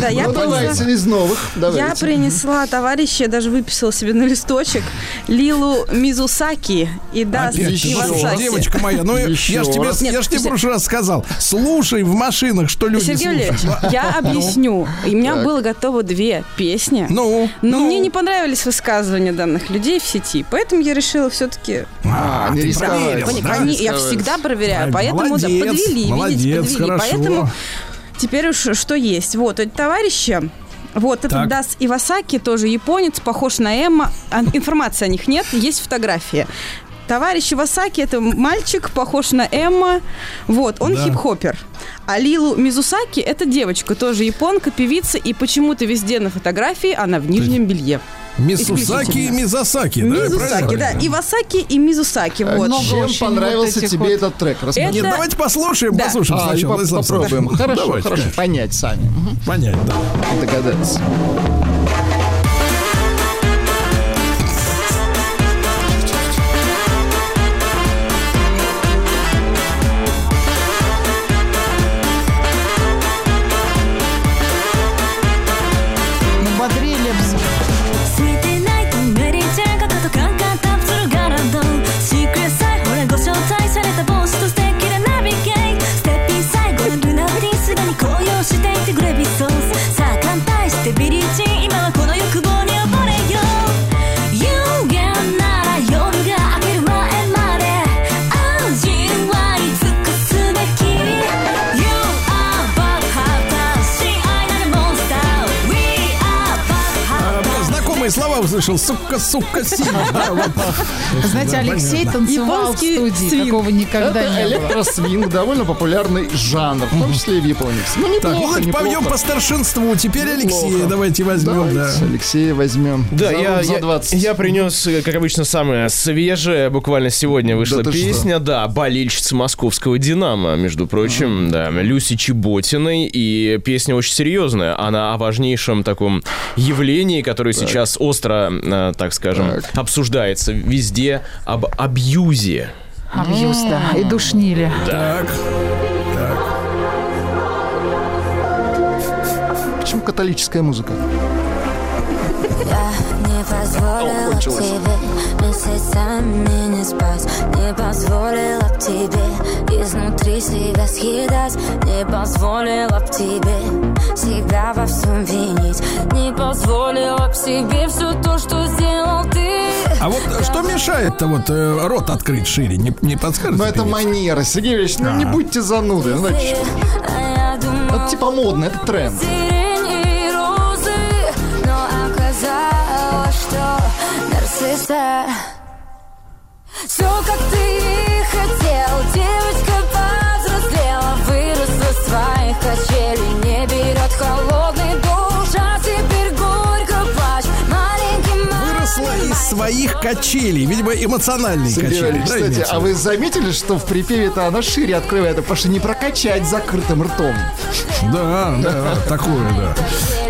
Да, я Ну, давайте принесла- из новых. Я принесла товарища, я даже выписала себе на листочек Лилу Мизусаки и Даст Ивасаки. девочка моя, ну я ж тебе, я ж тебе в прошлый раз сказал, слушай в машинах, что люди Сергей. Валерьевич, я объясню. И у меня было готово две песни. Ну, Но ну. мне не понравились высказывания данных людей в сети, поэтому я решила все-таки... А, не ты рисковать. да? я всегда проверяю, Поэтому да, молодец, подвели, молодец, видите, подвели. хорошо. Поэтому теперь уж что есть. Вот, эти товарищи, вот этот Так. Дас Ивасаки, тоже японец, похож на Эмма. А, Информации о них нет, есть фотография. Товарищ Ивасаки – это мальчик, похож на Эмма. Вот, он Да. хип-хоппер. А Лилу Мизусаки – это девочка, тоже японка, певица, и почему-то везде на фотографии она в нижнем белье. Мисусаки и. Мизасаки, да? Мизусаки, да, Ивасаки и Мизусаки, вот. много Чем понравился вот тебе вот- этот трек? Нет, давайте послушаем, Да. послушаем А, сначала. попробуем. Хорошо, Давайте, хорошо. Понять сами. Понять, да. Догадаться. Новые слова услышал. Сука, сука, сильно. Да, вот. Знаете, Да, Алексей понятно. танцевал в студии, свинг. такого никогда Это не было. электросвинг, довольно популярный жанр, в том числе и в Японии. Ну, Так, ну неплохо, неплохо. пойдем по старшинству. Теперь Алексея Неплохо. давайте возьмем. да. Давайте Алексея возьмем. Да, За- я, за я, 20. я принес, как обычно, самое свежее. Буквально сегодня вышла Да песня, да, болельщица московского «Динамо», между прочим, да, Люси Чеботиной. И песня очень серьезная. Она о важнейшем таком явлении, которое сейчас остро, э, так скажем, обсуждается везде, об абьюзе. Абьюз, да, и душнили. Да. Почему католическая музыка? Не позволила кончилось. тебе месяцами не спать Не позволила тебе изнутри себя съедать Не позволила б тебе себя во всем винить Не позволила б себе все то, что сделал ты А вот что мешает-то вот э, рот открыть шире? Не, не подскажете? Ну, это певица? манера, Сергей Ильич, ну не Ага. будьте зануды. Значит, А я думала, это типа модно, это тренд. Нарцисса Все, как ты и хотел Девочка повзрослела Выросла с твоих качелей своих качелей. Видимо, эмоциональные Сергей качели. Да, кстати, имеется а вы заметили, что в припеве-то она шире открывает, потому что не прокачать закрытым ртом. Да, да, такое, да.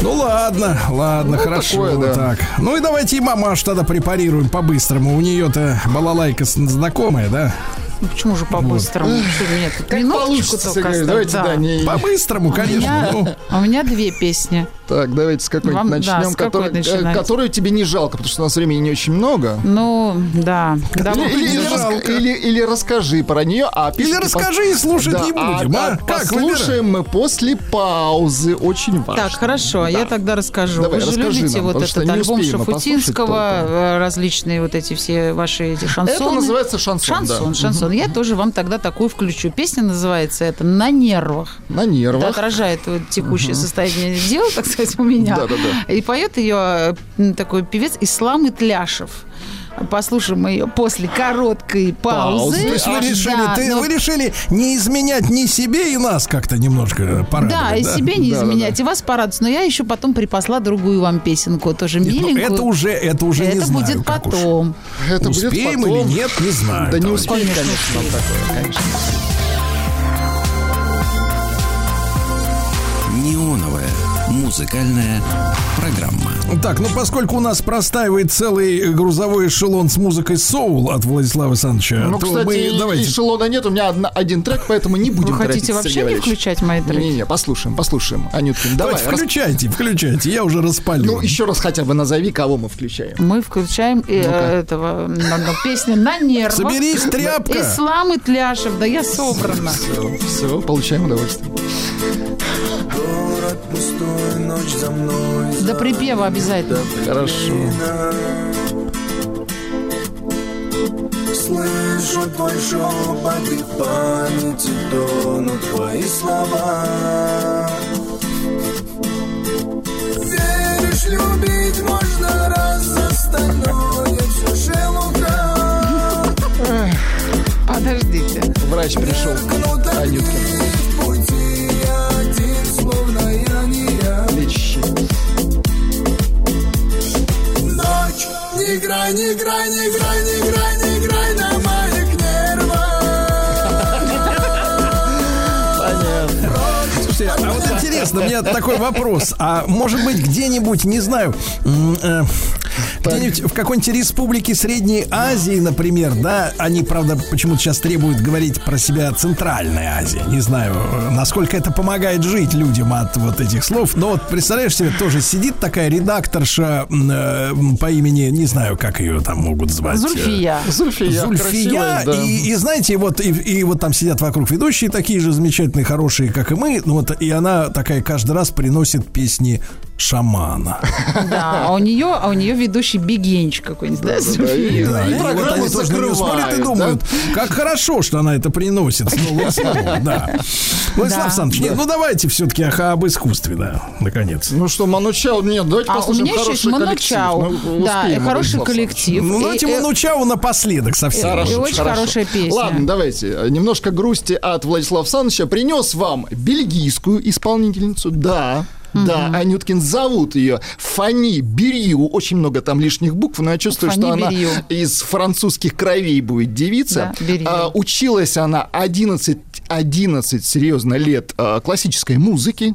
Ну ладно, ладно, Ну, хорошо. такое, да. Так. Ну и давайте и мамаш тогда препарируем по-быстрому. У нее-то балалайка знакомая, да? Ну почему же по-быстрому? Что Как минуточку получится, только оставить? давайте, да, не... По-быстрому, У конечно. меня, ну. а у меня две песни. Так, давайте с какой-нибудь Вам- да, начнем, какой который- э, начинать? которую тебе не жалко, потому что у нас времени не очень много. Ну, да. Давай. Или, или- раска- или- или расскажи про нее, а Или расскажи и слушать Да, не будем, а? Как послушаем мы после паузы, очень важно. Так, хорошо, я тогда расскажу. Давай, Вы же расскажи любите нам, вот этот альбом Шафутинского, э, различные вот эти все ваши эти шансоны. Это называется шансон, Шансон, да. шансон. Я тоже вам тогда такую включу. Песня называется это «На нервах». На Это нервах. отражает вот текущее состояние дел, так сказать, у меня. Да-да-да. И поет ее э, такой певец Ислам Итляшев. Послушаем ее после короткой паузы. То есть вы решили, да, ты- но- вы решили не изменять ни себе и нас как-то немножко порадовать, Да, и себе не Да-да-да. изменять, и вас порадовать. Но я еще потом припасла другую вам песенку, тоже Нет, ну, миленькую. это уже, это уже не Это знаю, будет как уж. потом. Это будет Успеем потом. или нет, не знаю. Да не успеем, конечно, конечно. Музыкальная программа. Так, ну поскольку у нас простаивает целый грузовой эшелон с музыкой соул от Владислава Александровича, Ну, то кстати, мы и- давайте... эшелона нет, у меня одна- один трек, поэтому не будем Вы хотите вообще не включать мои треки? Не-не, послушаем, послушаем. Анюткин, давай. Давайте, рас- включайте, включайте, я уже распалил. Ну, еще раз хотя бы назови, кого мы включаем. Мы включаем э, этого на- на песню на нервах. Соберись, тряпка. Ислам Итляшев, да я собрана. Все, все, получаем удовольствие. До припева обязательно. Хорошо. Слышу твой шепот и в памяти тонут твои слова Веришь, любить можно раз остальное все шелуха Подождите. Врач пришел. Анюткин. Не играй, не играй, не играй на моих нервах. Слушайте, а вот интересно, у меня такой вопрос. А может быть, где-нибудь, не знаю, э, где-нибудь в какой-нибудь республике Средней Азии, например, да, они, правда, почему-то сейчас требуют говорить про себя Центральная Азия. Не знаю, насколько это помогает жить людям от вот этих слов. Но вот представляешь себе, тоже сидит такая редакторша э, по имени, не знаю, как ее там могут звать. э, Зульфия. Зульфия. Зульфия, красивая, да. и, и знаете, вот и, и вот там сидят вокруг ведущие такие же замечательные, хорошие, как и мы. Ну вот и она такая каждый раз приносит песни шамана. Да, а у нее, а у нее ведущий Бегенч какой-нибудь, да, София? Да, и вот они тоже на нее смотрят и думают, как хорошо, что она это приносит снова и снова. Да. Владислав Да. Александрович, нет, ну давайте все-таки об искусстве, да, наконец. Ну что, Манучау, нет, давайте А у послушаем меня еще есть хороший коллектив. Манучау. Ну, Да, успеем, и хороший коллектив. Ну, давайте и- Манучау напоследок совсем. Хорошо. И очень хорошая песня. Ладно, давайте. э, Немножко грусти от Владислава Александровича. Принес вам бельгийскую исполнительницу. Да. Да, Анюткин зовут ее Фани Бериу. Очень много там лишних букв, но я чувствую, Фани что она Бериу. из французских кровей будет девица. Да. А, училась она 11, 11 серьезно лет а, классической музыки.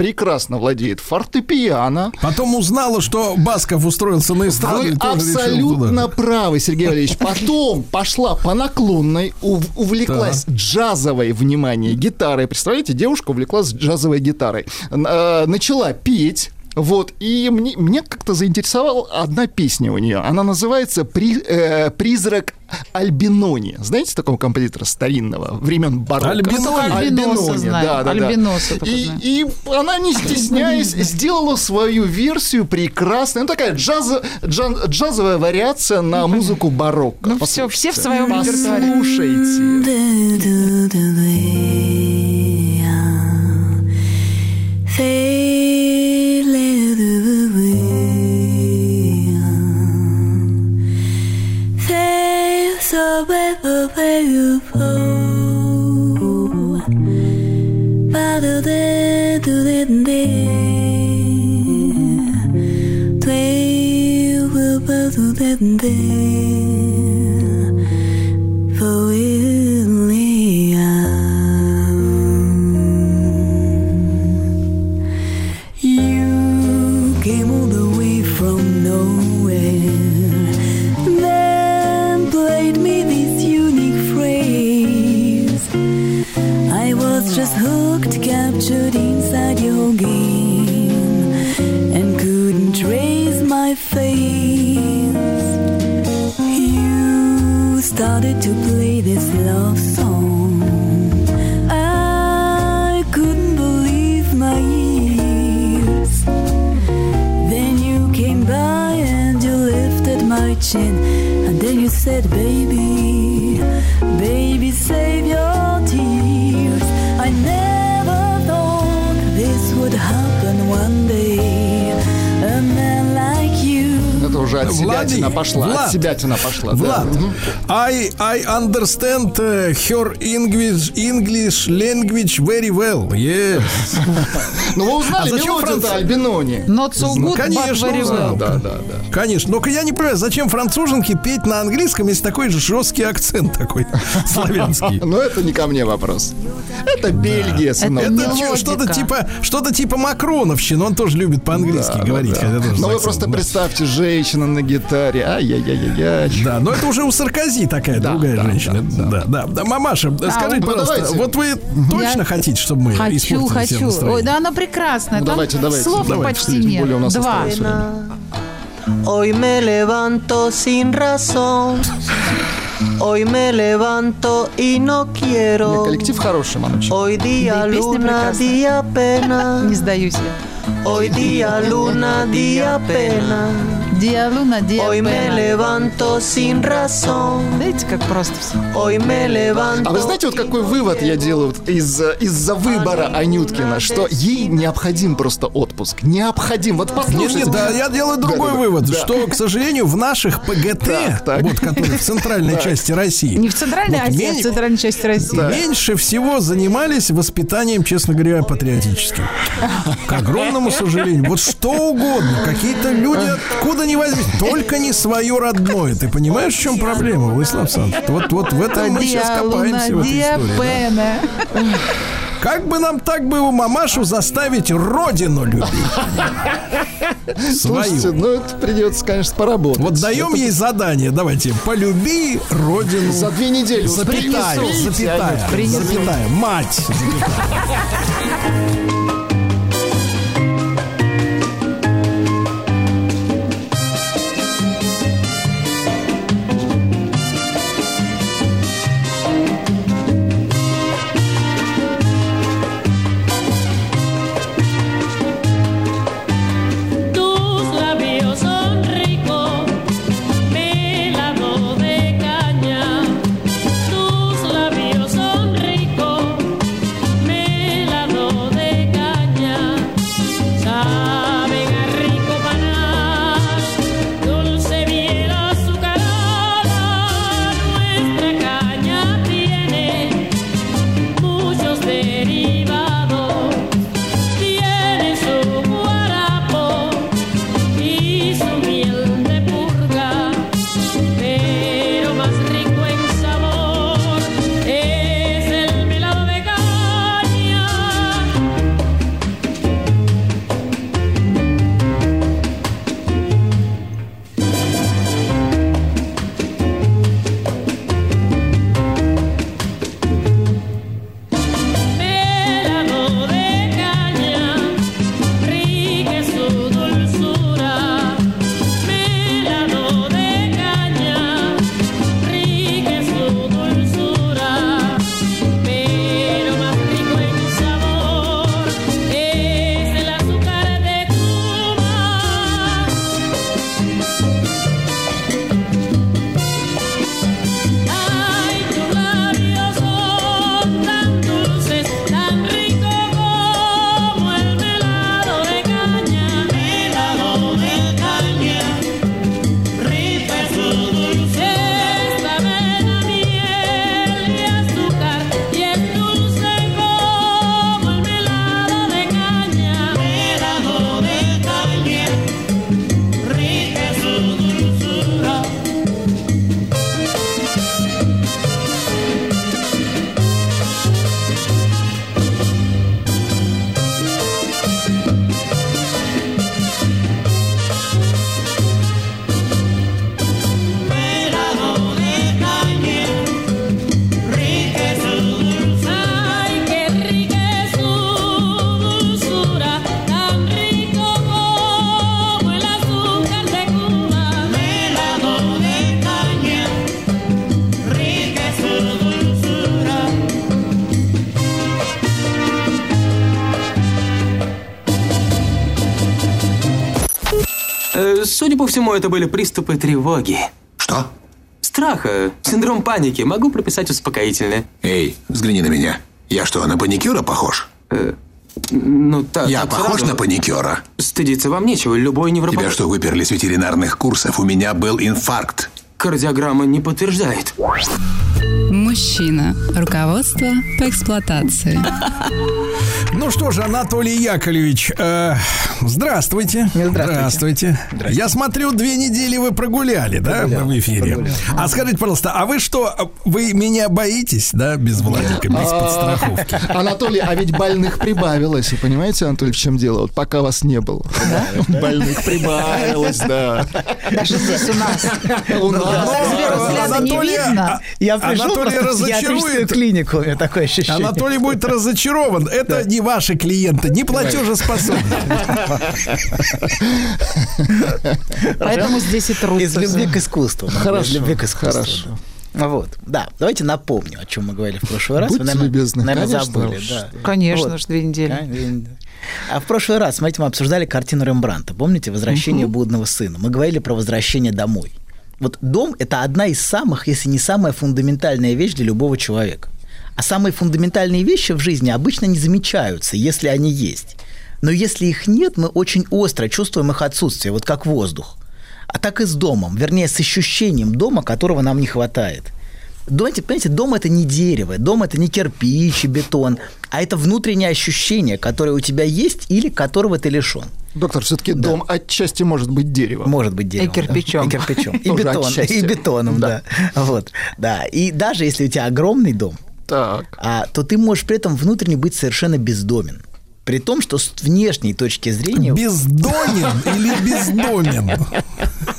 Прекрасно владеет фортепиано. Потом узнала, что Басков устроился на эстраду Вы абсолютно правы, Сергей Валерьевич. Потом пошла по наклонной, ув- увлеклась джазовой, внимание, гитарой. Представляете, девушка увлеклась джазовой гитарой. Э, Начала петь. Вот, и мне, меня как-то заинтересовала одна песня у нее. Она называется «При- э, «Призрак Альбинони». Знаете такого композитора старинного, времен барокко? Альбинони? Ну, знаю. да, да, да. Альбиноса только И, и она, не стесняясь, сделала свою версию прекрасную. Ну, такая джаз- джан- джазовая вариация на музыку барокко. Ну все, все в своем репертуаре. Послушайте. away the you flow. Ba do de do de de. Play with ba. Said, Baby, уже от себя пошла. Влад, От себя пошла. да. Влад, Мгм. I, I understand her English, English language very well. Yes. Ну вы А узнали зачем мелодию-то француз- Альбинони? Not so Ну, good, конечно, but very well. Да, да, да. Конечно. Но я не понимаю, зачем француженке петь на английском, если такой же жесткий акцент такой славянский. Но это не ко мне вопрос. Это Бельгия, сынок. Это что-то типа, что-то типа Макроновщина. Он тоже любит по-английски Да, говорить. да, да. Но вы акцентом, просто да. представьте, женщина на гитаре. Ай-яй-яй-яй. Да, но это уже у Саркози такая Да, другая да, женщина. да, Да, да, да. Мамаша, скажите, ну, пожалуйста, давайте. вот вы точно Я хотите, чтобы мы Хочу, испортили хочу. настроение? Ой, да она прекрасная. Ну, Там давайте, давайте. слов Давайте, почти тем нет. более у нас Два. Hoy me levanto sin razón. Hoy me levanto y no quiero. Коллектив хороший, Мануч. Hoy día luna, día pena. Не сдаюсь я. Hoy día luna, día pena. Диалуна, Hoy me levanto sin razón. Знаете, как просто все. Hoy me levanto. А вы знаете, вот какой вывод я делаю из, из-за выбора Анюткина, что ей необходим просто отпуск. Необходим. Вот послушайте. нет, да, я делаю другой Да-да-да. вывод, Да. что, к сожалению, в наших ПГТ, Так, так. вот которые в центральной Так. части России, Не в центральной Вот а в центральной части России. меньше всего занимались воспитанием, честно говоря, патриотическим. К огромному сожалению. Вот что угодно. Какие-то люди откуда не возьми. Только не свое родное. Ты понимаешь, в чем проблема, Владислав Александрович? Вот, вот в этом мы сейчас копаемся в этой истории. да. Как бы нам так бы у мамашу заставить родину любить? Слушайте, Свою. ну это придется, конечно, поработать. Вот даем Это ей задание. Давайте. Полюби родину. За две недели Запятая, принесу. запятая, Принесу. запятая, мать, запятая. По всему, это были приступы тревоги. Что? Страха, синдром паники. Могу прописать успокоительное. Эй, взгляни на меня. Я что, на паникюра похож? Ну, так. Я так похож сразу. на паникюра? Стыдиться вам нечего. Любой невропатолог... Тебя что, выперли с ветеринарных курсов? У меня был инфаркт. Кардиограмма не подтверждает. Мужчина. Руководство по эксплуатации. Ну что же, Анатолий Яковлевич, э, здравствуйте. Здравствуйте. Я смотрю, две недели вы прогуляли, да, в эфире. А скажите, пожалуйста, а вы что, вы меня боитесь, да, без Владика, без А, подстраховки? Анатолий, а ведь больных прибавилось. Вы понимаете, Анатолий, в чем дело? Вот пока вас не было. Больных прибавилось, да. Даже здесь у нас. У нас. Видно. Я пришел в психиатрическую разочарует. клинику, у меня такое ощущение. Анатолий будет разочарован. Это не ваши клиенты, не платежеспособные. Поэтому здесь и трудно. Из любви к искусству. Хорошо, Из любви к искусству. хорошо. Вот, да. Давайте напомню, о чем мы говорили в прошлый раз. Будьте Вы, наверное, любезны, наверное, конечно забыли, уж. да. Конечно, Вот. две недели. Да, две недели. А в прошлый раз, смотрите, мы обсуждали картину Рембранта. Помните «Возвращение блудного сына»? Мы говорили про возвращение домой. Вот дом – это одна из самых, если не самая фундаментальная вещь для любого человека. А самые фундаментальные вещи в жизни обычно не замечаются, если они есть. Но если их нет, мы очень остро чувствуем их отсутствие, вот как воздух. А так и с домом, вернее, с ощущением дома, которого нам не хватает. Думаете, понимаете, дом это не дерево, дом это не кирпич и бетон, а это внутреннее ощущение, которое у тебя есть или которого ты лишен. Доктор, все-таки дом отчасти может быть деревом. Может быть деревом. И кирпичом. да. И кирпичом. И, бетон, и бетоном, да. Вот, да. И даже если у тебя огромный дом, Так. а, то ты можешь при этом внутренне быть совершенно бездомен. При том, что с внешней точки зрения... Бездонен или бездомен?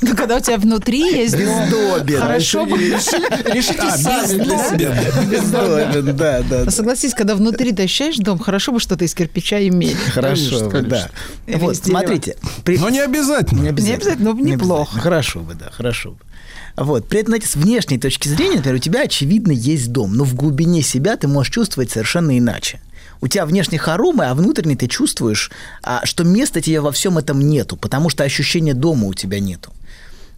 Ну, когда у тебя внутри есть дом, Бездобен. хорошо бы... Решите А, сами для себя. Бездомен, да, да. Согласись, когда внутри ты ощущаешь дом, хорошо бы что-то из кирпича иметь. Хорошо, да. Вот, смотрите. Но не обязательно. Не обязательно. Но Не неплохо. Хорошо бы, да, хорошо бы. Вот. При этом, знаете, с внешней точки зрения, например, у тебя, очевидно, есть дом, но в глубине себя ты можешь чувствовать совершенно иначе. У тебя внешне хоромы, а внутренне ты чувствуешь, а, что места тебе во всем этом нету, потому что ощущения дома у тебя нету.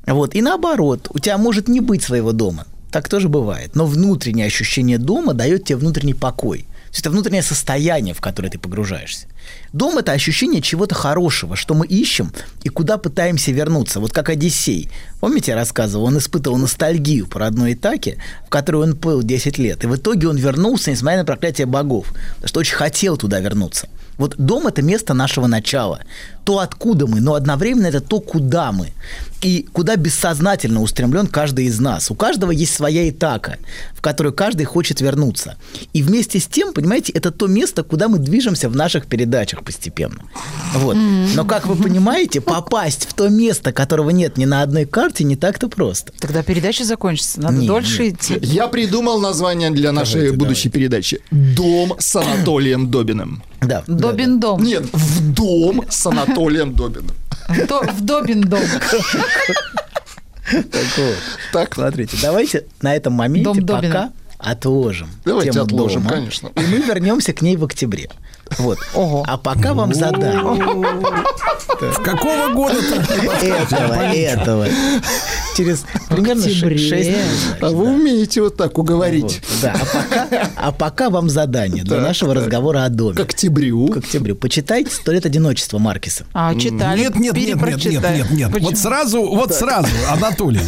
Вот. И наоборот, у тебя может не быть своего дома. Так тоже бывает. Но внутреннее ощущение дома дает тебе внутренний покой. Есть это внутреннее состояние, в которое ты погружаешься. Дом – это ощущение чего-то хорошего, что мы ищем и куда пытаемся вернуться. Вот как Одиссей. Помните, я рассказывал, он испытывал ностальгию по родной Итаке, в которую он плыл 10 лет. И в итоге он вернулся, несмотря на проклятие богов, потому что очень хотел туда вернуться. Вот дом – это место нашего начала. То, откуда мы, но одновременно это то, куда мы. И куда бессознательно устремлен каждый из нас. У каждого есть своя Итака, в которую каждый хочет вернуться. И вместе с тем, понимаете, это то место, куда мы движемся в наших передачах постепенно. Вот. Но, как вы понимаете, попасть в то место, которого нет ни на одной карте, не так-то просто. Тогда передача закончится, надо Не, дольше не. идти. Я придумал название для нашей будущей передачи. Дом с Анатолием Добиным. Да. Добин дом. Нет, в дом с Анатолием Добиным. В до- В Добин дом. Так вот. Так, Смотрите, давайте на этом моменте Дом Добина. пока отложим. Давайте тему отложим, дома, конечно. И мы вернемся к ней в октябре. Вот. Ого. А пока вам задание. В какого года-то? Этого, этого. Через примерно октябре. 6 а вы умеете вот так уговорить. Да, а пока, а пока вам задание для нашего разговора о доме. К октябрю. К октябрю. Почитайте «Сто лет одиночества» Маркиса. А, читали, Нет, нет, нет, нет, нет, нет, нет. Вот сразу, вот сразу, Анатолий.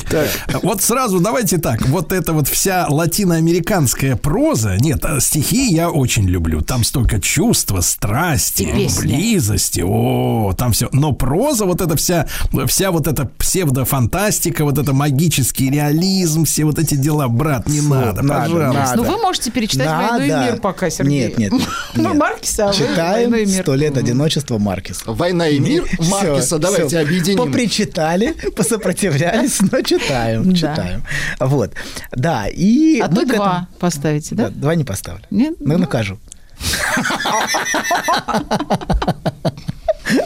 Вот сразу, давайте так. Вот эта вот вся латиноамериканская проза, нет, а стихи я очень люблю. Там столько чувства, страсти, близости. О, там все. Но проза, вот эта вся, вся вот эта псевдофантастика, вот это магический реализм, все вот эти дела, брат, не надо, надо, пожалуйста. Ну, вы можете перечитать Надо. «Войну и мир» пока, Сергей. Нет, нет. Ну. Маркиса, а Читаем. «Сто лет одиночества» Маркиса. Война и мир Маркиса. Давайте объединим. Попричитали, посопротивлялись, но читаем, читаем. Вот. Да, и... А то два поставите, Да, да? два не поставлю. Нет? Ну, накажу.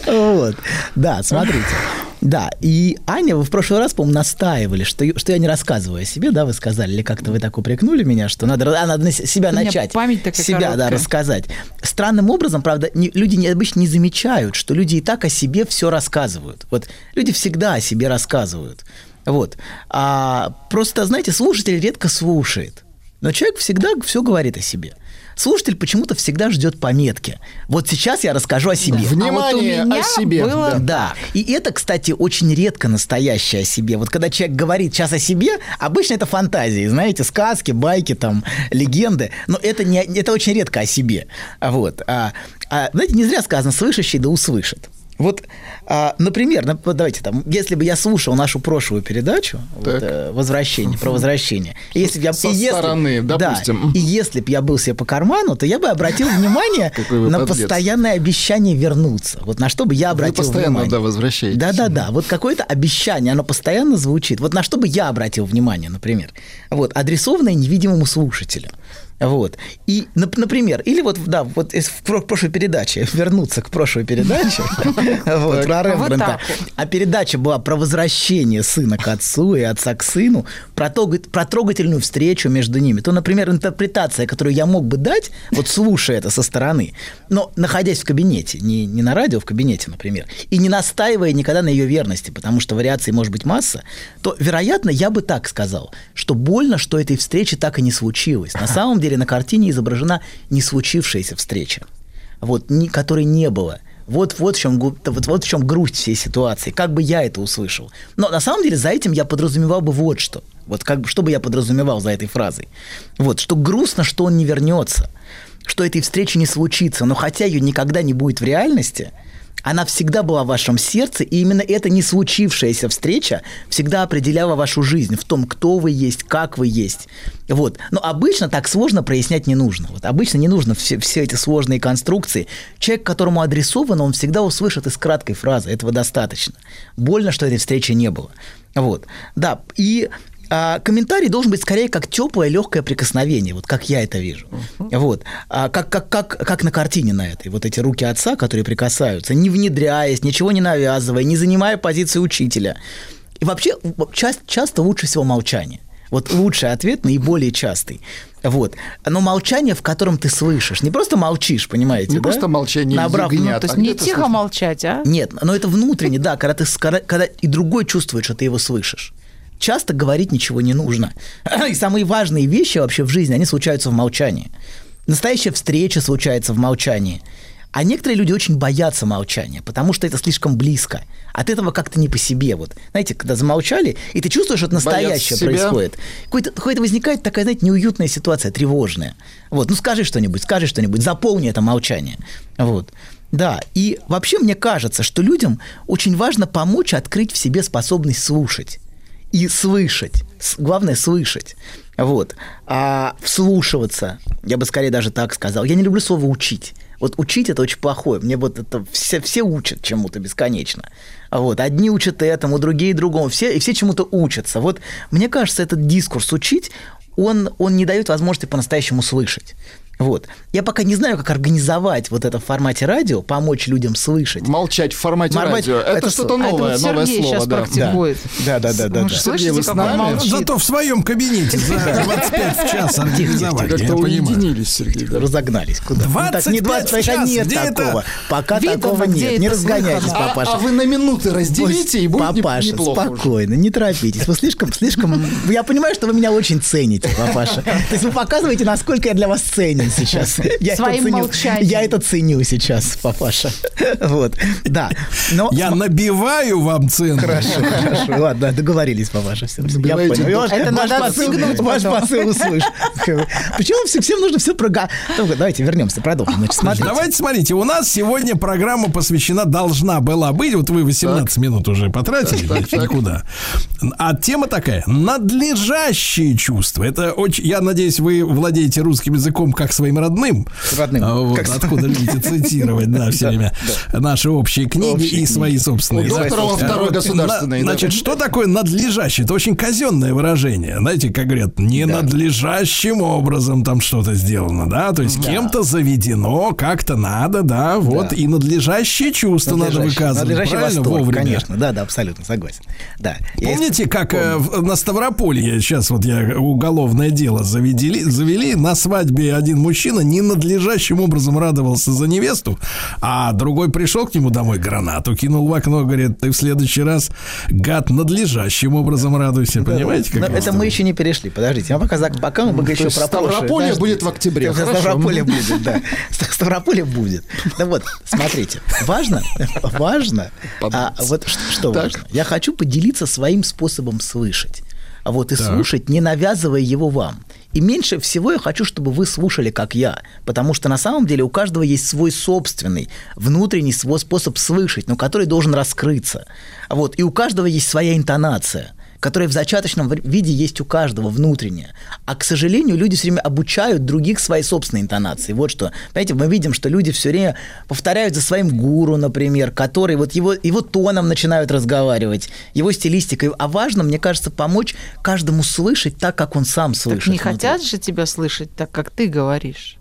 Вот. Да, смотрите. Да, и Аня, вы в прошлый раз, по-моему, настаивали, что, что я не рассказываю о себе, да, вы сказали, или как-то вы так упрекнули меня, что надо, а, надо на себя У начать. память такая себя, да, короткая. рассказать. Странным образом, правда, не- люди не, обычно не замечают, что люди и так о себе все рассказывают. Вот люди всегда о себе рассказывают. Вот. А просто, знаете, слушатель редко слушает. Но человек всегда все говорит о себе. Слушатель почему-то всегда ждет пометки. Вот сейчас я расскажу о себе. Внимание А вот у меня о себе. было- Да. Да. И это, кстати, очень редко настоящее о себе. Вот когда человек говорит сейчас о себе, обычно это фантазии, знаете, сказки, байки, там, легенды. Но это, не, это очень редко о себе. Вот. А, а, знаете, не зря сказано «слышащий да услышит». Вот, а, например, давайте там, если бы я слушал нашу прошлую передачу вот, э, «Возвращение», про возвращение, если б я, Со и если- стороны, да, допустим. и если бы я был себе по карману, то я бы обратил внимание на постоянное обещание вернуться. Вот на что бы я Вы обратил постоянно, внимание. да, возвращаетесь. Да-да-да, вот какое-то обещание, оно постоянно звучит. Вот на что бы я обратил внимание, например. Вот, адресованное невидимому слушателю. Вот. И, нап- например, или вот, да, вот из- прошлой передаче, вернуться к прошлой передаче, вот, про Рембрандта. А передача была про возвращение сына к отцу и отца к сыну, про трогательную встречу между ними. То, например, интерпретация, которую я мог бы дать, вот слушая это со стороны, но находясь в кабинете, не, не на радио, в кабинете, например, и не настаивая никогда на ее верности, потому что вариаций может быть масса, то, вероятно, я бы так сказал, что больно, что этой встречи так и не случилось. На самом деле на картине изображена не случившаяся встреча, вот, ни, которой не было. Вот, вот, в чем, вот, вот в чем грусть всей ситуации. Как бы я это услышал. Но на самом деле за этим я подразумевал бы вот что. Вот как что бы я подразумевал за этой фразой. Вот, что грустно, что он не вернется, что этой встречи не случится, но хотя ее никогда не будет в реальности, она всегда была в вашем сердце, и именно эта не случившаяся встреча всегда определяла вашу жизнь в том, кто вы есть, как вы есть. Вот. Но обычно так сложно прояснять не нужно. Вот обычно не нужно все, все эти сложные конструкции. Человек, которому адресовано, он всегда услышит из краткой фразы. Этого достаточно. Больно, что этой встречи не было. Вот. Да, и а, комментарий должен быть скорее как теплое, легкое прикосновение, вот как я это вижу. Вот. А, как, как, как, как на картине на этой. Вот эти руки отца, которые прикасаются, не внедряясь, ничего не навязывая, не занимая позиции учителя. И вообще часто, часто лучше всего молчание. Вот лучший ответ, наиболее частый. Вот. Но молчание, в котором ты слышишь. Не просто молчишь, понимаете, Не да? просто молчание Набрав- ягнят, Ну, то есть а не тихо слышно. молчать, а? нет, но это внутренне, да, когда ты, когда, когда и другой чувствует, что ты его слышишь. Часто говорить ничего не нужно. И самые важные вещи вообще в жизни, они случаются в молчании. Настоящая встреча случается в молчании. А некоторые люди очень боятся молчания, потому что это слишком близко. От этого как-то не по себе. Вот, знаете, когда замолчали, и ты чувствуешь, что это настоящее происходит. Какой-то, какой-то возникает такая, знаете, неуютная ситуация, тревожная. Вот, ну скажи что-нибудь, скажи что-нибудь, заполни это молчание. Вот. Да, и вообще мне кажется, что людям очень важно помочь открыть в себе способность слушать и слышать. Главное слышать. Вот. А вслушиваться, я бы скорее даже так сказал. Я не люблю слово учить. Вот учить это очень плохое. Мне вот это все, все учат чему-то бесконечно. Вот. Одни учат этому, другие другому. Все, и все чему-то учатся. Вот мне кажется, этот дискурс учить, он, он не дает возможности по-настоящему слышать. Вот. Я пока не знаю, как организовать вот это в формате радио, помочь людям слышать. Молчать в формате Морбать- радио. Это, это что-то новое, А это вот новое Сергей слово. сейчас да. практикует. Да, да, да, да. Да. слышите, как он молчит? Зато в своем кабинете за 25 в час организовали. Как-то уединились, Сергей. Разогнались. Куда? Ну, так, не 25 25, а в час. нет Где это? такого. Пока Видно, такого нет. Не разгоняйтесь, слыхано. папаша. А, а вы на минуты разделите, и будет не- Папаша, спокойно, не торопитесь. Вы слишком, слишком... Я понимаю, что вы меня очень цените, папаша. То есть вы показываете, насколько я для вас ценен сейчас. Я это Своим ценю. молчанием. Я это ценю сейчас, папаша. Вот, да. Но Я набиваю вам цену. Хорошо, хорошо. Ладно, договорились, папаша. Все, я понял. Это ваш надо посыл- Ваш посыл услышь. Почему всем, всем нужно все про... Давайте вернемся, продолжим. Значит, смотрите. Давайте смотрите, у нас сегодня программа посвящена должна была быть. Вот вы 18 минут уже потратили, значит, никуда. А тема такая: надлежащие чувства. Это очень. Я надеюсь, вы владеете русским языком как своим родным. Родным. А вот Как- откуда любите цитировать, да, все время наши общие книги и свои собственные. У доктора во второй государственной, на- да. Значит, что такое надлежащее? Это очень казенное выражение. Знаете, как говорят, не надлежащим образом там что-то сделано, да? То есть кем-то заведено, как-то надо, да, вот, и надлежащее чувство надо выказывать. надлежащий правильно? восторг, конечно. Да, да, абсолютно согласен. Да. Помните, как э, на Ставрополье сейчас вот я уголовное дело заведели, завели на свадьбе один мужчина ненадлежащим образом радовался за невесту, а другой пришел к нему домой гранату кинул в окно, говорит, ты в следующий раз гад надлежащим образом радуйся, понимаете? Но Как это мы еще не перешли, подождите. А пока, пока мы То еще про Подождите. будет в октябре, хорошо. Ставрополье будет, да. Ст- Ставрополье будет. Да вот, смотрите, важно, важно, а, вот что важно. Я хочу поделиться своим способом слышать. А вот и Так. слушать, не навязывая его вам. И меньше всего я хочу, чтобы вы слушали, как я. Потому что на самом деле у каждого есть свой собственный, внутренний свой способ слышать, но который должен раскрыться. Вот. И у каждого есть своя интонация которая в зачаточном виде есть у каждого внутренняя. А, к сожалению, люди все время обучают других своей собственной интонации. Вот что. Понимаете, мы видим, что люди все время повторяют за своим гуру, например, который вот его, его тоном начинают разговаривать, его стилистикой. А важно, мне кажется, помочь каждому слышать так, как он сам слышит. Так не внутри. хотят же тебя слышать так, как ты говоришь.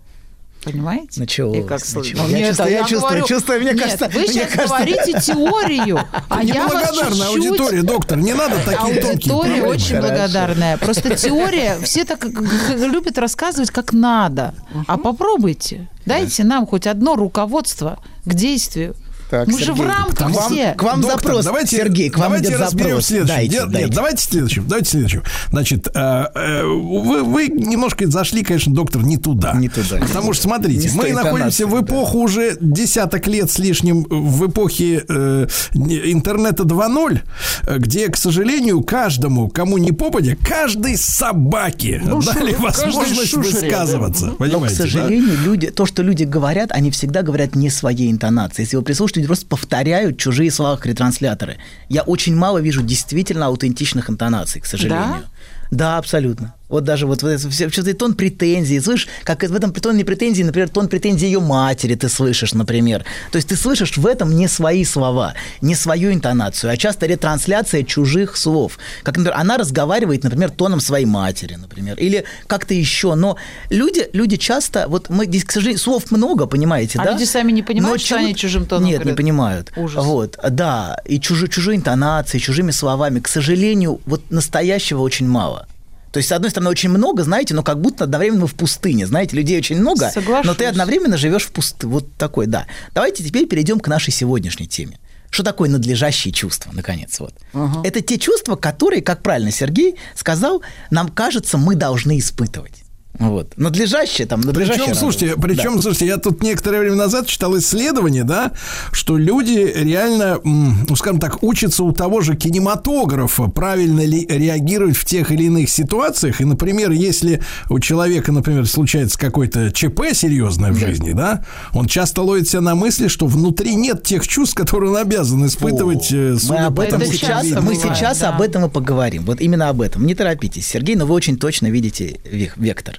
Понимаете? Началось, И как началось. Я чувствую, я чувствую, чувствую, мне нет, кажется, вы мне сейчас кажется- говорите теорию, а я вас Неблагодарная чуть-чуть... аудитория, доктор, не надо такие тонкие Аудитория очень благодарная. Просто теория, все так любят рассказывать, как надо. А попробуйте. Дайте нам хоть одно руководство к действию. Так, Мы же в Сергей, рамках к вам- все. к вам Доктор, запрос, давайте, Сергей, к вам давайте идет разберем запрос. следующим. Дайте, Нет, дайте. Нет, давайте следующим. Давайте следующим. Значит, э, э, вы, вы немножко зашли, конечно, доктор, не туда. Не туда. Потому что, смотрите, Не мы находимся в эпоху уже десяток лет с лишним, в эпохе э, не- интернета 2.0, э, где, к сожалению, каждому, кому не попадя, каждой собаке Ну, дали шу- возможность шушере, да. высказываться. Но, к Понимаете, да? сожалению, люди, то, что люди говорят, они всегда говорят не своей интонацией. Если вы прислушаетесь, люди просто повторяют чужие слова как ретрансляторы. Я очень мало вижу действительно аутентичных интонаций, к сожалению. Да, абсолютно. Вот даже вот, вот что-то тон претензий, слышишь, как в этом тоне претензии, например, тон претензий ее матери ты слышишь, например. То есть ты слышишь в этом не свои слова, не свою интонацию, а часто ретрансляция чужих слов. Как, например, она разговаривает, например, тоном своей матери, например, или как-то еще. Но люди, люди часто, вот мы здесь, к сожалению, слов много, понимаете, А да? люди сами не понимают, Но что они чужим тоном Нет, не говорят? понимают. Ужас. Вот, да, и чужой, чужой интонацией, чужими словами. К сожалению, вот настоящего очень мало. То есть, с одной стороны, очень много, знаете, но как будто одновременно в пустыне. Знаете, людей очень много, Соглашусь. но ты одновременно живешь в пустыне. Вот такой, да. Давайте теперь перейдем к нашей сегодняшней теме. Что такое надлежащие чувства, наконец? Вот. Это те чувства, которые, как правильно Сергей сказал, нам кажется, мы должны испытывать. Вот. Надлежащее там, надлежащее. Причем, слушайте, причем, Да. слушайте, я тут некоторое время назад читал исследование, да, что люди реально, ну, скажем так, учатся у того же кинематографа, правильно ли реагировать в тех или иных ситуациях. И, например, если у человека, например, случается какой-то ЧП серьезное в жизни, да, он часто ловит себя на мысли, что внутри нет тех чувств, которые он обязан испытывать. э, Мы судя об этом тому, Это что сейчас, мы бывает, сейчас да. об этом и поговорим. Вот именно об этом. Не торопитесь, Сергей, но вы очень точно видите век- вектор.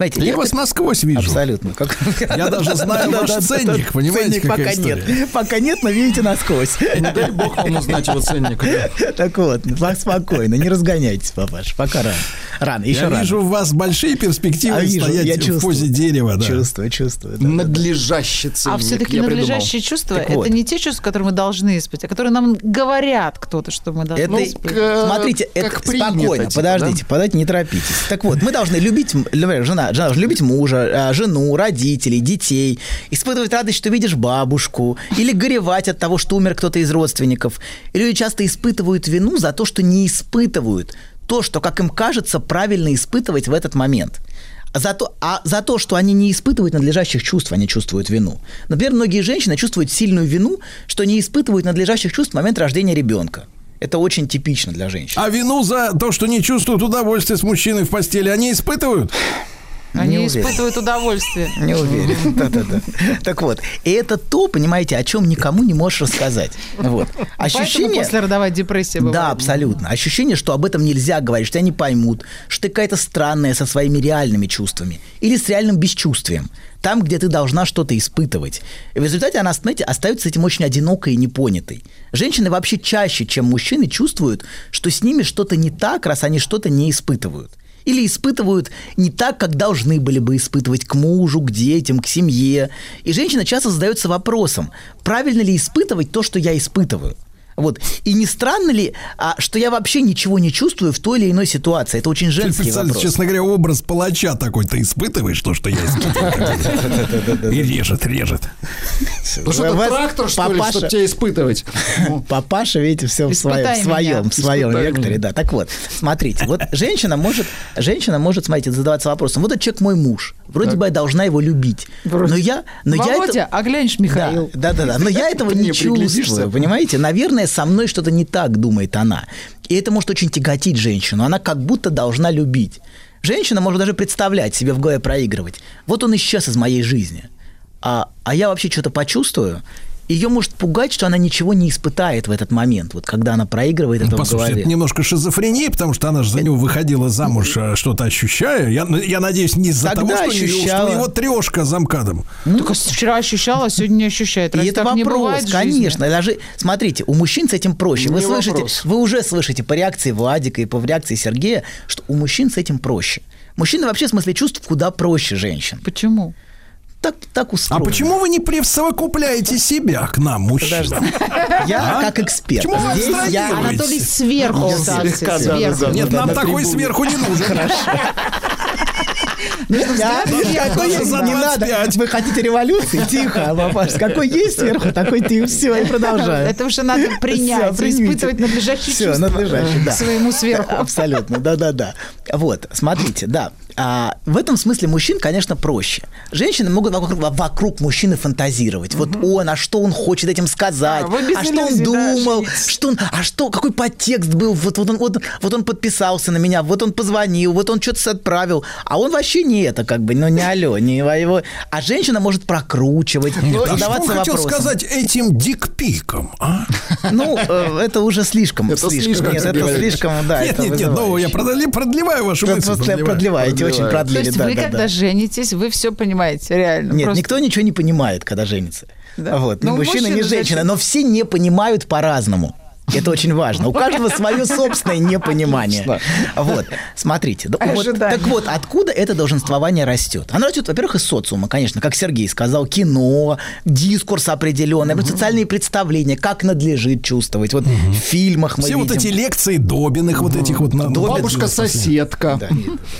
Знаете, Я вас насквозь вижу. Абсолютно. Как- Я даже знаю ваш ценник, понимаете, Ценник какая пока история? нет. Пока нет, но видите насквозь. Не дай бог вам узнать его ценник. Так вот, ну, спокойно, не разгоняйтесь, папаш, пока рано. Рано, еще Я рано. вижу в вас большие перспективы А стоять я в позе дерева. Чувствую, чувствую. Надлежащий ценник. А все-таки я чувства Так это не те чувства, которые мы должны испытать, а которые нам говорят кто-то, что мы должны испытать. к- смотрите, это спокойно, типа, подождите, подождите, не торопитесь. Так вот, мы должны любить, жена, жена любить мужа, а, жену, родителей, детей, испытывать радость, что видишь бабушку, или горевать от того, что умер кто-то из родственников. И люди часто испытывают вину за то, что не испытывают то, что, как им кажется, правильно испытывать в этот момент. За, то, а за то, что они не испытывают надлежащих чувств, они чувствуют вину. Например, многие женщины чувствуют сильную вину, что не испытывают надлежащих чувств в момент рождения ребенка. Это очень типично для женщин. А вину за то, что не чувствуют удовольствия с мужчиной в постели, они испытывают? Они Не уверен. испытывают удовольствие. Не уверен. Да-да-да. Так вот, и это то, понимаете, о чем никому не можешь рассказать. Вот. Ощущение... послеродовая депрессия бывает. Да, абсолютно. Ощущение, что об этом нельзя говорить, что тебя не поймут, что ты какая-то странная со своими реальными чувствами или с реальным бесчувствием. Там, где ты должна что-то испытывать. И в результате она, знаете, остается этим очень одинокой и непонятой. Женщины вообще чаще, чем мужчины, чувствуют, что с ними что-то не так, раз они что-то не испытывают. Или испытывают не так, как должны были бы испытывать к мужу, к детям, к семье. И женщина часто задается вопросом, правильно ли испытывать то, что я испытываю. Вот. И не странно ли, а, что я вообще ничего не чувствую в той или иной ситуации? Это очень Ты женский специально, вопрос. честно говоря, образ палача такой ты испытываешь, то, что я испытываю. И режет, режет. Ну что, ты трактор, что ли, чтобы тебя испытывать? Папаша, видите, все в своем, в своем, векторе, да. Так вот, смотрите, вот женщина может, женщина может, смотрите, задаваться вопросом, вот этот человек мой муж, вроде бы я должна его любить, но я, но я Володя, это... а глянешь, Михаил. Да, да, да, но я этого не чувствую, понимаете? Наверное, со мной что-то не так, думает она. И это может очень тяготить женщину, она как будто должна любить. Женщина может даже представлять себе в голове проигрывать. Вот он исчез из моей жизни. А, а я вообще что-то почувствую. Ее может пугать, что она ничего не испытает в этот момент, вот когда она проигрывает это в Ну, Послушайте, голове. это немножко шизофрения, потому что она же за него выходила замуж, э, что-то ощущая. Я, я надеюсь, не из-за Тогда того, что, у него- что ощущала. у него трешка замкадом. Только вчера ощущала, а сегодня не ощущает. И Разве это вопрос, в конечно. Даже, смотрите, у мужчин с этим проще. Вы Не слышите, вопрос. вы уже слышите по реакции Владика и по реакции Сергея, что у мужчин с этим проще. Мужчины вообще в смысле чувств куда проще женщин. Почему? Так, так А устроено. почему вы не присовокупляете себя к нам, мужчинам? Я А? как эксперт. Почему вы Здесь я... Анатолий сверху Я остался, слегка, да, сверху. да, да, Нет, да, нам на такой сверху не нужен. Я- какой есть, за не надо. 25. Вы хотите революции? Тихо, папаш. Какой есть сверху, такой ты. Все, и продолжаю. Это уже надо принять, примите. испытывать надлежащие Всё, чувства надлежащие, да. своему сверху. Абсолютно, да-да-да. Вот, смотрите, да. А, в этом смысле мужчин, конечно, проще. Женщины могут вокруг, вокруг мужчины фантазировать. Вот он, а что он хочет этим сказать? А, а что он иллюзий, да, думал? что он, а что, какой подтекст был? Вот, вот, он, вот, вот он подписался на меня, вот он позвонил, вот он что-то отправил. А он вообще не это, как бы, ну не алло, не его. А женщина может прокручивать, А что он задаваться хотел вопросом. сказать этим дикпиком, а? Ну, э, это уже слишком. Это слишком, Нет, это слишком, да. Нет, нет, нет, ну я продлеваю вашу мысль. просто продлеваете, очень продлили, есть да, вы, да, когда да. женитесь, вы все понимаете, реально. Нет, Просто- никто ничего не понимает, когда женится. Да. Вот. Ни Ну, мужчина, ни мужчина женщина. зачем? Но все не понимают по-разному. Это очень важно. У каждого свое собственное непонимание. Вот, смотрите. да, вот, Ожидание. так вот, откуда это долженствование растет? Оно растет, во-первых, из социума, конечно, как Сергей сказал, кино, дискурс определенный, социальные представления, как надлежит чувствовать. Вот в фильмах мы Все вот эти лекции Добиных, вот этих вот... Бабушка-соседка.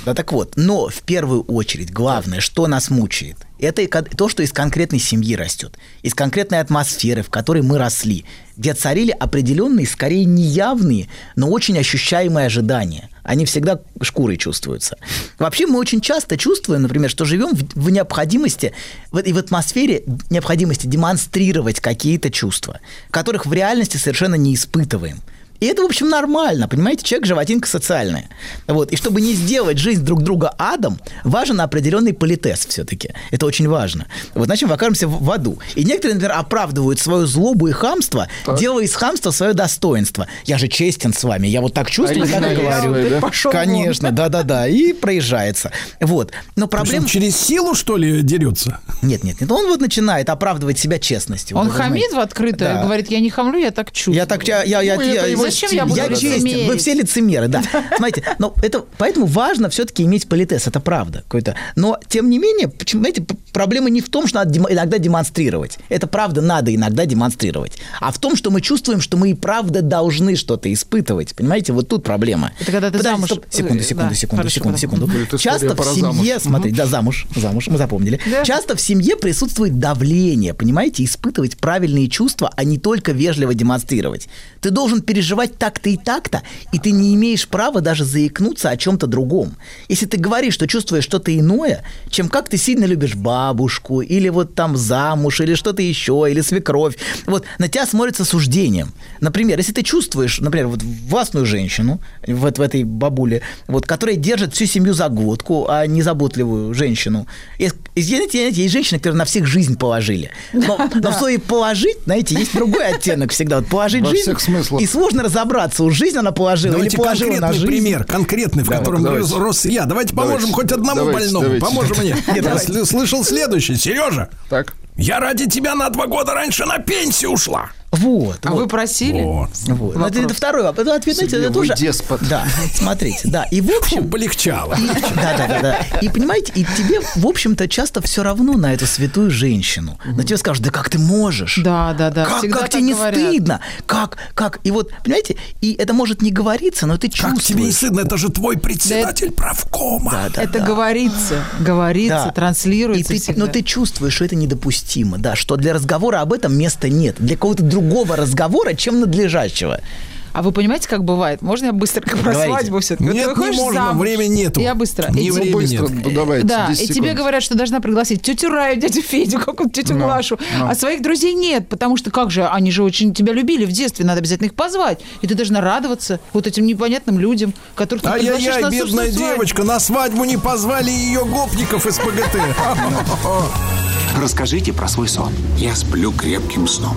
Да, так вот. Но в первую очередь главное, что нас мучает, это то, что из конкретной семьи растет, из конкретной атмосферы, в которой мы росли, где царили определенные, скорее неявные, но очень ощущаемые ожидания. Они всегда шкурой чувствуются. Вообще мы очень часто чувствуем, например, что живем в, в необходимости в, и в атмосфере необходимости демонстрировать какие-то чувства, которых в реальности совершенно не испытываем. И это, в общем, нормально, понимаете, человек животинка социальная. Вот. И чтобы не сделать жизнь друг друга адом, важен определенный политез все-таки. Это очень важно. Вот иначе мы окажемся в, в аду. И некоторые, например, оправдывают свою злобу и хамство, делая из хамства свое достоинство. Я же честен с вами, я вот так чувствую, так и говорю. да? Конечно, да-да-да. И проезжается. Вот. Но проблема... он через силу, что ли, дерется? Нет, нет, нет. Он вот начинает оправдывать себя честностью. Он Вот хамит в открытое, Да. говорит, я не хамлю, я так чувствую. Я так, я, я, я, Ну, я- Зачем я буду я честен, вы все лицемеры, да. Смотрите, но это, поэтому важно все-таки иметь политез, это правда какой-то. Но, тем не менее, почему, знаете, проблема не в том, что надо иногда демонстрировать. Это правда надо иногда демонстрировать. А в том, что мы чувствуем, что мы и правда должны что-то испытывать. Понимаете, вот тут проблема. Это когда ты Подожди, замуж- стоп. Секунду, э, секунду, да, секунду, хорошо, секунду, секунду. История Часто в семье, замуж. смотри, да, замуж, замуж, мы запомнили. Да. Часто в семье присутствует давление, понимаете, испытывать правильные чувства, а не только вежливо демонстрировать. Ты должен переживать переживать так-то и так-то, и ты не имеешь права даже заикнуться о чем-то другом. Если ты говоришь, что чувствуешь что-то иное, чем как ты сильно любишь бабушку, или вот там замуж, или что-то еще, или свекровь, вот на тебя смотрят с осуждением. Например, если ты чувствуешь, например, вот властную женщину, вот в этой бабуле, вот, которая держит всю семью за глотку, а не заботливую женщину. И, и, знаете, есть женщины, которые на всех жизнь положили. Но, но в слове положить, знаете, есть другой оттенок всегда. Вот положить Во жизнь, и сложно разобраться, уж жизнь она положила Давайте или положила на конкретный жизнь. пример, конкретный, в Давайте, котором давайте. рос, я. Давайте поможем Давайте, хоть одному давайте, больному. давайте. Поможем мне. Нет, Я слышал следующее. Сережа, так. я ради тебя на два года раньше на пенсию ушла. Вот. А вы просили? Вот. Вот. Ну, Это, это второй вопрос. Это ответ, знаете, это тоже... деспот. Да, смотрите, да. И в общем... полегчало. Да, да, да, да. И понимаете, и тебе, в общем-то, часто все равно на эту святую женщину. На тебе скажут, да как ты можешь? Да, да, да. Как, всегда как тебе не говорят. стыдно? Как, как? И вот, понимаете, и это может не говориться, но ты чувствуешь. Как тебе не стыдно? Это же твой председатель правкома. Да, да, Это да. говорится, говорится, Да. транслируется И ты, всегда. но ты чувствуешь, что это недопустимо, да, что для разговора об этом места нет. Для какого-то другого разговора, чем надлежащего. А вы понимаете, как бывает? Можно я быстро про Говорите. свадьбу все-таки? Нет, не можно, замуж, времени нету. Я быстро. Ни И времени быстро. нет. Ну, давайте, Да, 10 и тебе секунд. говорят, что должна пригласить тетю Раю, дядю Федю, какую-то тетю Ну, Глашу. ну. А своих друзей нет, потому что как же, они же очень тебя любили в детстве, надо обязательно их позвать. И ты должна радоваться вот этим непонятным людям, которых ты приглашаешь Ай-яй-яй, на бедная девочка, на свадьбу не позвали ее гопников из ПГТ. Расскажите про свой сон. Я сплю крепким сном.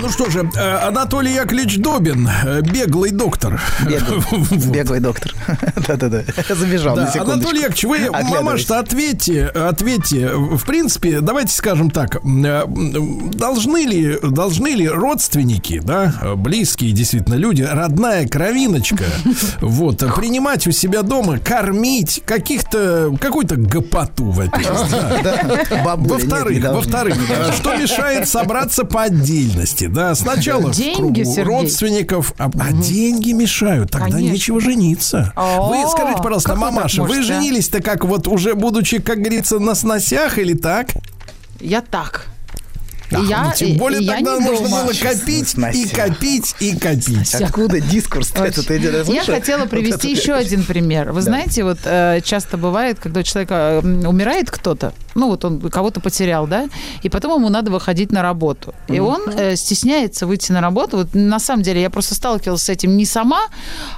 Ну что же, э, Анатолий Яковлевич Добин, э, беглый доктор. Беглый, беглый доктор. Да-да-да. Забежал Да, на секундочку. Анатолий Яковлевич, вы, мамаш-то, ответьте, ответьте. В принципе, давайте скажем так, э, должны ли, должны ли родственники, да, близкие действительно люди, родная кровиночка, вот, принимать у себя дома, кормить каких-то, какую-то гопоту, во-первых. Во-вторых, во-вторых, что мешает собраться по отдельности, да, сначала в Деньги, кругу Сергей. родственников, а, а деньги мешают, тогда Конечно. нечего жениться. Вы О, скажите, пожалуйста, вы мамаша, вы а? женились-то как вот уже будучи, как говорится, на сносях или так? Я так. И А, я, ну, тем более и я тогда можно дома. было копить и копить и копить. Откуда дискурс этот идет? Я хотела привести еще один пример. Вы знаете, вот э, часто бывает, когда у человека э, умирает кто-то, ну вот он кого-то потерял, да, и потом ему надо выходить на работу. И он э, стесняется выйти на работу. Вот на самом деле я просто сталкивалась с этим не сама,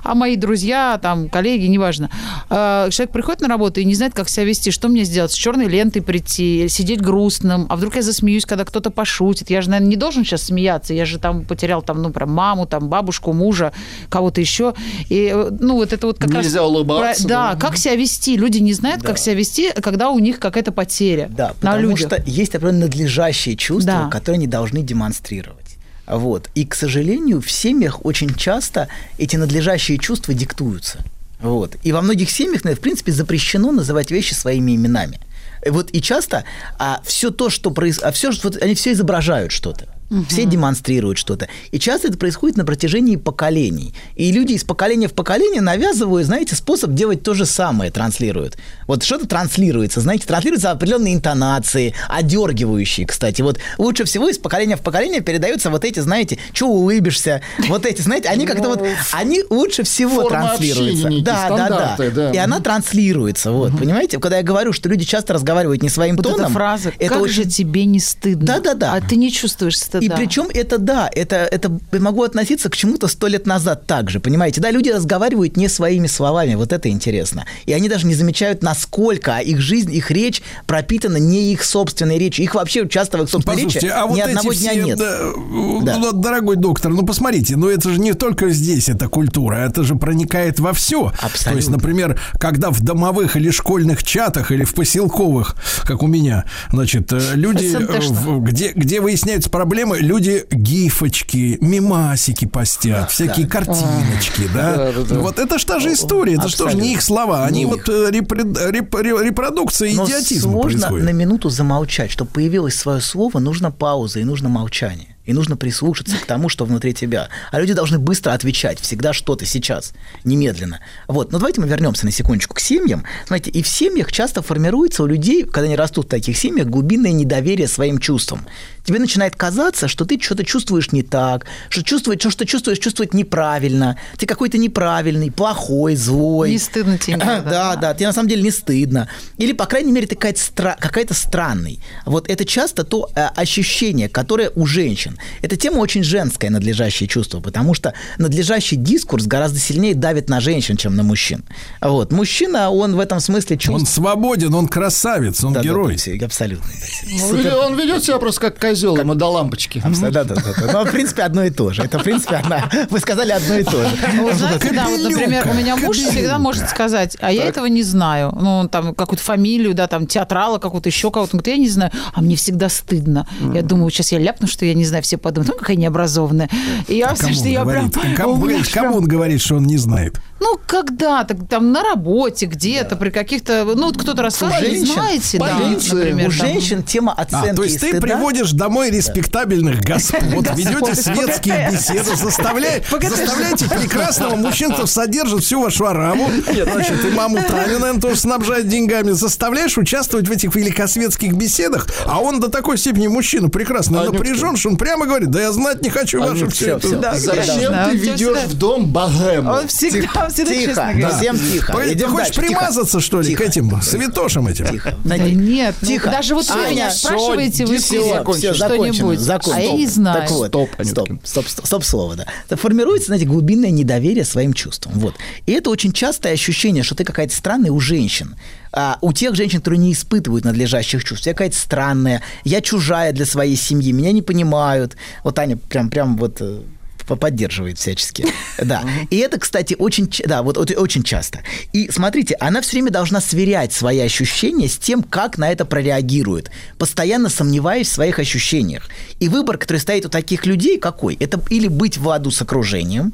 а мои друзья, там, коллеги, неважно. Э, человек приходит на работу и не знает, как себя вести, что мне сделать, с черной лентой прийти, сидеть грустным, а вдруг я засмеюсь, когда кто-то пошутит. Я же, наверное, не должен сейчас смеяться, я же там потерял там, ну, прям маму, там, бабушку, мужа, кого-то еще. И, э, ну, вот это вот как раз... Нельзя улыбаться, Про- Да, да. как себя вести. Люди не знают, как себя вести, когда у них какая-то потеря Да, на потому людях. что есть определенно надлежащие чувства, Да. которые они должны демонстрировать. Вот. И, к сожалению, в семьях очень часто эти надлежащие чувства диктуются. Вот. И во многих семьях, ну, в принципе, запрещено называть вещи своими именами. И Вот и часто а, все то, что происходит, а все, вот, они все изображают что-то. Все демонстрируют что-то. И часто это происходит на протяжении поколений. И люди из поколения в поколение навязывают, знаете, способ делать то же самое, транслируют. Вот что-то транслируется, знаете, транслируются определенные интонации, одергивающие, кстати. Вот лучше всего из поколения в поколение передаются вот эти, знаете, что улыбишься, вот эти, знаете, они как-то вот, они лучше всего транслируются. Да, да, да, да. И она транслируется, вот, понимаете? Когда я говорю, что люди часто разговаривают не своим тоном, фраза это «Как же тебе не стыдно?» Да-да-да. А ты не чувствуешь стыда. и причем это да, это, это могу относиться к чему-то сто лет назад также, понимаете? Да, люди разговаривают не своими словами, вот это интересно. И они даже не замечают, насколько их жизнь, их речь пропитана не их собственной речью. Их вообще часто в их собственной Послушайте, речи а вот ни эти одного все, дня нет. да, ну, дорогой доктор, ну посмотрите, ну это же не только здесь эта культура, это же проникает во все. Абсолютно. То есть, например, когда в домовых или школьных чатах или в поселковых, как у меня, значит, э, люди, э, в- где, где выясняются проблемы, люди гифочки, мимасики постят, всякие картиночки, да? Да. Вот это ж та же история, это что же не их слова, они вот э, репродукция идиотизма происходит. на минуту замолчать. Чтобы появилось свое слово, нужно пауза и нужно молчание. И нужно прислушаться к тому, что внутри тебя. А люди должны быстро отвечать, всегда что-то сейчас, немедленно. Вот, но давайте мы вернемся на секундочку к семьям. Смотрите, и в семьях часто формируется у людей, когда они растут в таких семьях, глубинное недоверие своим чувствам. Тебе начинает казаться, что ты что-то чувствуешь не так, что чувствовать, что, что чувствуешь, чувствовать неправильно. Ты какой-то неправильный, плохой, злой. Не стыдно тебе Да, никогда, да, тебе на самом деле не стыдно. Или, по крайней мере, ты какая-то, стра- какая-то странный. Вот это часто то э, ощущение, которое у женщин. Эта тема очень женское, надлежащее чувство, потому что надлежащий дискурс гораздо сильнее давит на женщин, чем на мужчин. Вот. Мужчина, он в этом смысле чувствует... Он свободен, он красавец, он Да, герой. да, абсолютно. Ну, Он ведет себя просто как козел, ему до лампочки. Абсолютно, да, да, да. Ну, в принципе, одно и то же. Это, в принципе, одна... Вы сказали одно и то же. Вы знаете, да, вот, например, у меня муж всегда может сказать, а я этого не знаю. Ну, он там какую-то фамилию, да, там театрала какого-то, еще кого-то. Он говорит, я не знаю, а мне всегда стыдно. Я думаю, сейчас я ляпну, что я не знаю, все подумают, ну, какая необразованная. И я, А Кому что он я прям... говорит? Кому, у меня погодите, прям- кому он говорит, что он не знает? Ну, когда-то, там, на работе, где-то, при каких-то... Ну, вот кто-то рассказывает, знаете, да, например, у там. женщин тема оценки А, то есть ты стыда- приводишь домой респектабельных господ, ведете светские беседы, заставляете, заставляете прекрасного мужчину, содержит всю вашу араму, значит, и маму Таню, наверное, тоже снабжать деньгами, заставляешь участвовать в этих великосветских беседах, а он до такой степени мужчина прекрасно напряжен, что он прямо говорит, да я знать не хочу ваше Анютка, все это. всё. Зачем Да, ты он всё ведешь всегда- в дом богему? Он всегда, всегда Тихо, честно да. говорит. всем тихо. Погоди, Ты Идем хочешь дальше, тихо. примазаться, что ли, к Тихо. этим святошам этим? Тихо. Да нет, ну, Тихо. даже вот вы меня спрашиваете, вы все, все, что-нибудь, а я не знаю. Так вот, Стоп, стоп, стоп, стоп, стоп слово, да. Формируется, знаете, глубинное недоверие своим чувствам. Вот. И это очень частое ощущение, что ты какая-то странная у женщин. А у тех женщин, которые не испытывают надлежащих чувств. Я какая-то странная, я чужая для своей семьи, меня не понимают. Вот Аня прям, прям вот э, по- поддерживает всячески. Да. И это, кстати, очень, да, вот, вот очень часто. И смотрите, она все время должна сверять свои ощущения с тем, как на это прореагирует, постоянно сомневаясь в своих ощущениях. И выбор, который стоит у таких людей, какой? Это или быть в ладу с окружением,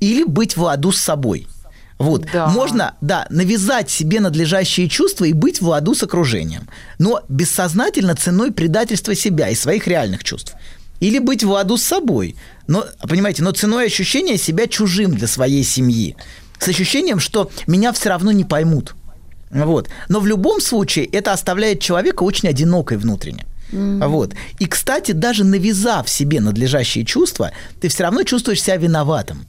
или быть в ладу с собой. Вот. Да. Можно, да, навязать себе надлежащие чувства и быть в ладу с окружением, но бессознательно ценой предательства себя и своих реальных чувств. Или быть в ладу с собой, но, понимаете, но ценой ощущения себя чужим для своей семьи. С ощущением, что меня все равно не поймут. Вот. Но в любом случае это оставляет человека очень одинокой внутренне. Вот. И, кстати, даже навязав себе надлежащие чувства, ты все равно чувствуешь себя виноватым.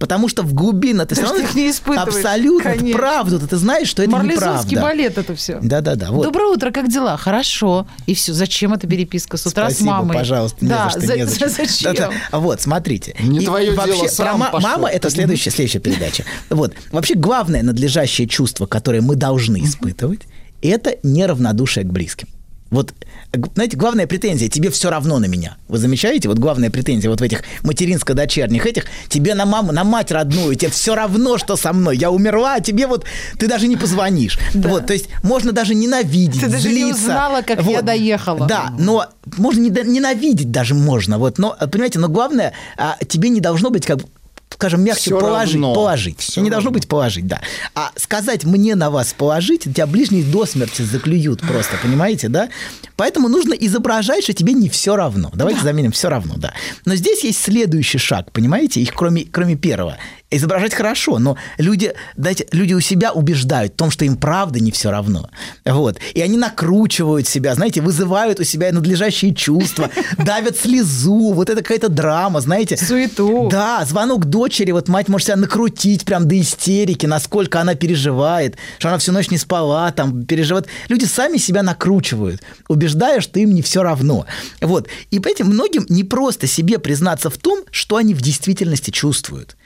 Потому что в глубине ты все Потому равно не испытываешь, абсолютно конечно. правду, ты знаешь, что это неправда. балет это все. Да-да-да. Вот. Доброе утро, как дела? Хорошо. И все. Зачем эта переписка с утра Спасибо, с мамой? пожалуйста, не да, за что, не за что. зачем? Да-да. Вот, смотрите. Не И твое вообще, дело, про сам ма- пошел. Мама – это следующая, следующая передача. Вот. Вообще, главное надлежащее чувство, которое мы должны испытывать, это неравнодушие к близким. Вот, знаете, главная претензия, тебе все равно на меня. Вы замечаете? Вот главная претензия вот в этих материнско-дочерних этих, тебе на маму, на мать родную, тебе все равно, что со мной. Я умерла, а тебе вот, ты даже не позвонишь. Вот, то есть можно даже ненавидеть, Ты даже не злиться. узнала, как я Вот. доехала. Да, но можно не- ненавидеть даже можно. Вот, но, понимаете, но главное, а, тебе не должно быть как скажем, мягче Всё положить, равно. положить. Всё не должно быть положить, да. А сказать мне на вас положить, тебя ближние до смерти заклюют просто, понимаете, да? Поэтому нужно изображать, что тебе не все равно. Давайте заменим все равно, да. Но здесь есть следующий шаг, понимаете, их кроме, кроме первого. Изображать хорошо, но люди, знаете, люди у себя убеждают в том, что им правда не все равно. Вот. И они накручивают себя, знаете, вызывают у себя надлежащие чувства, давят слезу, вот это какая-то драма, знаете. Суету. Да, звонок дочери, вот мать может себя накрутить прям до истерики, насколько она переживает, что она всю ночь не спала, там, переживает. Люди сами себя накручивают, убеждая, что им не все равно. Вот. И поэтому многим не просто себе признаться в том, что они в действительности чувствуют.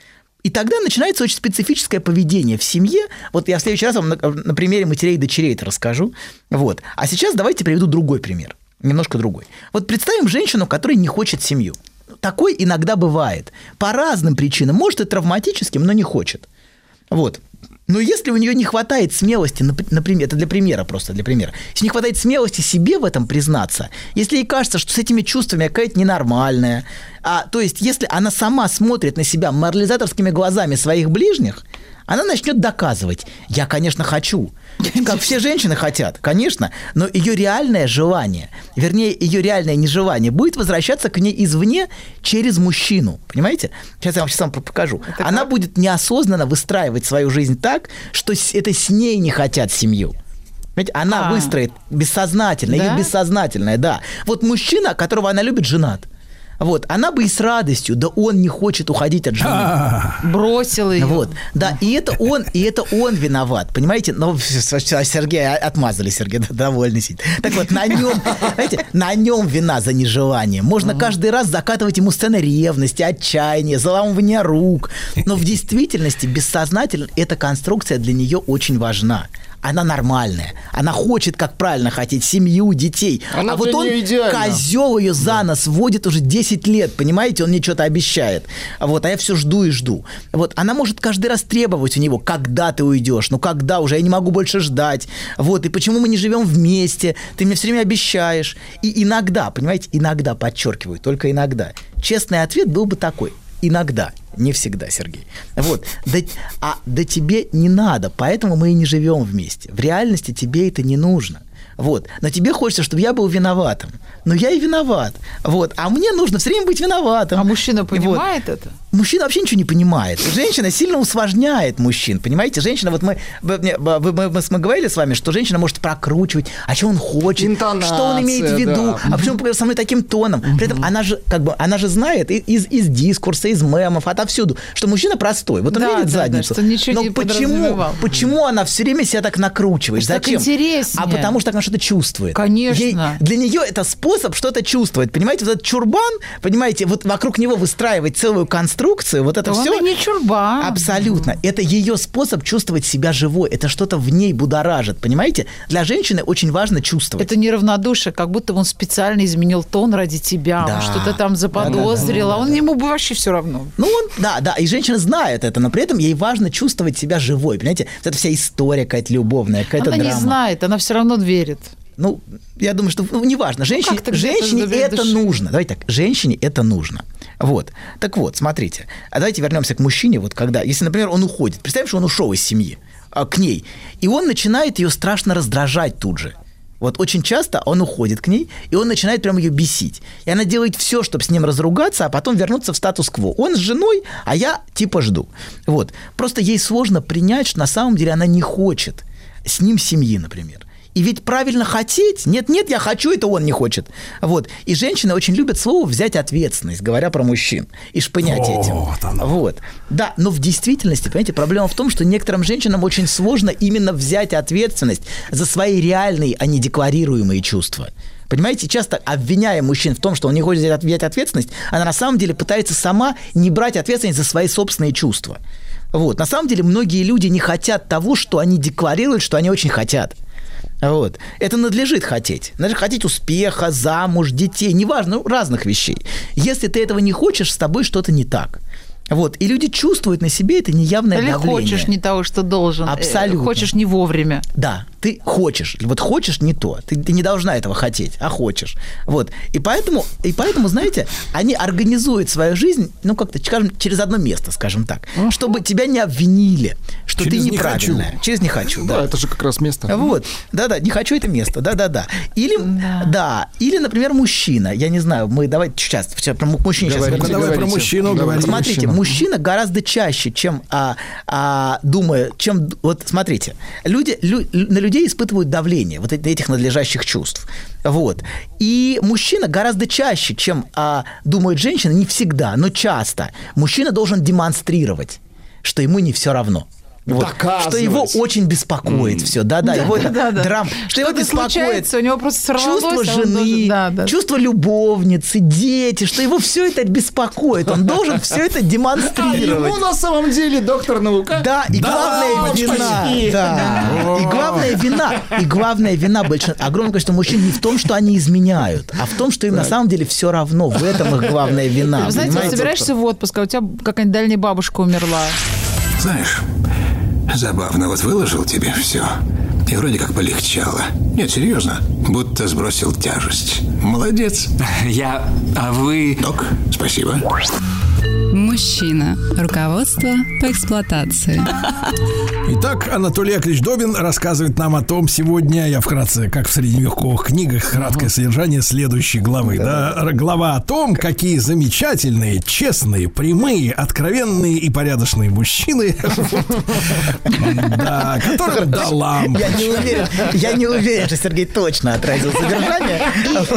И тогда начинается очень специфическое поведение в семье. Вот я в следующий раз вам на, на примере матерей и дочерей это расскажу. Вот. А сейчас давайте приведу другой пример. Немножко другой. Вот представим женщину, которая не хочет семью. Такой иногда бывает. По разным причинам. Может, и травматическим, но не хочет. Вот. Но если у нее не хватает смелости, нап- например, это для примера просто, для примера, если не хватает смелости себе в этом признаться, если ей кажется, что с этими чувствами какая-то ненормальная, а, то есть если она сама смотрит на себя морализаторскими глазами своих ближних, она начнет доказывать. Я, конечно, хочу. Как все женщины хотят, конечно, но ее реальное желание, вернее, ее реальное нежелание будет возвращаться к ней извне через мужчину. Понимаете? Сейчас я вам сейчас вам покажу. Она будет неосознанно выстраивать свою жизнь так, что это с ней не хотят семью. Понимаете, она А. выстроит бессознательно, Да? ее бессознательное, да. Вот мужчина, которого она любит, женат. Вот, она бы и с радостью, да он не хочет уходить от жены. Бросил ее. Вот, да, и это он, и это он виноват, понимаете? Но Сергей отмазали, Сергей да, довольный сидит. Так вот, на нем, знаете, на нем вина за нежелание. Можно каждый раз закатывать ему сцены ревности, отчаяния, заламывания рук. Но в действительности бессознательно эта конструкция для нее очень важна. Она нормальная. Она хочет, как правильно хотеть, семью, детей. Она а вот он, козел ее за нос водит уже 10 лет, понимаете? Он мне что-то обещает. Вот, а я все жду и жду. Вот, она может каждый раз требовать у него, когда ты уйдешь, ну когда уже, я не могу больше ждать. Вот, и почему мы не живем вместе? Ты мне все время обещаешь. И иногда, понимаете, иногда, подчеркиваю, только иногда. Честный ответ был бы такой. Иногда. Не всегда, Сергей. Вот. Да, а да тебе не надо, поэтому мы и не живем вместе. В реальности тебе это не нужно. Вот. Но тебе хочется, чтобы я был виноватым. Но я и виноват. Вот. А мне нужно все время быть виноватым. А мужчина понимает это? Мужчина вообще ничего не понимает. Женщина сильно усложняет мужчин, понимаете? Женщина, вот мы, вы- мы, мы, мы говорили с вами, что женщина может прокручивать, а что он хочет, что он имеет в виду, да. а почему он со мной таким тоном. При этом она же, как бы, она же знает из, из дискурса, из мемов, отовсюду, что мужчина простой. Вот он Да, видит да, да, задницу. что ничего Но не почему, почему она все время себя так накручивает? Так Зачем? интереснее. А потому что она что-то чувствует. Конечно. Ей- для нее это способ что-то чувствовать. Понимаете, вот этот чурбан, понимаете, вот вокруг него выстраивать целую конструкцию, вот это Да он все. не чурбан. Абсолютно. Это ее способ чувствовать себя живой. Это что-то в ней будоражит. Понимаете? Для женщины очень важно чувствовать. Это неравнодушие, как будто он специально изменил тон ради тебя, Да. он что-то там заподозрил, а он ему бы вообще все равно. Ну, он, да, да, и женщина знает это, но при этом ей важно чувствовать себя живой, понимаете? Вот Это вся история какая-то любовная, какая-то Она не драма. знает, она все равно верит. Ну, я думаю, что ну, неважно. Женщине, где-то женщине это души. нужно. Давайте так, женщине это нужно. Вот. Так вот, смотрите. А давайте вернемся к мужчине. Вот когда, если, например, он уходит, представим, что он ушел из семьи а, к ней, и он начинает ее страшно раздражать тут же. Вот очень часто он уходит к ней, и он начинает прям ее бесить. И она делает все, чтобы с ним разругаться, а потом вернуться в статус-кво. Он с женой, а я типа жду. Вот. Просто ей сложно принять, что на самом деле она не хочет с ним семьи, например. И ведь правильно хотеть, нет-нет, я хочу, это он не хочет. Вот. И женщины очень любят слово «взять ответственность», говоря про мужчин, и шпынять этим. Вот. Да, но в действительности, понимаете, проблема в том, что некоторым женщинам очень сложно именно взять ответственность за свои реальные, а не декларируемые чувства. Понимаете, часто обвиняя мужчин в том, что он не хочет взять ответственность, она на самом деле пытается сама не брать ответственность за свои собственные чувства. Вот. На самом деле многие люди не хотят того, что они декларируют, что они очень хотят. Вот. Это надлежит хотеть. Надлежит хотеть успеха, замуж, детей, неважно, ну, разных вещей. Если ты этого не хочешь, с тобой что-то не так. Вот. И люди чувствуют на себе это неявное Или давление. хочешь не того, что должен. э, Абсолютно. Хочешь не вовремя. Да, ты хочешь. Вот хочешь не то. Ты, ты не должна этого хотеть, а хочешь. Вот. И поэтому, и поэтому, знаете, они организуют свою жизнь, ну, как-то, скажем, через одно место, скажем так, чтобы тебя не обвинили, что Через ты «не хочу». неправильная. Через не хочу, да. Да, это же как раз место. Вот, да-да, не хочу это место, да-да-да. Или, да. или, например, мужчина, я не знаю, мы давайте сейчас, все, про му- мужчин сейчас Говорите, давай про мужчину говори. Смотрите, Мужчина. мужчина гораздо чаще, чем а, а, думая, чем, вот смотрите, люди, лю- на людей испытывают давление вот эти- этих надлежащих чувств. Вот. И мужчина гораздо чаще, чем а, думают женщины, не всегда, но часто, мужчина должен демонстрировать, что ему не все равно. Вот. Что его очень беспокоит все, да-да, Да, его это да, да. драм, что его Что-то беспокоит. у него просто сорвалось, чувство а он жены, должен- да, да. чувство любовницы, дети, что его все это беспокоит, он должен все это А демонстрировать. ему на самом деле доктор наука. Да, и главная вина. Да. И главная вина, и главная вина большинства, огромное количество мужчин не в том, что они изменяют, а в том, что им на самом деле все равно. В этом их главная вина. Вы знаете, собираешься в отпуск, а у тебя какая-нибудь дальняя бабушка умерла. Знаешь, забавно, вот выложил тебе все. И вроде как полегчало. Нет, серьезно, будто сбросил тяжесть. Молодец. Я... А вы... Док, спасибо. Мужчина. Руководство по эксплуатации. Итак, Анатолий Яковлевич Добин рассказывает нам о том сегодня, я вкратце, как в средневековых книгах, краткое содержание следующей главы. Да, глава о том, какие замечательные, честные, прямые, откровенные и порядочные мужчины, да, которым далам. Я не уверен, я не уверен, что Сергей точно отразил содержание.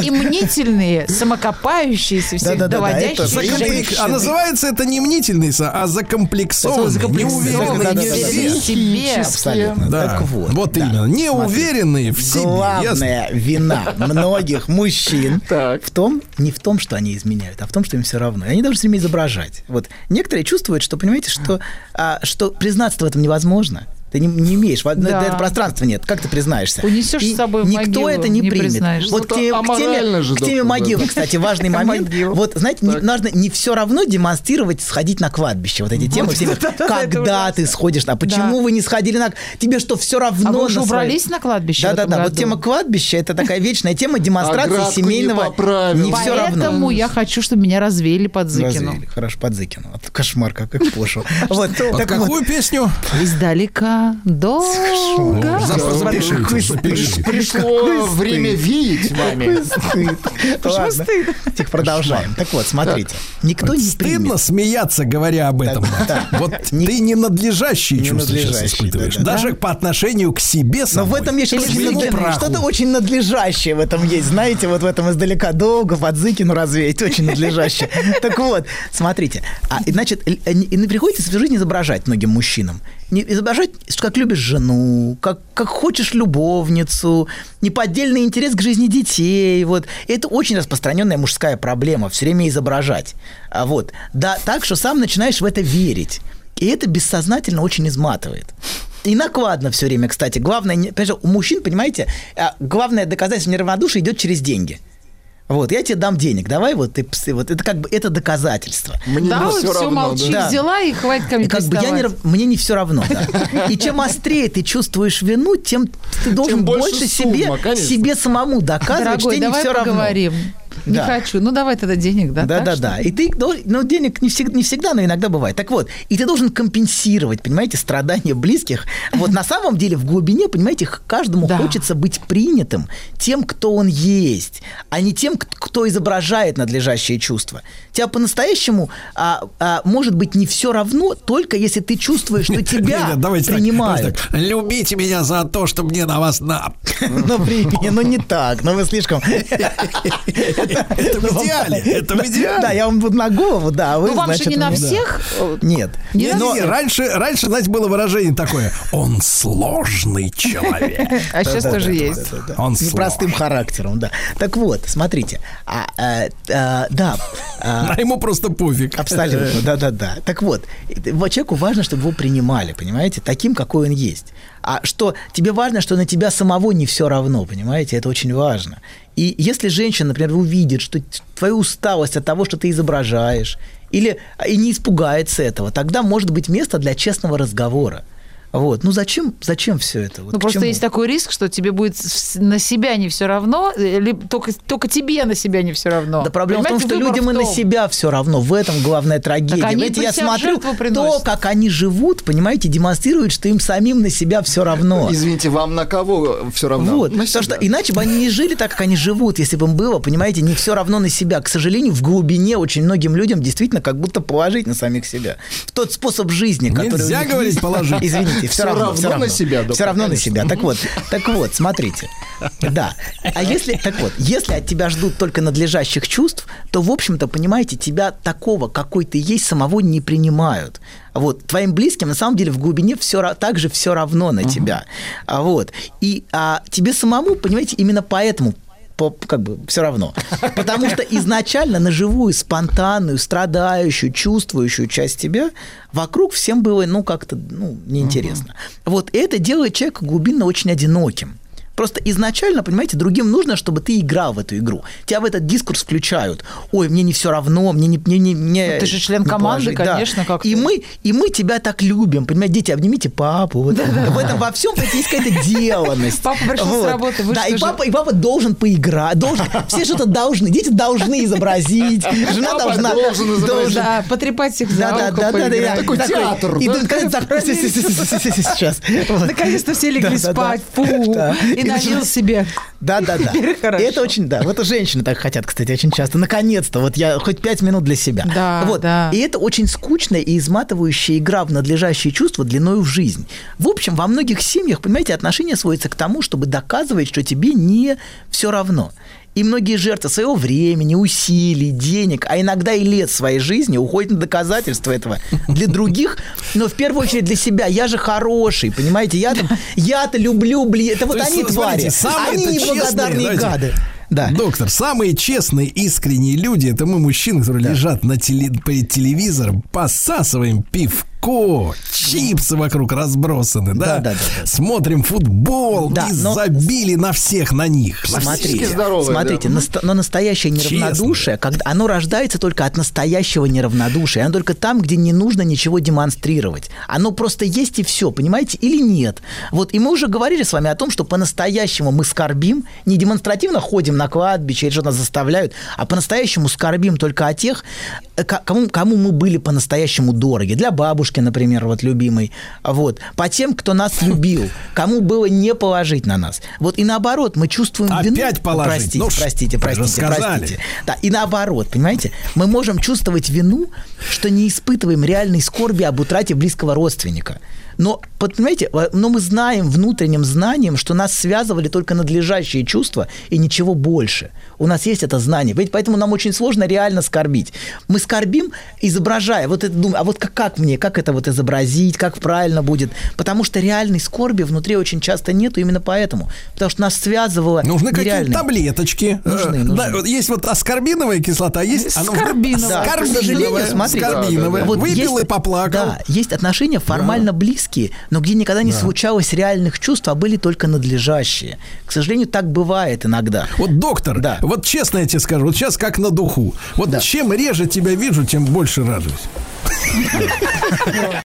И, мнительные, самокопающиеся, все Да-да-да, это доводящие. Называется это не мнительный, а закомплексованный, Закомплексованный, неуверенный в себе. Абсолютно. Да, Так вот. вот да. именно, неуверенные в себе. Главная ясно? вина многих мужчин в том, не в том, что они изменяют, а в том, что им все равно. И Они должны себя изображать. Вот некоторые чувствуют, что, понимаете, что, а, что признаться в этом невозможно. Ты не, не имеешь, во- Да. это пространства нет. Как ты признаешься? Унесешь И с собой в Никто могилу, это не, не примет. Вот к, Ну, теме, это к теме- к теме могилы, кстати, важный момент. Вот, знаете, не, нужно не все равно демонстрировать, сходить на кладбище. Вот эти темы. всеми. Когда ты сходишь на... Почему вы не сходили на... Тебе что, все равно А вы уже убрались на кладбище Да-да-да, вот тема кладбища, это такая вечная тема демонстрации семейного... Не все равно. Поэтому я хочу, чтобы меня развеяли под Зыкину. Хорошо, под Зыкину. Кошмар, как, пошло. Вот, Под какую песню? Издалека долго. Запишите, Какой запишите. стыд. Пришло время стыд. веять вами. Какой стыд. Ладно. Так продолжаем. Так вот, смотрите. Никто не Стыдно смеяться, говоря об этом. Вот ты ненадлежащие чувства сейчас испытываешь. Даже по отношению к себе Но в этом есть что-то очень, праху. что-то очень надлежащее в этом есть. Знаете, вот в этом издалека долго под Зыкину развеять. Очень надлежащее. Так вот, смотрите. А, значит, э, приходится всю жизнь изображать многим мужчинам. Не изображать, как любишь жену, как, как хочешь любовницу, неподдельный интерес к жизни детей. Вот. Это очень распространенная мужская проблема. Все время изображать. А вот. Да, так, что сам начинаешь в это верить. И это бессознательно очень изматывает. И накладно все время, кстати. Главное, у мужчин, понимаете, а, главное доказательство неравнодушия идет через деньги. Вот, я тебе дам денег, давай вот ты псы, вот это как бы это доказательство. Мне Да, не все все равно. молчи, да. взяла и хватит ко мне И как бы я не, мне не все равно, да. И чем острее ты чувствуешь вину, тем ты должен больше больше, сумма, себе, конечно. себе самому доказывать, Дорогой, что тебе давай не все равно. Поговорим. Не Да. хочу. Ну, давай тогда денег, да? Да, так да, что да. И ты, ну, денег не всегда, не всегда, но иногда бывает. Так вот, и ты должен компенсировать, понимаете, страдания близких. Вот на самом деле в глубине, понимаете, каждому Да. хочется быть принятым тем, кто он есть, а не тем, кто изображает надлежащие чувства. Тебя по-настоящему а, а, может быть не все равно, только если ты чувствуешь, что тебя Нет, нет, давайте так, принимают. давайте так. Любите меня за то, что мне на вас на. Ну, ну не так, ну вы слишком... Это в идеале, это в идеале. Да, я вам буду на голову, да. а Ну, вам же не на всех. э, Нет. Всех. раньше, раньше, знаете, было выражение такое. Он сложный человек. А сейчас тоже есть. Он С непростым характером, да. Так вот, смотрите, а, а, а, да, а, А ему просто пофиг. Абсолютно, да-да-да. Так э, вот человеку важно, чтобы его принимали, понимаете, таким, какой он есть. А что тебе важно, что на тебя самого не все равно, понимаете, это очень важно. И если женщина, например, увидит, что т- твою усталость от того, что ты изображаешь, или а, и не испугается этого, тогда может быть место для честного разговора. Вот. Ну зачем, зачем все это? Вот Ну, просто чему? есть такой риск, что тебе будет на себя не все равно, э, либо только, только тебе на себя не все равно. Да проблема в том, Понимаете, что людям в и на том. себя все равно. В этом главная трагедия. Так они Знаете, я смотрю, то, как они живут, понимаете, демонстрирует, что им самим на себя все равно. Извините, вам на кого все равно? Вот. На Потому себя. что иначе бы они не жили так, как они живут, если бы им было, понимаете, не все равно на себя. К сожалению, в глубине очень многим людям действительно как будто положить на самих себя. В тот способ жизни, который у Нельзя них говорить есть. положить. Извините, все Всё равно, равно всё на себя, Все равно на конечно. себя. Так вот, так вот, смотрите. Да. А если, так вот, если от тебя ждут только надлежащих чувств, то, в общем-то, понимаете, тебя такого, какой ты есть, самого не принимают. Вот, твоим близким, на самом деле, в глубине все, также все равно на тебя. А вот. И а, тебе самому, понимаете, именно поэтому по- как бы все равно. Потому что изначально на живую, спонтанную, страдающую, чувствующую часть тебя вокруг всем было, ну, как-то, ну, неинтересно. Вот это делает человека глубинно очень одиноким. Просто изначально, понимаете, другим нужно, чтобы ты играл в эту игру. Тебя в этот дискурс включают. Ой, мне не все равно, мне не... Мне, не мне Ну, ты же член команды, положить». Да. конечно, как И мы, и мы тебя так любим, понимаете, дети, обнимите папу. Вот. В этом во всем есть какая-то деланность. Папа пришел с работы, Да, и папа, и папа должен поиграть, должен, все что-то должны, дети должны изобразить, жена Папа должна... должен изобразить. Да, потрепать их за да, да, да, да, да, да, Такой театр, И да? тут с- сейчас. Вот. Наконец-то все легли Да, да, да. спать, фу, Да. и налил себе. Да, да, да. Хорошо. И это очень, да. Вот и женщины так хотят, кстати, очень часто. Наконец-то, вот я хоть пять минут для себя. Да, вот. да. И это очень скучная и изматывающая игра в надлежащие чувства длиною в жизнь. В общем, во многих семьях, понимаете, отношения сводятся к тому, чтобы доказывать, что тебе не все равно. И многие жертвы своего времени, усилий, денег, а иногда и лет своей жизни уходят на доказательства этого для других, но в первую очередь для себя. Я же хороший, понимаете? Я там, я-то люблю, блин. Это вот есть, они твари. смотрите, Они неблагодарные гады. Да. Доктор, самые честные, искренние люди это мы, мужчины, которые лежат на теле- перед телевизором, посасываем пивко, чипсы вокруг разбросаны, да? Да, да, да, Смотрим футбол Да, и но- забили на всех на них. на Смотрите, всех. смотрите, наста- но настоящее неравнодушие, когда оно рождается только от настоящего неравнодушия, оно только там, где не нужно ничего демонстрировать. Оно просто есть и все, понимаете, или нет. Вот, и мы уже говорили с вами о том, что по-настоящему мы скорбим, не демонстративно ходим на кладбище или что-то нас заставляют, а по-настоящему скорбим только о тех, э, ко- кому, кому мы были по-настоящему дороги. Для бабушки, например, вот любимой. Вот. По тем, кто нас любил, кому было не положить на нас. Вот и наоборот, мы чувствуем вину. Опять положить. Простите, Ну, простите, простите, простите. Да, и наоборот, понимаете, мы можем чувствовать вину, что не испытываем реальной скорби об утрате близкого родственника. Но, понимаете, но мы знаем внутренним знанием, что нас связывали только надлежащие чувства и ничего больше. У нас есть это знание. Ведь поэтому нам очень сложно реально скорбить. Мы скорбим, изображая, вот это думаю, а вот как, как мне, как это вот изобразить, как правильно будет. Потому что реальной скорби внутри очень часто нету именно поэтому. Потому что нас связывало Нужны какие-то таблеточки. Нужны, Э, нужны. да, есть вот аскорбиновая кислота, а есть а нужна Скорбиновая. Да, к сожалению, Скорбиновая. смотрите. Скорбиновая. Вот Выпил есть- и поплакал. Да, есть отношения формально близкие, но где никогда не Да. случалось реальных чувств, а были только надлежащие. К сожалению, так бывает иногда. Вот, доктор, вот честно я тебе скажу, вот сейчас как на духу. Вот чем реже тебя вижу, тем больше радуюсь.